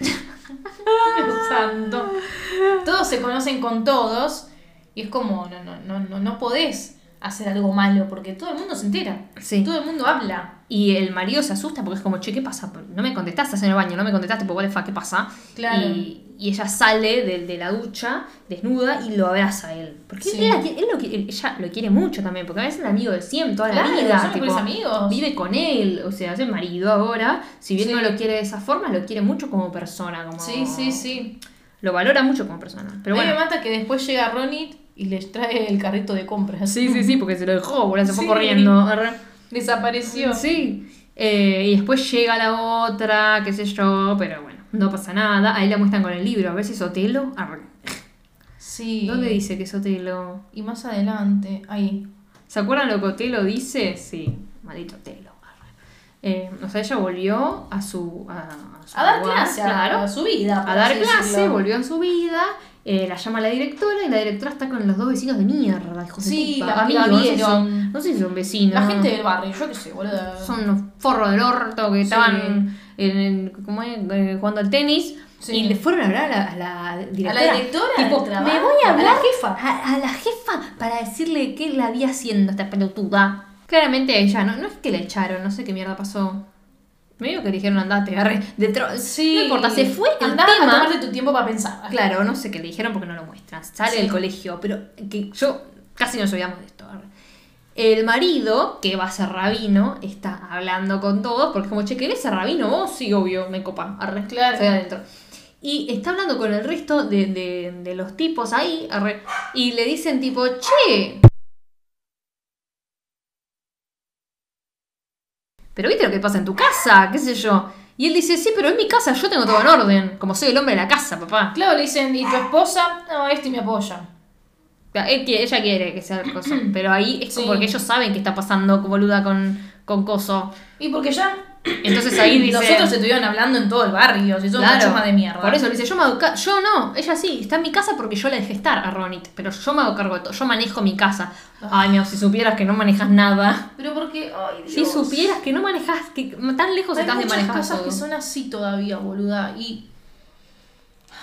Dios santo. Todos se conocen con todos. Y es como, no, no, no, no, no podés hacer algo malo porque todo el mundo se entera. Sí. Todo el mundo habla. Y el marido se asusta porque es como, che, ¿qué pasa? No me contestaste estás en el baño, no me contestaste, pues ¿qué pasa? Claro. Y, y ella sale de, de la ducha, desnuda, y lo abraza a él. Porque Sí. él, él lo qui- ella lo quiere mucho también, porque a veces es un amigo de siempre, toda Claro, la vida. mejores amigos. Vive con él, o sea, es el marido ahora. Si bien Sí. no lo quiere de esa forma, lo quiere mucho como persona. Como, Sí, sí, sí. Lo valora mucho como persona. Pero a mí bueno. me mata que después llega Ronit y les trae el carrito de compras. Sí, sí, sí, porque se lo dejó, boludo, se fue Sí. corriendo. Desapareció. Sí. Eh, y después llega la otra, qué sé yo, pero bueno, no pasa nada. Ahí la muestran con el libro, a ver si es Otelo. Arre. Sí. ¿Dónde dice que es Otelo? Y más adelante, ahí. ¿Se acuerdan lo que Otelo dice? Sí, maldito Otelo. Eh, o sea, ella volvió a su. A, su A dar clase, a- claro, a su vida. a dar clase, volvió a su vida. Eh, la llama la directora y la directora está con los dos vecinos de mierda, hijos Sí, de puta. la- Amigos, la no sé si vieron. son- No sé si son vecinos. La gente del barrio, yo qué sé, boludo. son unos forros del orto que Sí. estaban en, en- ¿cómo es? Eh, jugando al tenis Sí. y le fueron a hablar a la, a la directora. A la directora Tipo, trabajo, me voy a a hablar la jefa. A, a la jefa para decirle qué la había haciendo esta pelotuda. Claramente ella, no, no es que la echaron, no sé qué mierda pasó. Me digo que le dijeron andate, agarré. Sí. No importa, se fue el Andá tema. a tomarte tu tiempo para pensar. Claro, no sé qué le dijeron porque no lo muestran. Sale Sí. del colegio, pero que yo casi nos olvidamos de esto. El marido, que va a ser rabino, está hablando con todos, porque como, che, ¿querés ser rabino vos? Sí, obvio, me copa. Arre, Claro. estoy adentro. Y está hablando con el resto de, de- de los tipos ahí, arre, y le dicen tipo, che. Pero viste lo que pasa en tu casa, qué sé yo. Y él dice, sí, pero en mi casa yo tengo todo en orden, como soy el hombre de la casa, papá. Claro, le dicen, ¿y tu esposa? No, este me apoya. Él quiere- ella quiere que sea el coso. Pero ahí es como Sí. porque ellos saben que está pasando boluda con, con coso. Y porque ya Entonces ahí dice. los otros estuvieron hablando en todo el barrio, si son una chuma de mierda. Por eso le dice, yo me hago Yo no, ella sí, está en mi casa porque yo la dejé estar a Ronit. Pero yo me hago cargo de todo, yo manejo mi casa. Ay, no, si supieras que no manejas nada. Pero porque, ay, Dios. Si supieras que no manejas, que tan lejos Hay estás de manejar cosas todo. que son así todavía, boluda. Y.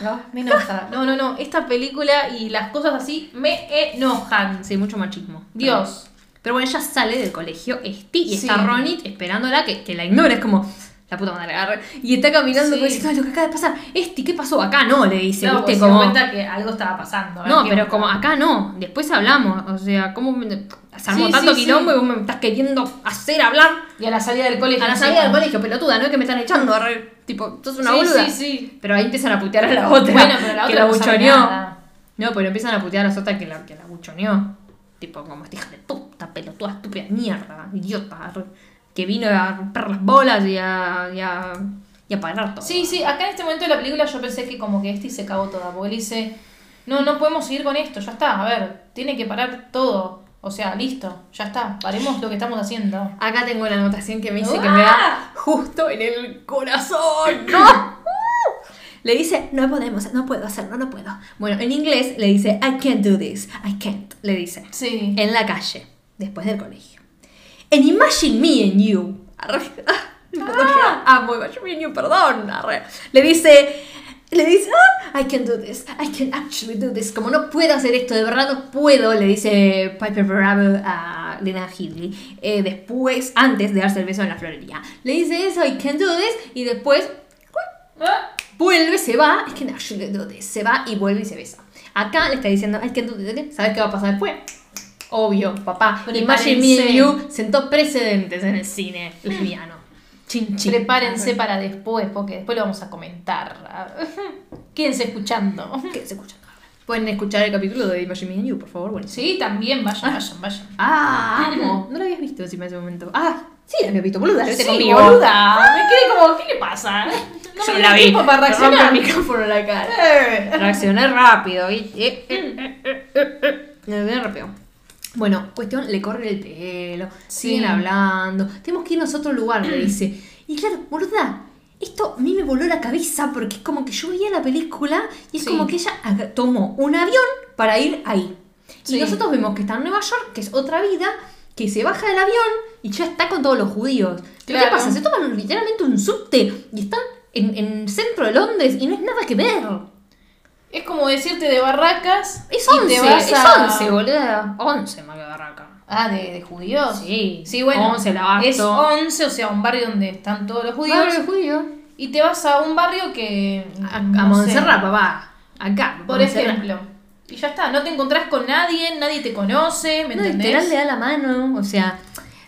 No, me enoja. No, no, no. Esta película y las cosas así me enojan. Sí, mucho machismo. Dios. Pero bueno, ella sale del colegio, Esti, y está. Ronit esperándola que, que la ignore. Es como, la puta madre agarre. Y está caminando Sí. diciendo, "Ay, lo que acaba de pasar. Esti, ¿qué pasó? Acá no, le dice, No, ¿viste? pues se Como, dio cuenta que algo estaba pasando. no, pero como acá no. Después hablamos. O sea, ¿cómo se armó Sí, tanto sí, quilombo y vos me estás queriendo hacer hablar? Y a la salida del colegio. A la salida del colegio, pelotuda, no que me están echando, arre. Tipo, sos una boluda. sí, sí. Pero ahí empiezan a putear a la otra. Bueno, pero la que otra la no sabe buchoneó. No, pero empiezan a putear a las otras que la, que la buchoneó. Tipo, como esta hija de puta, pelotuda, estúpida, mierda, idiota. Que vino a romper las bolas y a, y a, y a parar todo. Sí, sí, acá en este momento de la película yo pensé que como que este se cagó toda, porque él dice, no, no podemos seguir con esto, ya está, a ver, tiene que parar todo. O sea, listo, ya está, paremos lo que estamos haciendo. Acá tengo la anotación que me dice que ¡Ah! me da justo en el corazón. ¡No! Le dice, no podemos, no puedo hacerlo, no puedo. Bueno, en inglés le dice, I can't do this, I can't, le dice. Sí. En la calle, después del colegio. And imagine me and you. Arre. Ah, me pongo a llorar. Amo, imagine me and you, perdón. Arre. Le dice, le dice, ah, I can do this, I can actually do this. Como no puedo hacer esto, de verdad no puedo, le dice Piper Bravo a Lena Headley. Eh, después, antes de darse el beso en la florería. Le dice eso, I can do this, y después Ah, vuelve, se va, actually do this. Se va y vuelve y se besa. Acá le está diciendo, do this. ¿Sabes qué va a pasar después? Obvio, papá. Prepárense. Imagine Me and You sentó precedentes en el cine lesbiano. Chin, chin. Prepárense para después, porque después lo vamos a comentar. Quédense escuchando. ¿Qué se escucha? Pueden escuchar el capítulo de Imagine Me and You, por favor. Sí, también, vayan, vayan, vayan. Ah, amo. No lo habías visto encima en ese momento. Ah, sí, lo había visto. Boluda, Sí, conmigo. boluda, me quedé como, ¿qué le pasa? No Yo me la vi. tiempo para Me reaccionar. el micrófono en la cara. Eh. Reaccioné rápido. ¿viste? Eh, eh, eh. Reaccioné rápido. Bueno, cuestión, le corre el pelo, Sí. siguen hablando, tenemos que irnos a otro lugar, le dice. Y claro, boluda, esto a mí me voló la cabeza porque es como que yo veía la película y es Sí. como que ella tomó un avión para ir ahí. Sí. Y nosotros vemos que está en Nueva York, que es otra vida, que se baja del avión y ya está con todos los judíos. ¿Pero Claro. qué pasa? Se toman literalmente un subte y están en, en centro de Londres y no es nada que ver. Es como decirte de barracas. Es y 11, te vas es a- 11, boluda. 11 más que barraca. Ah, de, de judíos. Sí, Sí, bueno. 11 la es 11, o sea, un barrio donde están todos los judíos. Barrio judío. Y te vas a un barrio que. A, a no Montserrat, sé, papá. Acá. Por Montserrat. ejemplo. Y ya está, no te encontrás con nadie, nadie te conoce, ¿me No, entendés? literal le da la mano. O sea,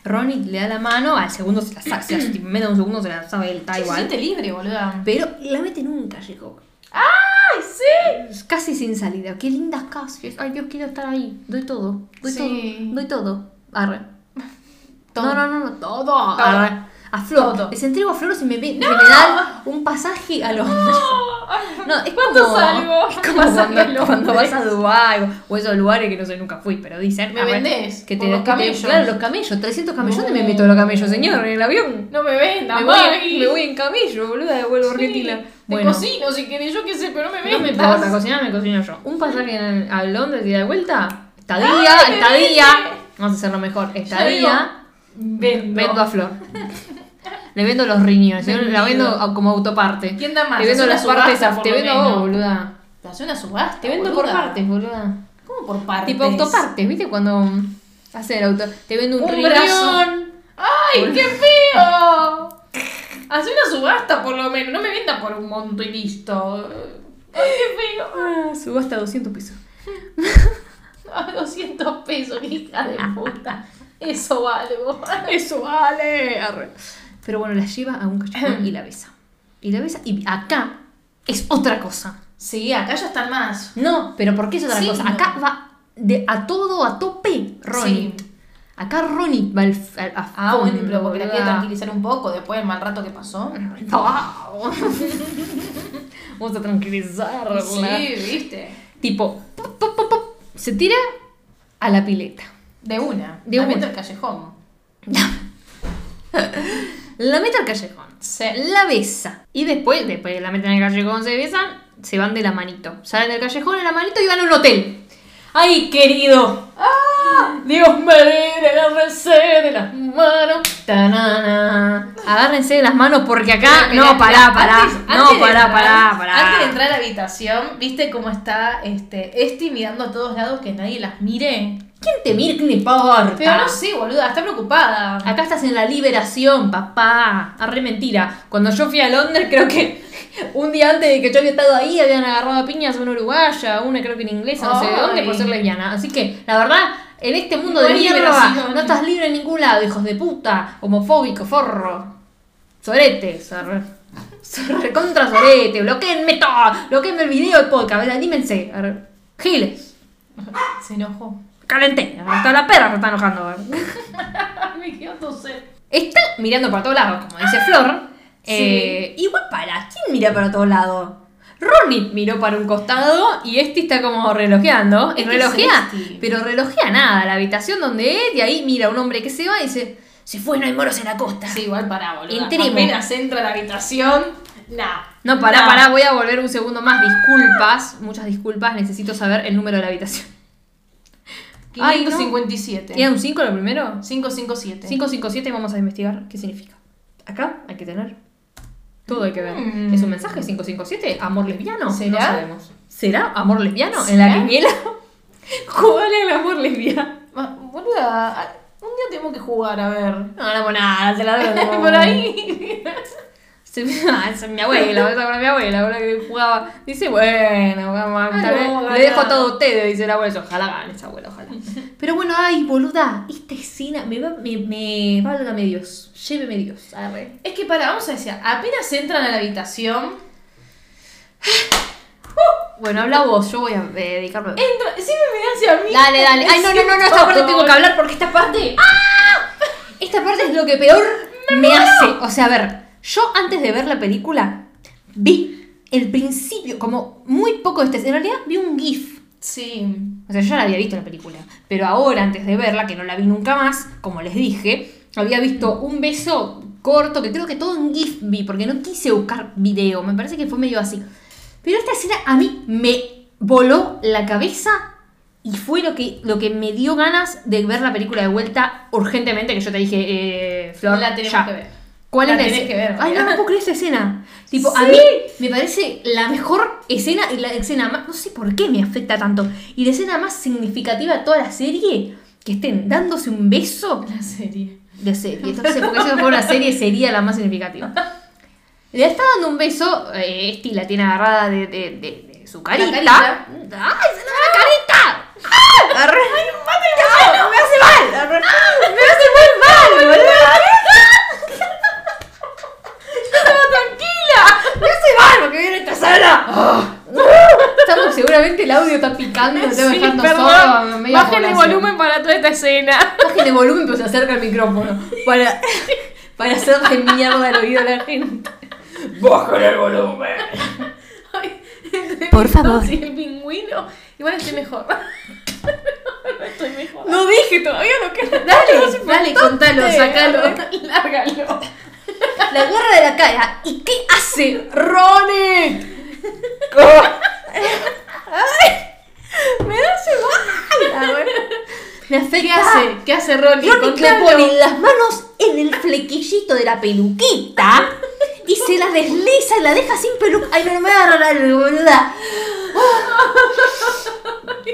Ronnie le da la mano, al segundo se la saca. se la- menos un segundo se la sabe él, está se igual. siente libre, boluda. Pero la mete en un callejón. ¡Ay, sí! Casi sin salida. Qué lindas calles. Ay, Dios, quiero estar ahí. Doy todo. Doy Sí. todo. Doy todo. Arre. Todo. No, no, no, no. Todo. Arre. A Flor. Todo. Les entrego a Flor si me, si me dan un pasaje a los. No, es ¿Cuánto como, salgo? es como cuando, cuando Londres. vas a Dubái o, esos lugares que no sé, nunca fui, pero dicen. ¿Me vendés? Que te, los camellos. claro, los camellos. 300 camellos. No. ¿Dónde me meto los camellos, señor? En el avión. No me vendas, Me voy, me voy en camello, boluda, de vuelvo a Sí. Te Bueno. cocino si querés, yo qué sé, pero no me No me vendas. importa, cocinar me cocino yo. Un pasaje a Londres y de vuelta. Estadía, estadía. vende. Vamos a hacerlo mejor. Estadía. Vendo. Vendo a Flor. Le vendo los riñones. yo. La vendo a- como autoparte. ¿Quién da más? Te vendo las partes. a- Te vendo a vos, menos. boluda. Te hace una subasta. Te vendo por partes, boluda. ¿Cómo por partes? Tipo autopartes, ¿viste? Cuando hace el auto. Te vendo un, Un riñón. brazo. ¡Ay, qué feo! Hace una subasta por lo menos, no me venda por un monto y listo. ¡Ay, qué feo! Ah, subasta 200 pesos. Ay, 200 pesos, hija de puta. Eso valgo. Eso vale. Arre. Pero bueno, la lleva a un callejón y la besa. Y la besa. Y acá es otra cosa. Sí, acá ya están más. No, pero ¿por qué es otra Sí, cosa? no. Acá va de, a todo, a tope, Ronnie. Sí. Acá Ronnie va al, al- a Ah, fondo, bueno, pero porque la quiere tranquilizar un poco después del mal rato que pasó. No. Vamos a tranquilizarla. Sí, viste. Tipo, pop, pop, pop, pop, se tira a la pileta. De una. De al callejón. La mete al callejón. Sí. La besa. Y después, después de la meten en el callejón, se besan, se van de la manito. Salen del callejón en la manito y van a un hotel. ¡Ay, querido! ¡Ah! Dios me libre, agárrense de las manos. Tanana. Agárrense de las manos porque acá. No, pará, pará. Antes- no, antes de pará, entrar- pará, pará. Antes de entrar a la habitación, ¿viste cómo está este, Esti mirando a todos lados que nadie las mire? ¿Quién te mira? ¿Qué le importa? Pero no sé, boluda, está preocupada. Acá estás en la liberación, papá. Arre mentira. Cuando yo fui a Londres, creo que un día antes de que yo había estado ahí, habían agarrado a piñas a una uruguaya, una creo que en inglesa, no sé de dónde, por ser lesbiana. Así que, la verdad, en este mundo No de mierda, no estás libre en ningún lado, hijos de puta. Homofóbico, forro. Soretes, arre. Sorre, contra sorete, bloqueenme todo, bloqueenme el video, el podcast, anímense. Giles, Se enojó. Calenté, hasta la perra se está enojando. Me quedó toser. Está mirando para todos lados, como dice Flor. Eh, igual para, ¿quién mira para todos lados? Ronnie miró para un costado y este está como relojeando. Es relojea, pero relojea nada. La habitación donde es, y ahí mira a un hombre que se va y dice: Se fue, no hay moros en la costa. Sí, igual para. Entremos. Apenas entra a la habitación, nah. No, pará, Nah. pará, voy a volver un segundo más. Disculpas, muchas disculpas. Necesito saber el número de la habitación. Ay, no. 557. ¿Era un 5 lo primero? 557. 557 vamos a investigar qué significa. Acá hay que tener. Todo hay que ver. Mm. ¿Es un mensaje 557? ¿Amor lesbiano? ¿Será? No sabemos. ¿Será amor lesbiano? ¿En la quiniela? ¿Cuál es el amor lesbiano? Ma- Boluda, a- un día tenemos que jugar, a ver. No, no, pues nada, se la doy. Por ahí. Ah, es mi abuela, esa con mi abuela, ahora que jugaba. Dice, bueno, vamos, Ah, tal no, vez vamos a le dejo todo a ustedes, dice el abuelo. Ojalá gane esa abuela, ojalá. Pero bueno, ay, boluda, esta escena, me, va, me, me, válgame Dios, lléveme Dios, arre. Es que para, vamos a decir, apenas entran a la habitación, Bueno, habla vos, yo voy a eh, dedicarme. entra, siempre me hacia mí. Dale, dale. Ay, no, no, no, no, esta parte tengo que hablar porque esta parte. ¡Ah! Esta parte es lo que peor me hace. O sea, a ver, yo antes de ver la película vi el principio, como muy poco de este. En realidad vi un GIF Sí. O sea, yo ya la había visto la película. Pero ahora, antes de verla, que no la vi nunca más, como les dije, había visto un beso corto, que creo que todo en GIF vi, porque no quise buscar video. Me parece que fue medio así. Pero esta escena a mí me voló la cabeza y fue lo que, lo que me dio ganas de ver la película de vuelta urgentemente, que yo te dije, eh, Flor, La tenemos ya. que ver. ¿Cuál La es la escena? que ver, Ay, no me puedo creer esta escena. Tipo, a mí me parece la mejor escena y la escena más. No sé por qué me afecta tanto. Y la escena más significativa de toda la serie, que estén dándose un beso La serie. de serie. Entonces, porque si no fuera una serie, sería la más significativa. Le está dando un beso, eh, Esti la tiene agarrada de, de- de- de su carita. carita. ¡Ay, se le va la carita! ¡Ah! Arre- ¡No, ¡Me hace mal! Arre- ¡Me hace muy mal, boludo! Hace mal porque viene esta sala! Estamos seguramente el audio está picando, estamos Sí, dejando perdón. sordo, media Bajen el población. volumen para toda esta escena. Bajen el volumen pero se acerca el micrófono para, para hacerle mierda al oído a la gente. Bajen el volumen. Ay, Por favor. Sí, el pingüino. Igual estoy mejor. no estoy mejor. No dije todavía lo que Dale, dale, contalo, sacalo, lárgalo. La agarra de la cara. ¿Y qué hace Ronnie? me hace mal. Arre. Me afecta. ¿Qué hace? ¿Qué hace Ronnie? Ronnie le pone las manos en el flequillito de la peluquita y se la desliza y la deja sin peluca. Ay, no me voy a agarrar algo, boluda.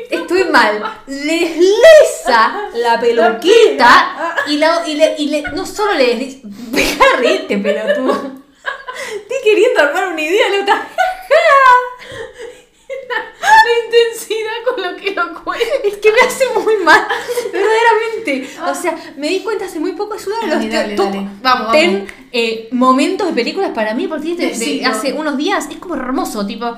Estoy mal. Le desliza la peluquita y, la, y, le, y le- no solo le desliza. De reírte, pelotudo. Estoy queriendo armar una idea, la otra. La intensidad con lo que lo cuenta. Es que me hace muy mal, verdaderamente. O sea, me di cuenta hace muy poco, es uno de los Dale, top dale. Vamos, ten, eh, momentos de películas para mí partir de, de hace unos días. Es como hermoso, tipo.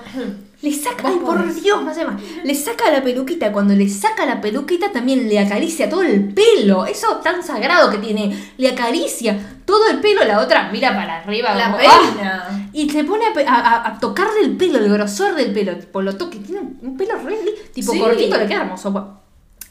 Le saca, ay por podés. Dios, hace mal. Le saca la peluquita. Cuando le saca la peluquita también le acaricia todo el pelo. Eso tan sagrado que tiene. Le acaricia todo el pelo. La otra mira para arriba. La como, peina. ¡ah! Y se pone a, tocarle el pelo, el grosor del pelo. Tipo, lo toque. Tiene un- pelo re tipo Sí. cortito, le queda hermoso.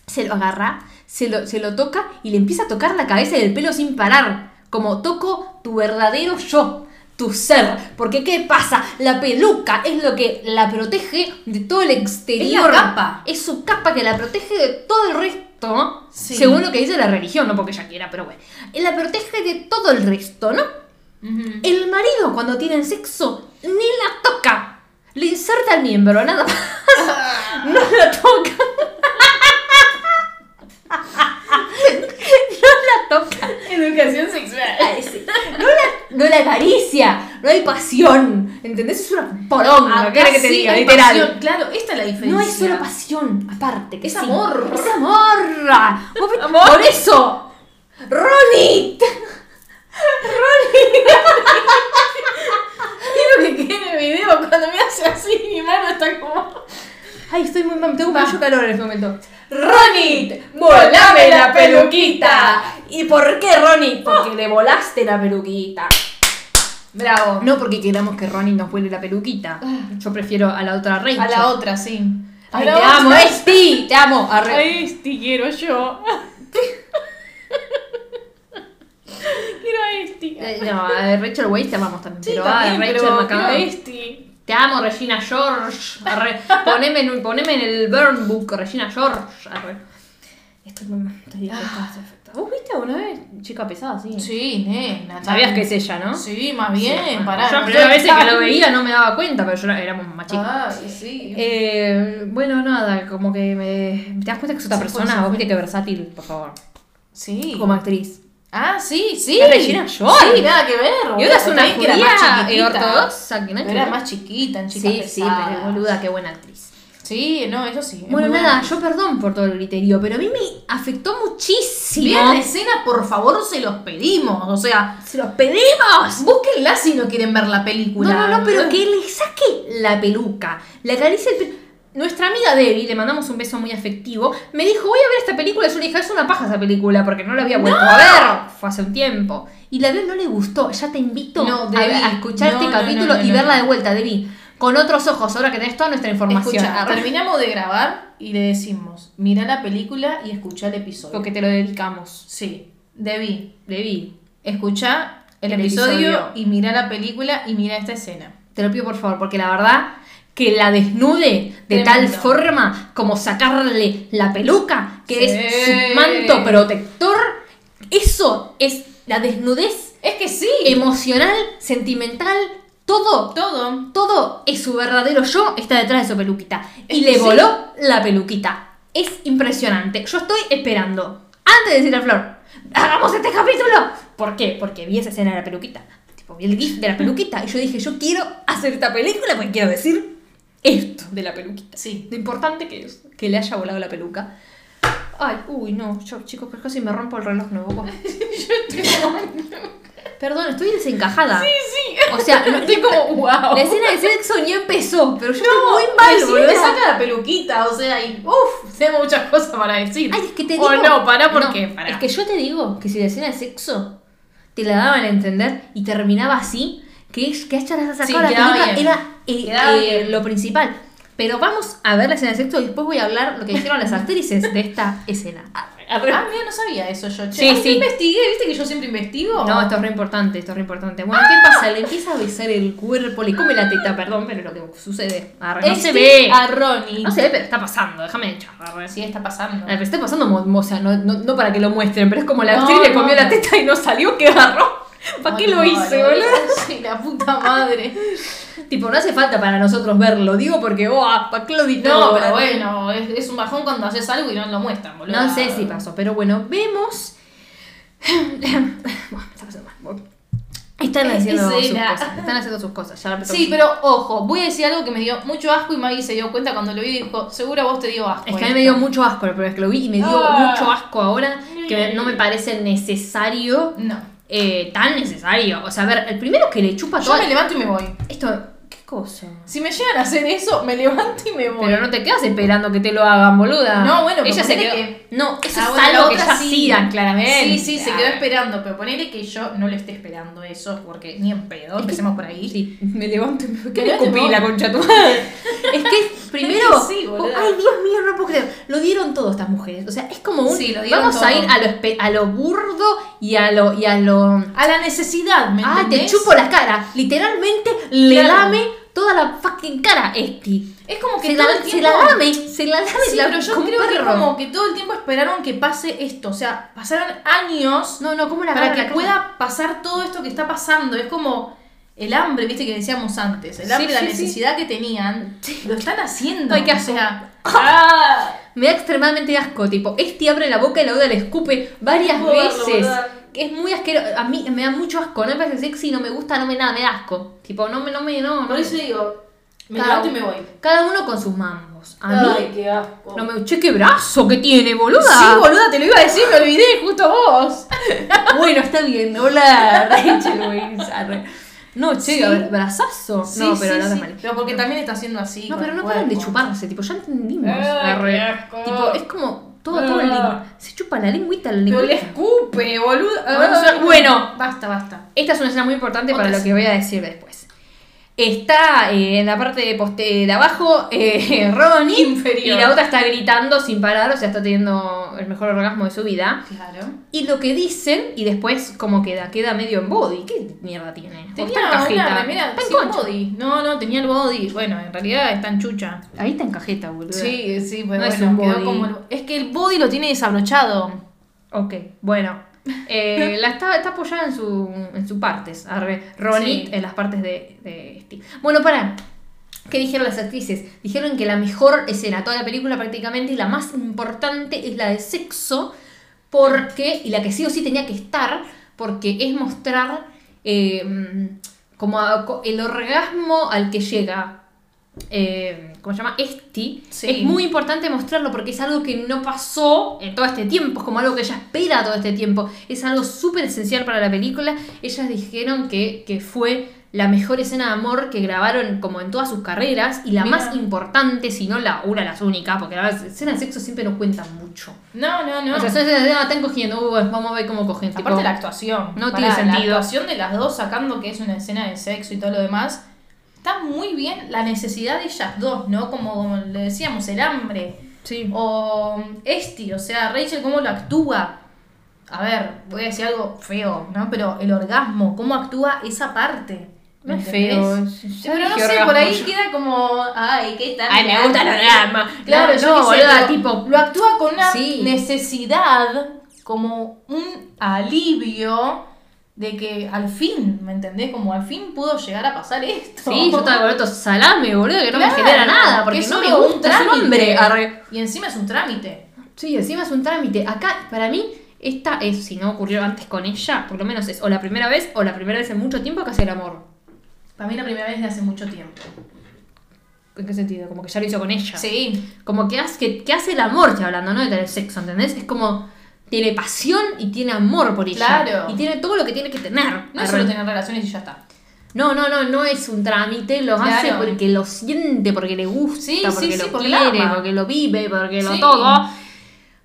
Se lo agarra, se lo, se lo toca y le empieza a tocar la cabeza y el pelo sin parar. Como toco tu verdadero yo, tu ser. Porque ¿qué pasa? La peluca es lo que la protege de todo el exterior. Es la capa. Es su capa que la protege de todo el resto. Sí. Según lo que dice la religión, no porque ella quiera, pero bueno. La protege de todo el resto, ¿no? El marido cuando tienen sexo ni la toca. Le inserta el miembro, nada más. No la toca. No la toca. Educación sexual. No la, acaricia. No hay pasión. ¿Entendés? Es una poronga. Acá ¿Qué que te sí diga? hay Literal. pasión. Claro, esta es la diferencia. No es solo pasión, aparte. Que Es sí. amor. Es amor. Amor. Por eso. Ronnie. Quiero que quede en el video cuando me hace así, mi mano está como. Ay, estoy muy mal, tengo Va. mucho calor en este momento. Ronnie, volame la peluquita. ¿Y por qué, Ronnie? Porque le volaste la peluquita. Bravo. No porque queramos que Ronnie nos vuele la peluquita. Yo prefiero a la otra Rachel. A la otra, sí. A Ay, te otra. amo, Esti, te amo. Arre. Ay, este quiero yo. quiero a este. Eh, No, a Rachel Weisz te amamos también. Sí, pero también, a Rachel pero quiero a McAdams. Te amo, Regina George. Arre. Poneme, en, poneme en el Burn Book, Regina George. Arre. Estoy muy mal, estoy. ¿Vos viste alguna vez chica pesada así? Sí, nena. Sabías que es ella, ¿no? Sí, más bien, Sí, pará. Yo no la primera estoy vez que lo veía no me daba cuenta, pero yo era- éramos más chicos. Ay, sí. Eh, bueno, nada, como que me. ¿Te das cuenta que es otra persona? Vos viste que versátil, por favor. sí. Como actriz. Ah, sí, sí. Es Regina George. Sí, nada que ver. Y ahora es una que era judía más chiquitita. ortodoxa que no Pero que era ver. más chiquita, en chicas Sí, sí, pero boluda, qué buena actriz. Sí, no, eso sí. Bueno, nada, yo perdón por todo el griterío, pero a mí me afectó muchísimo. Vean la escena, por favor, se los pedimos. O sea, ¡Se los pedimos! búsquenla si no quieren ver la película. No, no, no, pero que le saque la peluca, le acaricie el pelo. Nuestra amiga Debbie, le mandamos un beso muy afectivo, me dijo, voy a ver esta película. Yo le dije, es una paja esa película, porque no la había vuelto a ver. Fue hace un tiempo. Y la vio, no le gustó. Ya te invito No, a, Debbie, a escuchar no, este capítulo y verla de vuelta, Debbie. con otros ojos, ahora que tenés toda nuestra información. Escucha, terminamos de grabar y le decimos, mira la película y escucha el episodio. Porque te lo dedicamos. Sí, debí. Debí. Escucha el, El episodio, episodio. y mira la película y mira esta escena. Te lo pido por favor, porque la verdad que la desnude de tal forma como sacarle la peluca, que Sí. es su manto protector, eso es la desnudez Es que sí. emocional, sentimental, todo, Todo. todo es su verdadero yo, está detrás de su peluquita. Es Y le sí. voló la peluquita. Es impresionante. Yo estoy esperando, antes de decir a Flor, hagamos este capítulo. ¿Por qué? Porque vi esa escena de la peluquita. Tipo, vi el gif de la peluquita y yo dije, yo quiero hacer esta película porque quiero decir esto de la peluquita. Sí. Lo importante que es que le haya volado la peluca. Ay, uy, no, yo, chicos, pero casi me rompo el reloj nuevo. Perdón, estoy desencajada. Sí, Sí. O sea, no- estoy como, wow. la escena de sexo ni empezó, pero yo estoy muy mal, boluda. te saca la peluquita, o sea, y uff, tengo muchas cosas para decir. Ay, es que te O digo. no, pará, ¿por No, qué? Pará. Es que yo te digo que si la escena de sexo te la daban a entender y terminaba así, que que ella les Sí, sacado la peluca bien. era eh, eh, lo principal. Pero vamos a ver la escena de sexo y después voy a hablar lo que dijeron las actrices de esta escena. Ah, mira, no sabía eso yo. Che, Sí, Ay, sí. investigué, viste que yo siempre investigo. No, esto es re importante, esto es re importante. Bueno, ¿qué pasa? Le empieza a besar el cuerpo, le come la teta, perdón, pero lo que sucede. Arre, no Este se ve. A Ronnie. No se ve, pero está pasando, déjame echar. Sí, está pasando. Ver, está pasando, o sea, no, no, no para que lo muestren, pero es como la No, actriz le comió la teta y no salió, que agarró. ¿Para qué lo hice, boludo? Sí, la puta madre. Tipo, no hace falta para nosotros verlo, digo porque, oh, ¿para qué lo dije? No, pero bueno, es, es un bajón cuando haces algo y no lo muestran, boludo. No sé si pasó, pero bueno, vemos. Bueno, está pasando mal. Bueno, Están Es- haciendo sus cosas. Están haciendo sus cosas. Ya Sí, pero ojo, voy a decir algo que me dio mucho asco y Maggie se dio cuenta cuando lo vi y dijo, seguro a vos te dio asco. Es que a mí esto". me dio mucho asco la primera vez que lo vi y me dio Ah. mucho asco ahora que no me parece necesario, No. Eh, tan necesario. O sea, a ver, el primero que le chupa Yo todo. me levanto y me voy. Esto, ¿qué cosa? Si me llegan a hacer eso, me levanto y me voy. Pero no te quedas esperando que te lo hagan, boluda. No, bueno, ella se quedó. que- No, eso Ah, es bueno, la algo que ya sí. claramente. Sí, sí, se quedó esperando, pero ponele que yo no le esté esperando eso, porque ni en pedo, empecemos por ahí. Sí, me levanto y me Me ¿Qué la voy. concha tu madre? Es que primero. Es que sí, oh, ay, Dios mío, no puedo creer. Lo dieron todas estas mujeres. O sea, es como un. Sí, lo dieron vamos a todo. ir a lo, espe- a lo burdo y a lo. Y a lo A la necesidad, ¿me ah, te chupo la cara. Literalmente le Claro. lame toda la fucking cara, Esti. Es como que Se todo la, el se tiempo... la lame, se la lame. Sí, la- pero yo como creo que perro. como que todo el tiempo esperaron que pase esto. O sea, pasaron años No, no, ¿cómo la para que la pueda pasar todo esto que está pasando. Es como el hambre, viste que decíamos antes. El Sí, hambre, la sí, sí. necesidad que tenían. Lo están haciendo. Ay, qué o asco. sea, ¡ah! Me da extremadamente asco, tipo, este abre la boca y la otra le escupe varias No verlo, veces. boluda. Es muy asqueroso. A mí me da mucho asco, no me parece sexy, no me gusta, no me nada, me da asco. Tipo, no me, no me, no. Por no. eso digo, me Cada- levanto y me voy. Cada uno con sus mambos. A mí, Ay, qué asco. no me. Che, qué brazo que tiene, boluda. Sí, boluda, te lo iba a decir, me olvidé, justo vos. Bueno, está bien. Hola, Rachel. No, che, Sí. brazazo. Sí, no, pero sí, no te mal. Pero porque también está haciendo así. No, pero no paran de chuparse, tipo, ya entendimos. Ay, qué asco. Tipo, es como todo, todo el Ah. Se chupa la lengüita, la lengüita. le escupe, boluda. Bueno. Basta, basta. Esta es una escena muy importante para lo que voy a decir después. Está eh, en la parte de, poste- de abajo eh, Ronnie Inferior. y la otra está gritando sin parar, o sea, está teniendo el mejor orgasmo de su vida. Claro. Y lo que dicen, y después cómo queda, queda medio en body. ¿Qué mierda tiene? ¿O Tenía está en una cajeta? remera Está en sin concha. body. No, no, tenía el body. Bueno, en realidad está en chucha. Ahí está en cajeta, boludo. Sí, sí, pues No es bueno, un quedó body. como el- Es que el body lo tiene desabrochado. Ok, bueno. Eh, la está, está apoyada en su en sus partes. Arre, Ronnie Sí. en las partes de, de Steve. Bueno, para. ¿Qué dijeron las actrices? Dijeron que la mejor escena toda la película prácticamente y la más importante es la de sexo. Porque, y la que sí o sí tenía que estar, porque es mostrar eh, como a- el orgasmo al que llega. Eh, ¿Cómo se llama? Esti. Sí. Es muy importante mostrarlo porque es algo que no pasó en todo este tiempo, es como algo que ella espera todo este tiempo. Es algo súper esencial para la película. Ellas dijeron que, que fue la mejor escena de amor que grabaron como en todas sus carreras y la Mira. más importante, si no la una, las únicas, porque las escenas de sexo siempre no cuentan mucho. No, no, no. O sea, escenas de ah, están cogiendo, uh, vamos a ver cómo cogen. tipo, Aparte la actuación. no Pará, tiene sentido. La actuación de las dos sacando que es una escena de sexo y todo lo demás. Está muy bien la necesidad de ellas dos, ¿no? Como, le decíamos, el hambre. Sí. O Esti, o sea, Rachel cómo lo actúa. A ver, voy a decir algo feo, ¿no? Pero el orgasmo, cómo actúa esa parte. No ¿me es feo, ya Pero no sé, por ahí queda como, ay, qué tal. Ay, me gusta el orgasmo. Claro, No, yo no, sé, boluda, pero tipo- Lo actúa con una Sí. necesidad, como un alivio de que al fin, ¿me entendés? Como al fin pudo llegar a pasar esto. Sí, yo estaba con esto salame, boludo, que no me genera nada, porque no me un gusta ese trámite. Arre. Y encima es un trámite. Sí, encima es un trámite. Acá, para mí, esta es, si no ocurrió antes con ella, por lo menos es o la primera vez o la primera vez en mucho tiempo que hace el amor. Para mí la primera vez de hace mucho tiempo. ¿En qué sentido? Como que ya lo hizo con ella. Sí. Como que hace, que, que hace el amor, estoy hablando, no de tener sexo, ¿entendés? Es como tiene pasión y tiene amor por ella. Claro. Y tiene todo lo que tiene que tener. No es solo tener relaciones y ya está. No, no, no, no es un trámite, lo hace porque lo siente, porque le gusta, Sí, porque sí, lo sí, porque quiere, ama. porque lo vive, porque lo todo.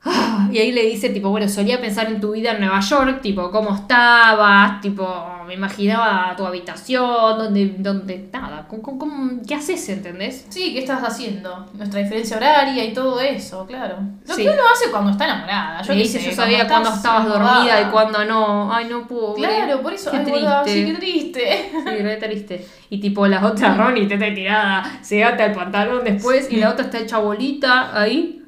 Y ahí le dice, tipo, bueno, solía pensar en tu vida en Nueva York, tipo, cómo estabas, tipo, me imaginaba tu habitación, donde, donde, nada, ¿cómo- cómo- ¿qué haces, entendés? Sí, ¿qué estás haciendo? Nuestra diferencia horaria y todo eso, claro. Lo Sí. que uno hace cuando está enamorada. Yo dice, yo sabía cuando cuándo estabas enamorada. dormida y cuándo no. Ay, no puedo. Claro, por eso. Qué ay, triste. sí, qué triste. Sí, re triste. Y tipo la otra Ronnie te está tirada, se ata el pantalón después y la otra está hecha bolita ahí,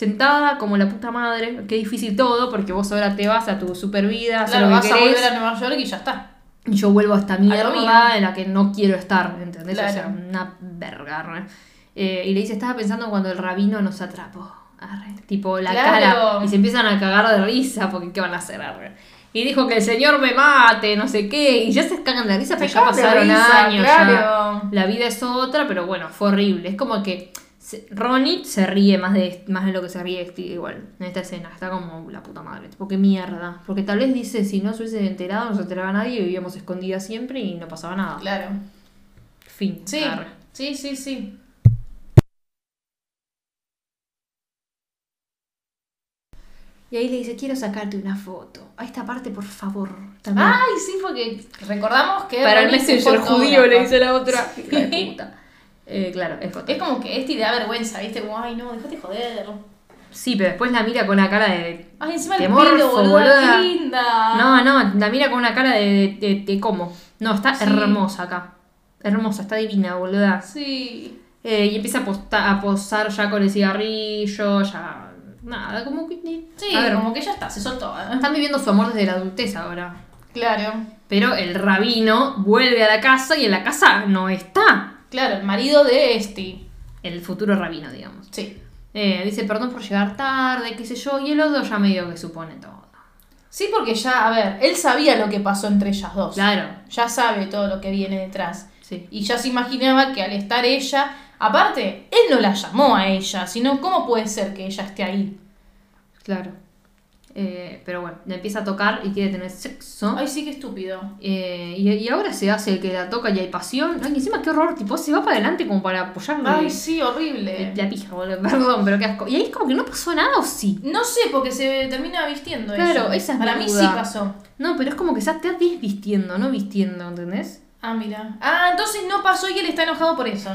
sentada como la puta madre. Qué difícil todo porque vos ahora te vas a tu super vida, Claro, lo vas que a volver a Nueva York y ya está. Y yo vuelvo a esta mierda en la que no quiero estar, ¿entendés? O sea, una verga. Eh, y le dice, estaba pensando cuando el rabino nos atrapó. Arre. Tipo, la Claro. cara. Y se empiezan a cagar de risa porque ¿qué van a hacer? Arre. Y dijo que el señor me mate, no sé qué. Y ya se cagan de risa, pero ya pasaron risa, años. claro. ya. La vida es otra, pero bueno, fue horrible. Es como que se- Ronnie se ríe más de, más de lo que se ríe Steve igual en esta escena. Está como la puta madre. Tipo, qué mierda. Porque tal vez dice, si no se hubiese enterado, no se enteraba nadie, vivíamos escondidas siempre y no pasaba nada. Claro. Fin. Sí, Arre. sí, sí, sí. Y ahí le dice, quiero sacarte una foto. A esta parte, por favor. También. Ay, sí, porque recordamos que. Para el messenger judío le dice la otra. Puta. Eh, claro, es. Es como que este le da vergüenza, ¿viste? Como, ay, no, déjate joder. Sí, pero después la mira con una cara de. Ay, encima el morfo, pelo, boluda, boluda. qué linda. No, no, la mira con una cara de, de, de- de cómo. No, está Sí. hermosa acá. Hermosa, está divina, boluda. Sí. Eh, y empieza a, posta- a posar ya con el cigarrillo, ya. Nada, como que. Sí, a ver, como que ya está, se soltó. ¿eh? están viviendo su amor desde la adultez ahora. Claro. Pero el rabino vuelve a la casa y en la casa no está Claro, el marido de Esti. el futuro rabino, digamos. Sí. Eh, dice perdón por llegar tarde, qué sé yo, y el otro ya medio que supone todo. Sí, porque ya, a ver, él sabía lo que pasó entre ellas dos. Claro, Ya sabe todo lo que viene detrás. sí. Y ya se imaginaba que al estar ella, aparte, él no la llamó a ella, sino cómo puede ser que ella esté ahí. Claro. Eh, pero bueno, le empieza a tocar y quiere tener sexo. Ay, sí, qué estúpido. Eh, y, y ahora se hace el que la toca y hay pasión. Ay, encima qué horror, tipo, se va para adelante como para apoyarle Ay, sí, horrible. la pija, boludo. Perdón, pero qué asco. Y ahí es como que no pasó nada o sí. No sé, porque se termina vistiendo Claro, ella. esa es Para mi mí duda. sí pasó. No, pero es como que se está desvistiendo, no vistiendo, ¿entendés? Ah, mira. Ah, entonces no pasó y él está enojado por eso.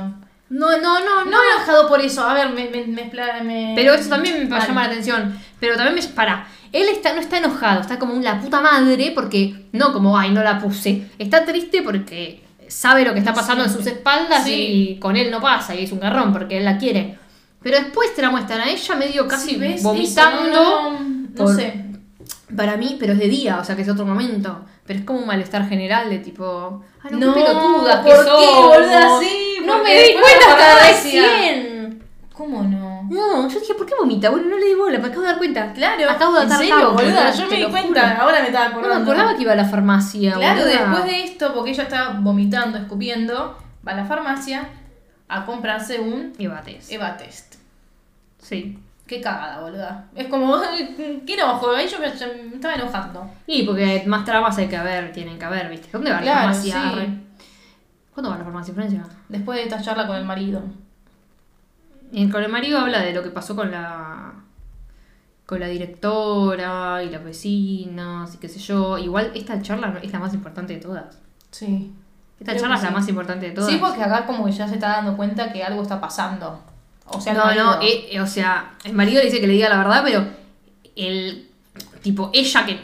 No, no, no, No enojado por eso. A ver, me... me, me- Pero eso también me Vale. llama la atención. Pero también me. Para. Él está, no está enojado, está como la puta madre porque. No como, ay, no la puse. Está triste porque sabe lo que está pasando en sus espaldas Sí. y con él no pasa y es un garrón porque él la quiere. Pero después te la muestran a ella medio casi Sí, ¿ves? vomitando. No, no, no por- sé. Para mí, pero es de día, o sea que es otro momento. Pero es como un malestar general de tipo. Ay, no, No, qué pelotudas que ¿por qué, no me di cuenta hasta recién. ¿Cómo no? No, yo dije, ¿por qué vomita? Bueno, no le di bola, me acabo de dar cuenta. Claro, acabo de ¿en atar serio, boluda? Yo me di cuenta, juro. ahora me estaba No acordando. me acordaba que iba a la farmacia. Claro, boluda. después de esto, porque ella está vomitando, escupiendo, va a la farmacia a comprarse un Y bates. Eva Test. Sí. Qué cagada, boluda. Es como, qué enojo, ahí yo me, me estaba enojando. Y porque más tramas hay que haber, tienen que haber, ¿viste? ¿Dónde va la Claro, farmacia? sí. ¿Cuándo va a la farmacia, Florencia? Después de esta charla con el marido. El marido habla de lo que pasó con la con la directora y las vecinas y qué sé yo. Igual esta charla es la más importante de todas. Sí. Esta charla es la sí. más importante de todas. Sí, porque acá como que ya se está dando cuenta que algo está pasando. O sea, el no, no, marido. eh, eh, o sea, el marido le dice que le diga la verdad, pero el tipo, ella que.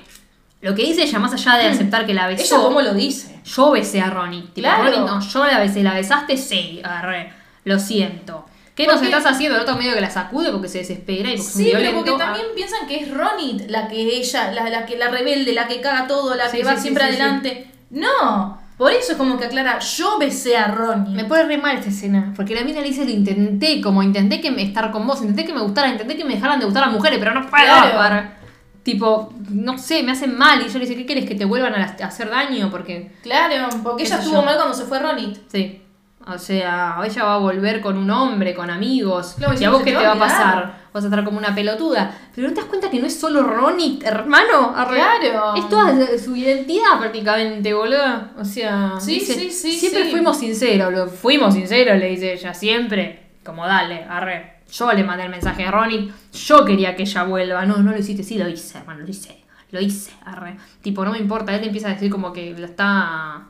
Lo que dice ella, más allá de aceptar que la besó. Ella cómo lo dice. Yo besé a Ronnie. Tipo, Claro. Ronnie, no, yo la besé. ¿La besaste? Sí, agarré. Lo siento. ¿Qué nos Porque- estás haciendo? El otro medio que la sacude porque se desespera y porque Sí, es un pero porque Ah, también piensan que es Ronit la que ella, la, la que la rebelde, la que caga todo, la Sí, que va sí, siempre sí, sí. adelante. No, por eso es como que aclara, yo besé a Ronnie. Me pone re mal esta escena. Porque la mina le dice, lo intenté, como intenté que me estar con vos, intenté que me gustara, intenté que me dejaran de gustar las mujeres, pero no puedo. Claro. par- Tipo, no sé, me hacen mal. Y yo le dice, ¿qué quieres? ¿Que te vuelvan a, las- a hacer daño? Porque Claro, porque ¿Qué ella estuvo yo? mal cuando se fue Ronit. Sí. O sea, ella va a volver con un hombre, con amigos. Claro, ¿Y a vos qué te te va a pasar? Vas a estar como una pelotuda. Pero no te das cuenta que no es solo Ronnie, hermano. Claro. Es toda su identidad prácticamente, boludo. O sea, Sí, sí, sí, siempre sí. fuimos sinceros. Lo, fuimos sinceros, le dice ella, siempre. Como dale, arre. Yo le mandé el mensaje a Ronnie. Yo quería que ella vuelva. No, no lo hiciste. Sí, lo hice, hermano, lo hice. Lo hice, arre. Tipo, no me importa. Él empieza a decir como que la está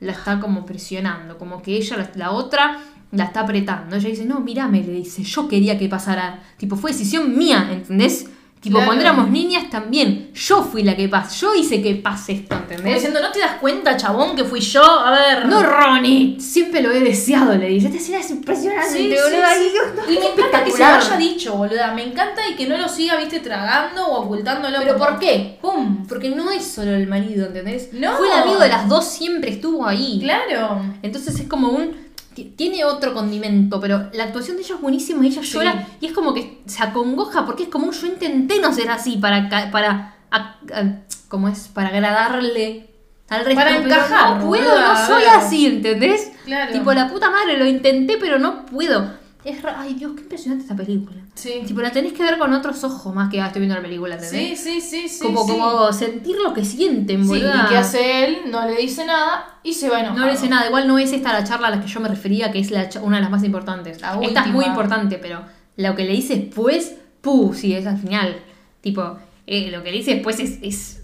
la está como presionando, como que ella, la, otra, la está apretando. Ella dice, no, mírame, le dice, yo quería que pasara. Tipo, fue decisión mía, ¿entendés? Tipo, Claro. cuando éramos niñas también, yo fui la que pasó, yo hice que pase esto, ¿entendés? diciendo, ¿no te das cuenta, chabón, que fui yo? A ver. No, Ronnie, siempre lo he deseado, le dice. Esta escena es impresionante, Sí, sí, boluda. sí. No, Y me encanta que se lo haya dicho, boluda. Me encanta y que no lo siga, viste, tragando o ocultándolo. ¿Pero por qué? ¡Pum! Porque no es solo el marido, ¿entendés? No. Fue el amigo de las dos, siempre estuvo ahí. Claro. Entonces es como un. Ti- Tiene otro condimento, pero la actuación de ella es buenísima y ella Sí. llora y es como que se acongoja porque es como un yo intenté no ser así para. ca- para a- a- ¿Cómo es? Para agradarle al resto. Para encajar, No puedo, no soy así, ¿entendés? Claro. Tipo, la puta madre, lo intenté, pero no puedo. Es ra- Ay, Dios, qué impresionante esta película. Sí. Tipo, la tenés que ver con otros ojos más que ah, estoy viendo la película, ¿entendés? sí, sí, sí. como, sí. como sentir lo que sienten, Sí, boluda. ¿y qué hace él? No le dice nada y se va enojado. No le dice nada, igual no es esta la charla a la que yo me refería, que es la una de las más importantes. La esta es muy importante, pero lo que le dice después, puh, sí, es al final. Tipo, eh, lo que le dice después es, es,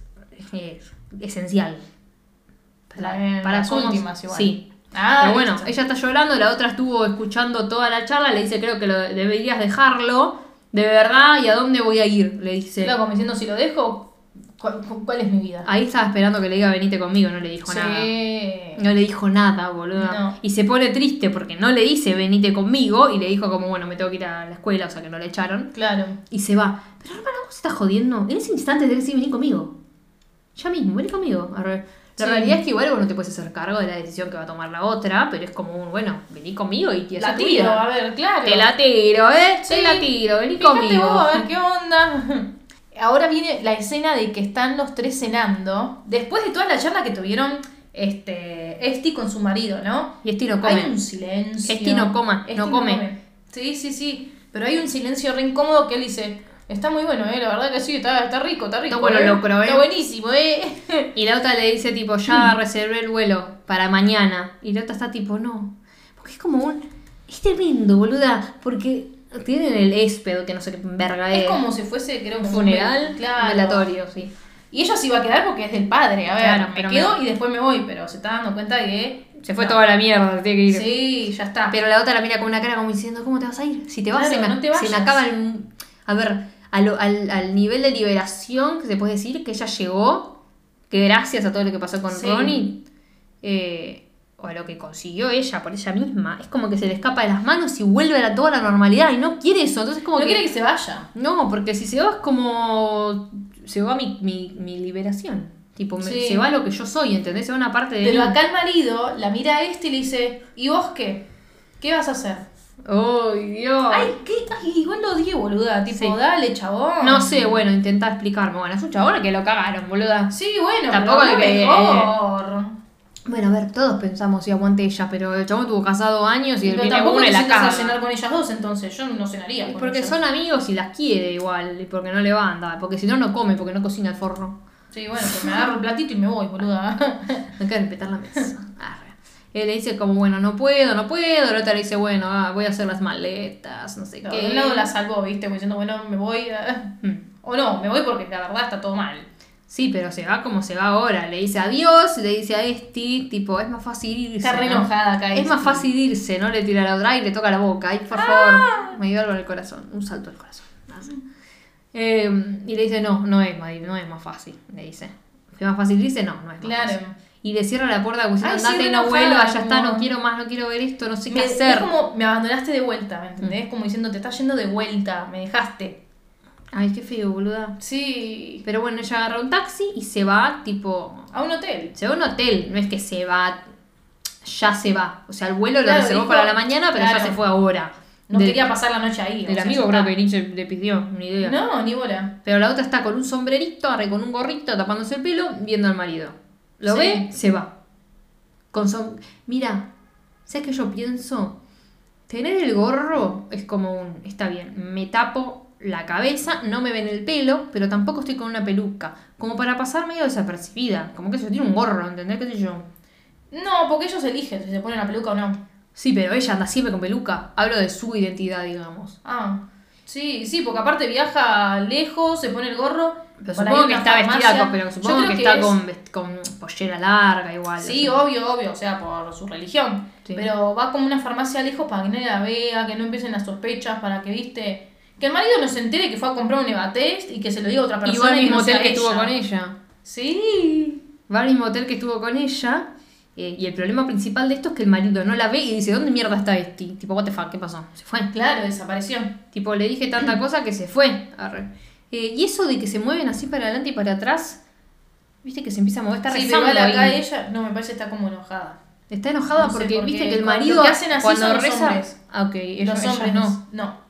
es esencial. La- las cómo- últimas igual. Sí. Ah, pero bueno, ella está llorando, la otra estuvo escuchando toda la charla, le dice creo que lo deberías dejarlo, de verdad, ¿y a dónde voy a ir? Le dice. Claro, como diciendo, si lo dejo, ¿cuál, cuál es mi vida? Ahí estaba esperando que le diga venite conmigo, no le dijo sí. nada. No le dijo nada, boludo. No. Y se pone triste porque no le dice venite conmigo y le dijo como, bueno, me tengo que ir a la escuela, o sea que no le echaron. Claro. Y se va. Pero hermano, vos estás jodiendo. En ese instante debe decir vení conmigo. Ya mismo, vení conmigo. Arre. La Sí. realidad es que igual vos no te puedes hacer cargo de la decisión que va a tomar la otra, pero es como un, bueno, vení conmigo y te La tiro, a ver, claro. Te la tiro, ¿eh? Sí. Te la tiro, vení Fíjate conmigo. vos, a ver qué onda. Ahora viene la escena de que están los tres cenando. Después de toda la charla que tuvieron este Esti con su marido, ¿no? Y Esti no come. Hay un silencio. Esti no coma, no come. Sí, sí, sí. Pero hay un silencio re incómodo que él dice. Está muy bueno, eh. La verdad que sí, está, está rico, está rico. Está bueno eh. locro, eh. Está buenísimo, eh. Y la otra le dice tipo, ya reservé el vuelo para mañana. Y la otra está tipo, no. Porque es como un... Es tremendo, boluda. Porque tienen el ésped, que no sé qué verga es. Es como si fuese, creo, un funeral, un claro. velatorio, sí. Y ella se iba a quedar porque es del padre. A ver, Claro, me quedo me- y después me voy. Pero se está dando cuenta que. Se fue no. toda la mierda, tiene que ir. Sí, ya está. Pero la otra la mira con una cara como diciendo, ¿cómo te vas a ir? Si te vas, Claro, se, me, no te se me vayas. acaba el... A ver, a lo- al, al nivel de liberación que se puede decir que ella llegó, que gracias a todo lo que pasó con Sí. Ronnie, eh, o a lo que consiguió ella por ella misma, es como que se le escapa de las manos y vuelve a toda la normalidad y no quiere eso. Entonces como no que... quiere que se vaya. No, porque si se va es como... Se va mi, mi, mi liberación. Tipo, me- se va lo que yo soy, ¿entendés? Se va una parte de Pero mí. acá el marido la mira a este y le dice, ¿y vos qué? ¿Qué vas a hacer? ¡Ay, Dios! Ay, ¿qué? Ay, igual lo odié, boluda. Tipo, Sí. dale, chabón. No sé, bueno, intenta explicarme. Bueno, es un chabón que lo cagaron, boluda. Sí, bueno, Tampoco pero que- mejor. Bueno, a ver, todos pensamos si aguante ella, pero el chabón estuvo casado años y viene tampoco una la sientas a cenar con ellas dos, entonces yo no cenaría con Porque ellas. son amigos y las quiere igual, y porque no le va a andar, porque si no, no come, porque no cocina el forro. Sí, bueno, pues me agarro el platito y me voy, boluda. Hay que respetar la mesa. Arre. Él le dice como, bueno, no puedo, no puedo. La otra le dice, bueno, ah, voy a hacer las maletas, no sé No, qué. de un lado la salvó, viste, como diciendo, bueno, me voy. eh. Mm. O no, me voy porque la verdad está todo mal. Sí, pero se va como se va ahora. Le dice adiós, le dice a Esti, tipo, es más fácil irse. Está re ¿no? enojada acá. Es más fácil irse, ¿no? Le tira la otra y le toca la boca. Ay, por favor, me dio algo en el corazón. Un salto al corazón. Así. Eh, y le dice, no, no es, no es más fácil. Le dice. ¿Es más fácil irse? No, no es más Claro. fácil. Y le cierra la puerta diciendo, Ay, sí, andate, re no vuelvas, ya está, no quiero más, no quiero ver esto, no sé qué Me- hacer. Es como me abandonaste de vuelta, ¿me entendés? Como diciendo, te estás yendo de vuelta, me dejaste. Ay, qué feo, boluda. Sí. Pero bueno, ella agarra un taxi y se va, tipo, A un hotel. Se va a un hotel, no es que se va, ya se va. O sea, el vuelo lo Claro, reservó dijo- para la mañana, pero claro. ya se fue ahora. No Del- quería pasar la noche ahí. sea, amigo creo que Nietzsche le pidió, ni idea. No, ni bola. Pero la otra está con un sombrerito, arre con un gorrito, tapándose el pelo, viendo al marido. Lo Sí. ve, se va. Con som- Mira, ¿sabes qué yo pienso? Tener el gorro es como un. Está bien, me tapo la cabeza, no me ven el pelo, pero tampoco estoy con una peluca. Como para pasar medio desapercibida. Como que eso tiene un gorro, ¿entendés? ¿Qué sé yo? No, porque ellos eligen si se ponen la peluca o no. Sí, pero ella anda siempre con peluca. Hablo de su identidad, digamos. Ah, sí, sí, porque aparte viaja lejos, se pone el gorro. Pero supongo que está vestida con, pero supongo que, está es- con, con pollera larga igual. Sí, o sea. obvio, obvio, o sea, por su religión. Sí. Pero va como una farmacia lejos para que nadie la vea, que no empiecen las sospechas, para que, viste, que el marido no se entere que fue a comprar un Evatest y que se lo diga a otra persona. Y va al mismo no hotel que estuvo con ella. Sí. Va al mismo hotel que estuvo con ella. eh, y el problema principal de esto es que el marido no la ve y dice, ¿dónde mierda está este? Tipo, what the fuck, ¿qué pasó? Se fue. Claro, desapareció. Tipo, le dije tanta cosa que se fue. Arre. Eh, y eso de que se mueven así para adelante y para atrás, viste que se empieza a mover, está sí, pero rezando igual acá ella, no, me parece que está como enojada. Está enojada No sé porque por viste que el marido lo hacen así cuando son los reza... hombres. Ah, ok, ellos, Los hombres no. No.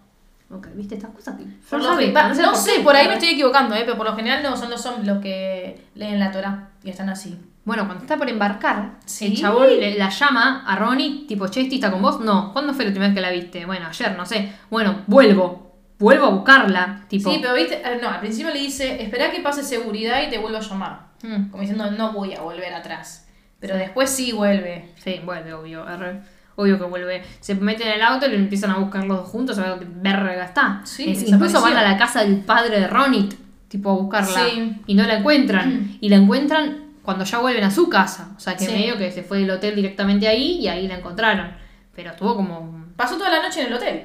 Ok, viste estas cosas que... Por no sabe, va, no no, sé por ahí me estoy equivocando, ¿eh? pero por lo general no son los hombres los que leen la Torah y están así. Bueno, cuando está por embarcar, Sí. el chabón le- la llama a Ronnie, tipo, che, ¿esta está con vos? No. ¿Cuándo fue la última vez que la viste? Bueno, ayer, no sé. Bueno, vuelvo. Vuelvo a buscarla. Tipo, Sí, pero viste, eh, no, al principio le dice, espera que pase seguridad y te vuelvo a llamar. mm, Como diciendo, no voy a volver atrás. Pero después sí vuelve. sí, vuelve, obvio. Obvio que vuelve. Se meten en el auto y lo empiezan a buscar los dos juntos, a ver dónde verga está. Sí, Es- incluso van a la casa del padre de Ronnie, tipo, a buscarla. Sí. Y no la encuentran. Y la encuentran cuando ya vuelven a su casa. O sea, que Sí. medio que se fue del hotel directamente ahí y ahí la encontraron. Pero estuvo como Pasó toda la noche en el hotel.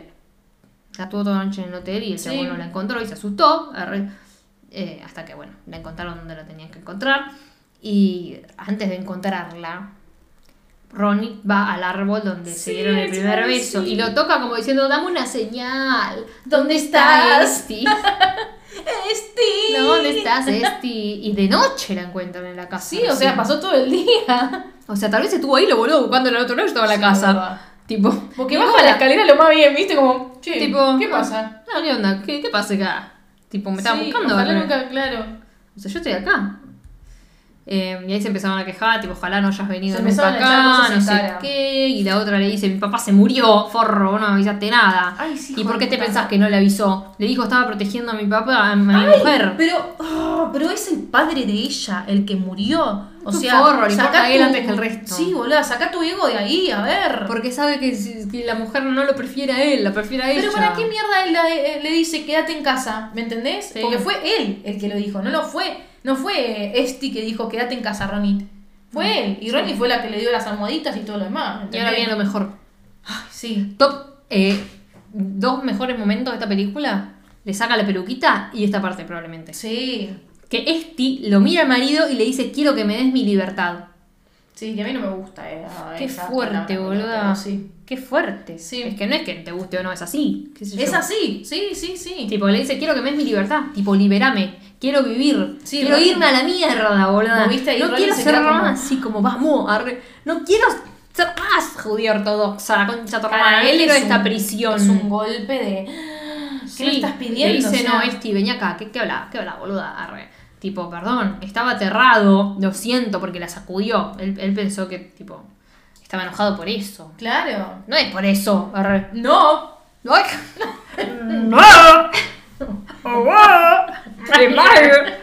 La tuvo toda la noche en el hotel y el Sí. chabón no la encontró y se asustó. eh, hasta que, bueno, la encontraron donde la tenían que encontrar. Y antes de encontrarla, Ronnie va al árbol donde se Sí, dieron el sí, primer sí. beso y lo toca como diciendo, dame una señal. ¿Dónde está estás? Esti? ¡Esti! ¿Dónde estás, Esti? Y de noche la encuentran en la casa. Sí, o sea, pasó todo el día. O sea, tal vez estuvo ahí, lo volvió buscando en el otro lado y estaba en la Sí, casa. Tipo, Porque baja bola. la escalera lo más bien, ¿viste? Como, che, Tipo, ¿qué pasa? No, ¿qué onda? ¿Qué, qué pasa acá? Tipo, me estaban Sí, buscando. Ojalá nunca, claro. O sea, yo estoy acá. Eh, y ahí se empezaron a quejar, tipo, ojalá no hayas venido Se nunca acá, no sé cara. qué. Y la otra le dice, mi papá se murió, forro, vos no me avisaste nada. Ay, sí, ¿Y por qué te pensás que no le avisó? Le dijo, estaba protegiendo a mi papá, a mi Ay, mujer. Pero, ah, pero es el padre de ella, el que murió. O sea, forro, le importa a él tu- antes que el resto. Sí, boludo, saca tu ego de ahí, a ver. Porque sabe que, que la mujer no lo prefiere a él, la prefiere a ella. Pero ¿para qué mierda él la- eh, le dice quédate en casa? ¿Me entendés? Sí. Porque fue él el que lo dijo, no lo fue, no fue Esti que dijo quédate en casa, Ronit. Fue él. Y Ronit fue la que le dio las almohaditas y todo lo demás. Y ahora viene lo mejor. Ay, sí. Top eh, dos mejores momentos de esta película. Le saca la peluquita y esta parte probablemente. Sí. que Esti lo mira al marido y le dice quiero que me des mi libertad. Sí, que a mí no me gusta. eh, Qué esa fuerte, boluda. Sí. Qué fuerte. Sí. Es que no es que te guste o no, es así. qué sé Es así, sí, sí, sí. Tipo, le dice quiero que me des mi libertad. Tipo, liberame. Quiero vivir. Sí, quiero irme a la mierda, viste ahí, no quiero se ser como- más así como vamos. arre. No quiero ser más judía ortodoxa. La concha No él es esta un- prisión. Es un golpe de. ¿Qué me estás pidiendo? Le dice, O sea, no, Esti, vení acá. ¿Qué, qué habla? ¿Qué habla, boluda? Arre. Tipo, perdón, estaba aterrado, lo siento, porque la sacudió. Él, él pensó que, tipo, estaba enojado por eso. Claro. No es por eso. Arre. No. ¡Ay! ¡No! ¡Qué mal!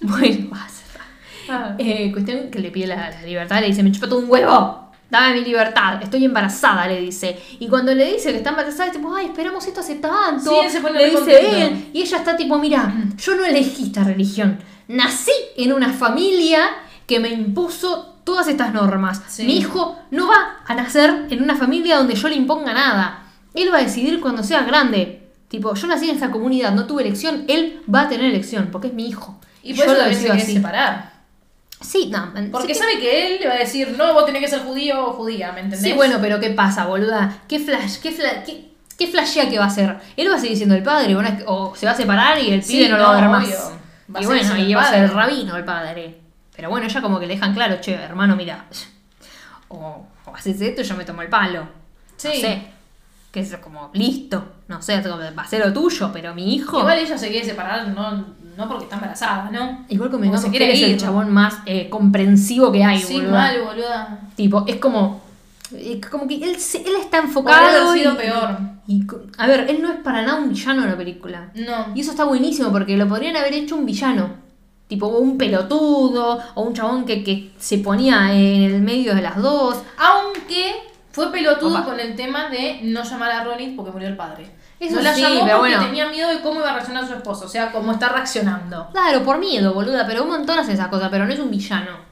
Bueno, basta. Ah. Eh, cuestión que le pide la, la libertad, le dice, me chupa todo un huevo. dame mi libertad, estoy embarazada, le dice. Y cuando le dice que está embarazada, es tipo, ay, esperamos esto hace tanto. Sí, él se pone le dice él. Y ella está tipo, mira, yo no elegí esta religión. Nací en una familia que me impuso todas estas normas. Sí. Mi hijo no va a nacer en una familia donde yo le imponga nada. Él va a decidir cuando sea grande. Tipo, yo nací en esta comunidad, no tuve elección, él va a tener elección, porque es mi hijo. Y por yo eso lo también se decido así. separar. Sí, no, Porque sí sabe que él le va a decir, no, vos tenés que ser judío o judía, ¿me entendés? Sí, bueno, pero ¿qué pasa, boluda? ¿Qué flash? ¿Qué, qué, qué flashea que va a hacer? Él va a seguir siendo el padre, o se va a separar y el Sí, pibe no, lo va a ver no, más. Va y bueno, y va a ser el rabino el padre. Pero bueno, ella como que le dejan claro, che, hermano, mira, o, o haces esto y yo me tomo el palo. Sí. No sé. Que es como, listo. No sé, va a ser lo tuyo, pero mi hijo... Igual ella se quiere separar no, no porque está embarazada, ¿no? Igual Como se que quiere él es el ir. chabón más eh, comprensivo que hay, Sí, boluda. mal, boluda. Tipo, es como. eh, Como que él, él está Podría enfocado. haber sido y- peor. y a ver, él no es para nada un villano en la película. No. Y eso está buenísimo porque lo podrían haber hecho un villano. Tipo un pelotudo o un chabón que, que se ponía en el medio de las dos. Aunque fue pelotudo Opa. con el tema de no llamar a Ronit porque murió el padre. Eso no la sí, llamó pero porque bueno. tenía miedo de cómo iba a reaccionar su esposo. O sea, cómo está reaccionando. Claro, por miedo, boluda, pero un montón hace esas cosas, pero no es un villano.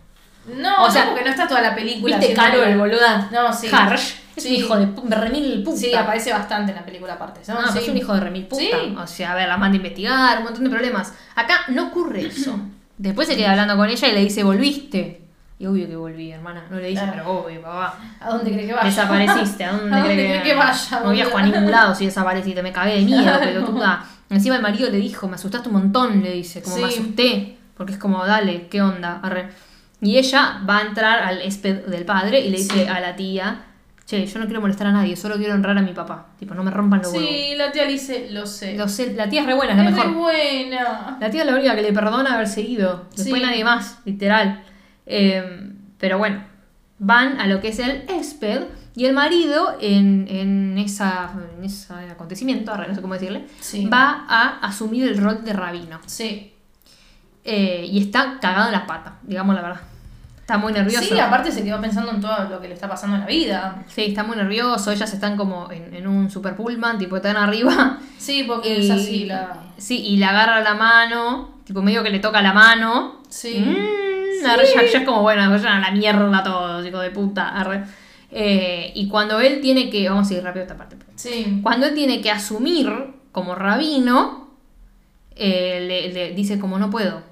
No, O sea, porque no está toda la película. ¿Viste Carol, boluda? No, sí. Harsh. Es Sí. un hijo de remil puta. Sí, aparece bastante en la película aparte. ¿no? No, sí. es un hijo de remil puta. Sí. O sea, a ver, la manda a investigar, un montón de problemas. Acá no ocurre eso. Después se queda hablando con ella y le dice, volviste. Y obvio que volví, hermana. No le dice, Claro. pero obvio, papá. ¿A dónde cree que vaya? Desapareciste, ¿a dónde, ¿A dónde cree cree que vaya, No viajo a ningún lado si desapareciste, me cagué de miedo, pelotuda. Encima el marido le dijo, me asustaste un montón, le dice, como me Sí. asusté. Porque es como, dale, ¿qué onda? Arre. Y ella va a entrar al ésped del padre y le dice Sí. a la tía, che, yo no quiero molestar a nadie, solo quiero honrar a mi papá. Tipo, no me rompan los huevos. Sí, la tía le dice, lo sé. Lo sé, la tía es re buena, es la mejor. buena. La tía es la única que le perdona haberse ido. Después Sí. nadie más, literal. Eh, pero bueno, van a lo que es el ésped y el marido en, en, esa, en ese acontecimiento, no sé cómo decirle, Sí. va a asumir el rol de rabino. Sí. Eh, y está cagado en la pata, digamos la verdad. Está muy nervioso. Sí, aparte se quedó pensando en todo lo que le está pasando en la vida. Sí, está muy nervioso. Ellas están como en, en un super pullman, tipo están arriba. Sí, porque Y- es así la. Sí, y le agarra la mano, tipo medio que le toca la mano. Sí. Mm, arre, ya, ya es como, bueno, vayan a la mierda todos, hijo de puta. arre. Eh, y cuando él tiene que, vamos a ir rápido a esta parte. Sí. Cuando él tiene que asumir como rabino, eh, le, le dice como no puedo.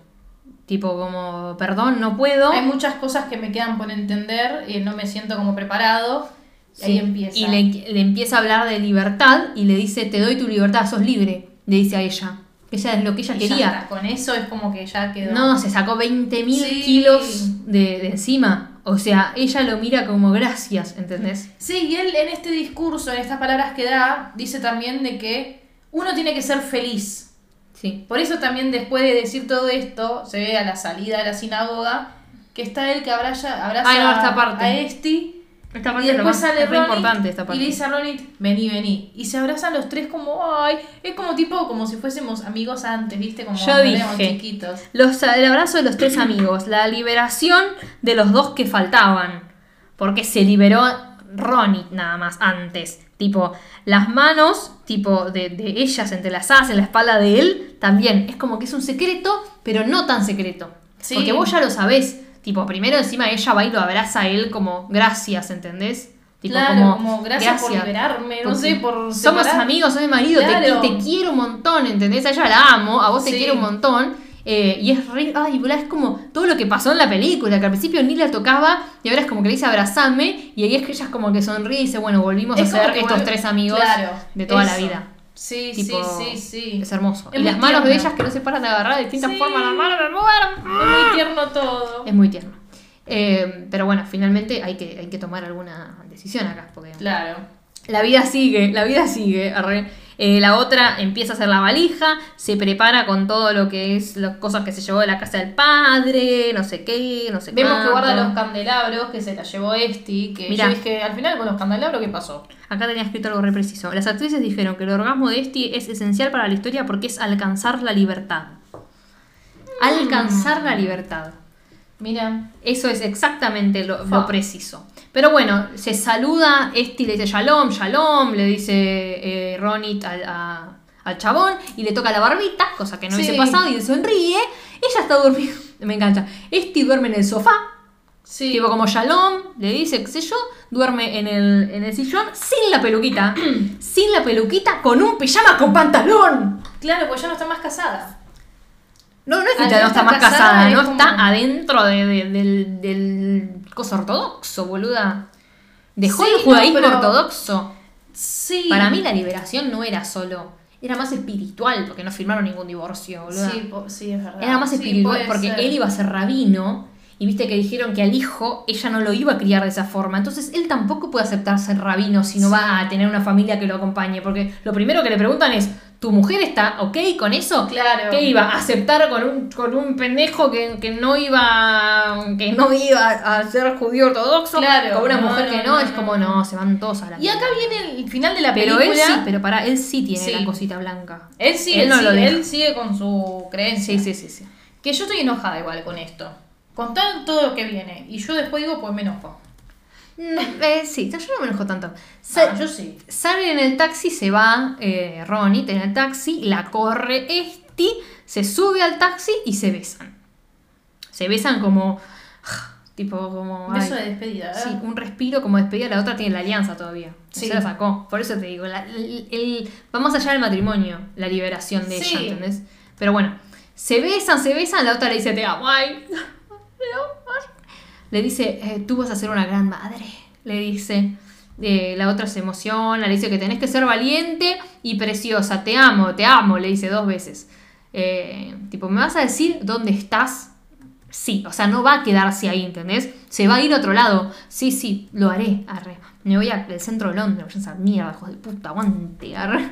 Tipo como, perdón, no puedo. Hay muchas cosas que me quedan por entender y no me siento como preparado. Y ahí empieza. Y le, le empieza a hablar de libertad y le dice, te doy tu libertad, sos libre, le dice a ella. Que ella es lo que ella Y ya quería. está, Con eso es como que ya quedó. No, se sacó 20.000 Sí. kilos de, de encima. O sea, ella lo mira como gracias, ¿entendés? Sí, y él en este discurso, en estas palabras que da, dice también de que uno tiene que ser feliz. Sí. Por eso también después de decir todo esto, se ve a la salida de la sinagoga que está él que abraza, abraza Ay, no, esta parte. a Esti Esta y parte es lo después más- sale es importante esta y le dice a Ronit, vení, vení. Y se abrazan los tres como, ay, es como tipo, como si fuésemos amigos antes, ¿viste? Como Yo dije. chiquitos. Los, el abrazo de los tres amigos, la liberación de los dos que faltaban. Porque se liberó Ronnie nada más antes. Tipo, las manos, tipo, de, de ellas entrelazadas en la espalda de él, también. Es como que es un secreto, pero no tan secreto. Sí. Porque vos ya lo sabés. Tipo, primero encima ella va y lo abraza a él como gracias, ¿entendés? Tipo, claro, como, gracias, por liberarme, no sé, por Somos separar- amigos, soy mi marido, Claro. te, quiero un montón, ¿entendés? A ella la amo, a vos te quiero un montón. eh, y es re. Ay, es como todo lo que pasó en la película, que al principio ni la tocaba y ahora es como que le dice abrazame. Y ahí es que ella es como que sonríe y dice, bueno, volvimos Es a ser estos tres amigos Claro, de toda la vida. Sí, Tipo, sí, sí, sí. Es hermoso. Es y las manos de ellas que no se paran de agarrar de distintas Sí. formas, las manos. Es muy tierno todo. Es muy tierno. Eh, pero bueno, finalmente hay que, hay que tomar alguna decisión acá. Porque Claro. la vida sigue, la vida sigue. arre. Eh, la otra empieza a hacer la valija, se prepara con todo lo que es las cosas que se llevó de la casa del padre, no sé qué, no sé Vemos que guarda los candelabros que se la llevó Esti. Que Mirá. yo dije, al final con los candelabros, ¿qué pasó? Acá tenía escrito algo re preciso. Las actrices dijeron que el orgasmo de Esti es esencial para la historia porque es alcanzar la libertad. Alcanzar la libertad. Mira. Eso es exactamente lo preciso. Pero bueno, se saluda, Esti le dice Shalom, Shalom, le dice eh, Ronit al, a- al chabón y le toca la barbita, cosa que no Sí. hubiese pasado, y le sonríe. Ella está durmiendo, me encanta. Esti duerme en el sofá, Sí. tipo como Shalom, le dice, qué sé yo, duerme en el, en el sillón sin la peluquita, sin la peluquita, con un pijama con pantalón. Claro, pues ya no está más casada. No, no es que no está más casada, casada, es no como- está adentro de- de- del, del coso ortodoxo, boluda. Dejó Sí, el no, judaísmo pero- ortodoxo. Sí. Para mí la liberación no era solo, era más espiritual, porque no firmaron ningún divorcio, boluda. Sí, sí, es verdad. Era más espiritual porque ser. él iba a ser rabino y viste que dijeron que al hijo ella no lo iba a criar de esa forma. Entonces él tampoco puede aceptar ser rabino si no va a tener una familia que lo acompañe. Porque lo primero que le preguntan es, ¿tu mujer está ok con eso? Claro. ¿Qué iba a aceptar con un, con un pendejo que, que no iba que no iba a ser judío ortodoxo? Claro, Con una no, mujer no, que no, no, es como no. se van todos a la Y acá mierda". viene el final de la Pero película. él sí, pero para él sí tiene Sí. la cosita blanca. Él sí, Él él, no sí, lo él sigue con su creencia. Sí, sí, sí, sí. Que yo estoy enojada igual con esto. Con todo, todo lo que viene. Y yo después digo, pues me enojo. Mm, eh, sí, yo no me enojo tanto. Ah, Sa- yo sí. Sale en el taxi, se va eh, Ronnie en el taxi, la corre Esti, se sube al taxi y se besan. Se besan como. Tipo, como. Beso ay, de despedida. ¿eh? Sí, un respiro como despedida. La otra tiene la alianza todavía. Sí. Se la sacó. Por eso te digo, la- el, el- va más allá del matrimonio, la liberación de Sí. ella, ¿entendés? Pero bueno, se besan, se besan, la otra le dice, te amo, ay, te amo. Le dice, "Eh, tú vas a ser una gran madre. Le dice, Eh, la otra se emociona, le dice que tenés que ser valiente y preciosa. Te amo, te amo, le dice dos veces. Eh, tipo, ¿me vas a decir dónde estás? Sí, o sea, no va a quedarse ahí, ¿entendés? Se va a ir a otro lado. Sí, sí, lo haré, arre. Me voy al centro de Londres, esa mierda, hijo de puta, aguante, arre.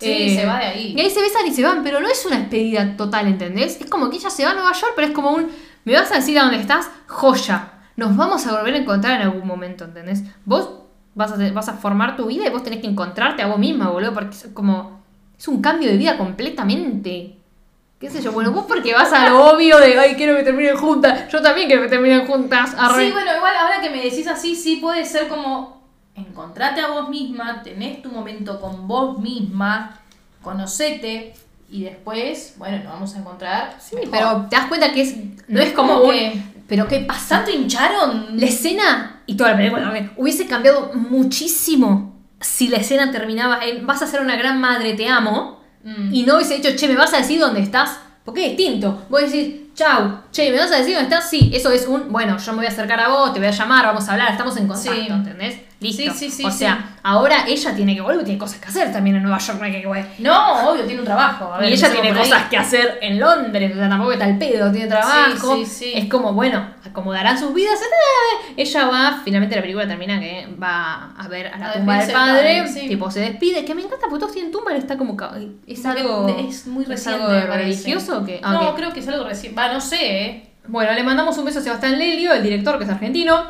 Eh, Sí, se va de ahí. Y ahí se besan y se van, pero no es una despedida total, ¿entendés? Es como que ella se va a Nueva York, pero es como un, ¿me vas a decir a dónde estás? Joya. Nos vamos a volver a encontrar en algún momento, ¿entendés? Vos vas a, vas a formar tu vida y vos tenés que encontrarte a vos misma, boludo, porque es como, es un cambio de vida completamente. ¿Qué sé yo? Bueno, vos porque vas a lo obvio de, ay, quiero que terminen juntas. Yo también quiero que terminen juntas. arre. Sí, bueno, igual ahora que me decís así, sí puede ser como encontrate a vos misma, tenés tu momento con vos misma, conocete y después, bueno, nos vamos a encontrar. Sí, mejor. pero te das cuenta que es, no es como, como un, que- pero ¿qué pasa? ¿Tanto hincharon? La escena y toda la película también, hubiese cambiado muchísimo si la escena terminaba en vas a ser una gran madre, te amo, Mm. y no hubiese dicho, che, ¿me vas a decir dónde estás? Porque es distinto. Vos decís, chau, che, ¿me vas a decir dónde estás? Sí, eso es un, bueno, yo me voy a acercar a vos, te voy a llamar, vamos a hablar, estamos en contacto, Sí. ¿entendés? Listo. Sí, sí, sí, o sea, ahora ella tiene que volver, tiene cosas que hacer también en Nueva York, no hay que güey. No, obvio, tiene un trabajo. A ver, Y ella tiene ahí. cosas que hacer en Londres, o sea, tampoco está el pedo, tiene trabajo. Sí, sí, sí. Es como, bueno, acomodarán sus vidas. Ella va, finalmente la película termina que va a ver a la A tumba del padre, tipo se despide, que me encanta, porque todos tienen tumba, está como. Es algo. Es muy reciente. algo parece. religioso o qué? Ah, No, creo que es algo reciente. Va, no sé, ¿eh? Bueno, le mandamos un beso a Sebastián Lelio, el director que es argentino.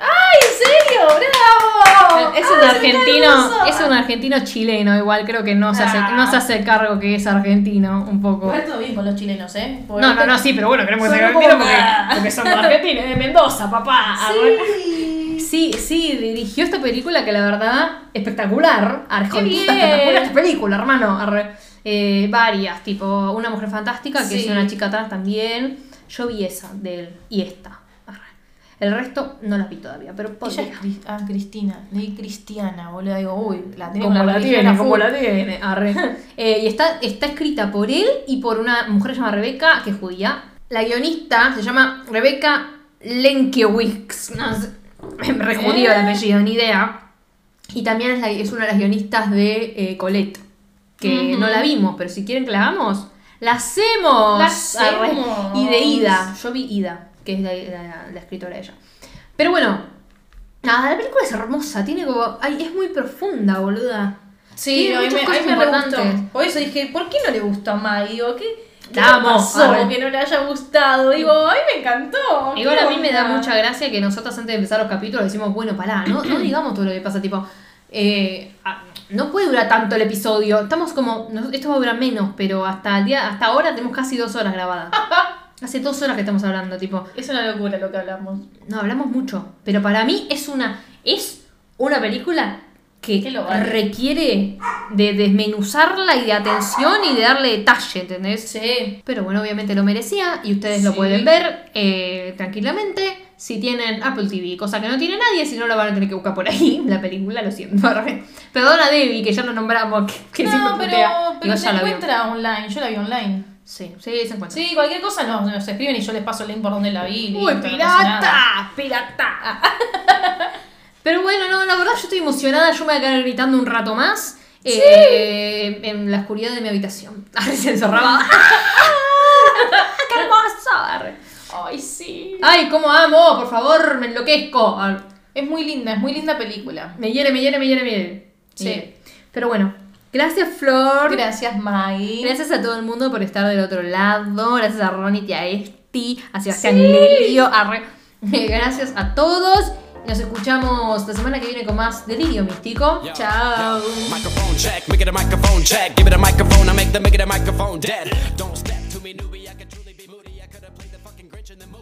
¡Ay, en serio! ¡Bravo! Es ¡Ay, un argentino, es un argentino chileno, igual creo que no se hace, Ah. no se hace cargo que es argentino, un poco. Igual todo bien con los chilenos, ¿eh? Porque- No, no, no, sí, pero bueno, queremos que Son sea argentino porque, porque somos argentinos, de Mendoza, papá. Sí. Sí, sí, dirigió esta película que la verdad, espectacular. Arre, ¡Qué bien! espectacular esta película, hermano. Arre. Eh, varias, tipo Una Mujer Fantástica, que Sí. es una chica trans también. Yo vi esa de él y esta. El resto no la vi todavía, pero Ella podría. es Cris- ah, Cristina, leí Cristiana, boludo. Digo, uy, la tiene Como con la tiene, a como full. la tiene. Arre. Eh, y está, está escrita por él y por una mujer llamada Rebeca, que es judía. La guionista se llama Rebeca Lenkiewicz. No sé, me rejudío el ¿Eh? apellido, ni idea. Y también es, la- es una de las guionistas de eh, Colette, que Ujú. no la vimos, pero si quieren que la hagamos, la hacemos. La hacemos. Y de Ida, yo vi Ida, que es la, la- la escritora ella. Pero bueno, nada, la película es hermosa, tiene como. Ay, es muy profunda, boluda. Sí, Tiene a mí muchas me, me gustó. Por eso dije, ¿por qué no le gustó a Mai? Digo, ¿qué, arre. que no le haya gustado? Digo, a mí me encantó. Igual ¿qué a mí me da mucha gracia que nosotros antes de empezar los capítulos decimos, bueno, pará, no, no digamos todo lo que pasa, tipo, eh, no puede durar tanto el episodio. Estamos como, esto va a durar menos, pero hasta el día, hasta ahora tenemos casi dos horas grabadas. Hace dos horas que estamos hablando, tipo. Es una locura lo que hablamos. No, hablamos mucho. Pero para mí es una. Es una película que Que lo vale. requiere de desmenuzarla y de atención y de darle detalle, ¿entendés? Sí. Pero bueno, obviamente lo merecía y ustedes lo pueden ver eh, tranquilamente si tienen Apple TV, cosa que no tiene nadie, si no lo van a tener que buscar por ahí, la película, lo siento. arre. Perdona Debbie, que ya lo nombramos, que, que siempre no, pero, putea. pero Igual se la encuentra online. Yo la vi online. Sí, sí, se encuentra. Sí, cualquier cosa no, nos escriben y yo les paso el link por donde la vi. ¡Uy, pirata! ¡Pirata! Pero bueno, no, la verdad yo estoy emocionada, yo me voy a quedar gritando un rato más. eh, en la oscuridad de mi habitación. Arre, se encerraba. ¡Qué hermoso! Arre. Ay, sí. Ay, cómo amo, por favor, me enloquezco. Es muy linda, es muy linda película. Me hiere, me hiere, me hiere, me hiere. Me Sí. hiere. Pero bueno, gracias Flor. Gracias, Maggie. Gracias a todo el mundo por estar del otro lado. Gracias a Ronit y a Esti, a Sebastián Lelio. arre. Gracias a todos. Nos escuchamos la semana que viene con más Delirio Místico. Yo, Chao. yo.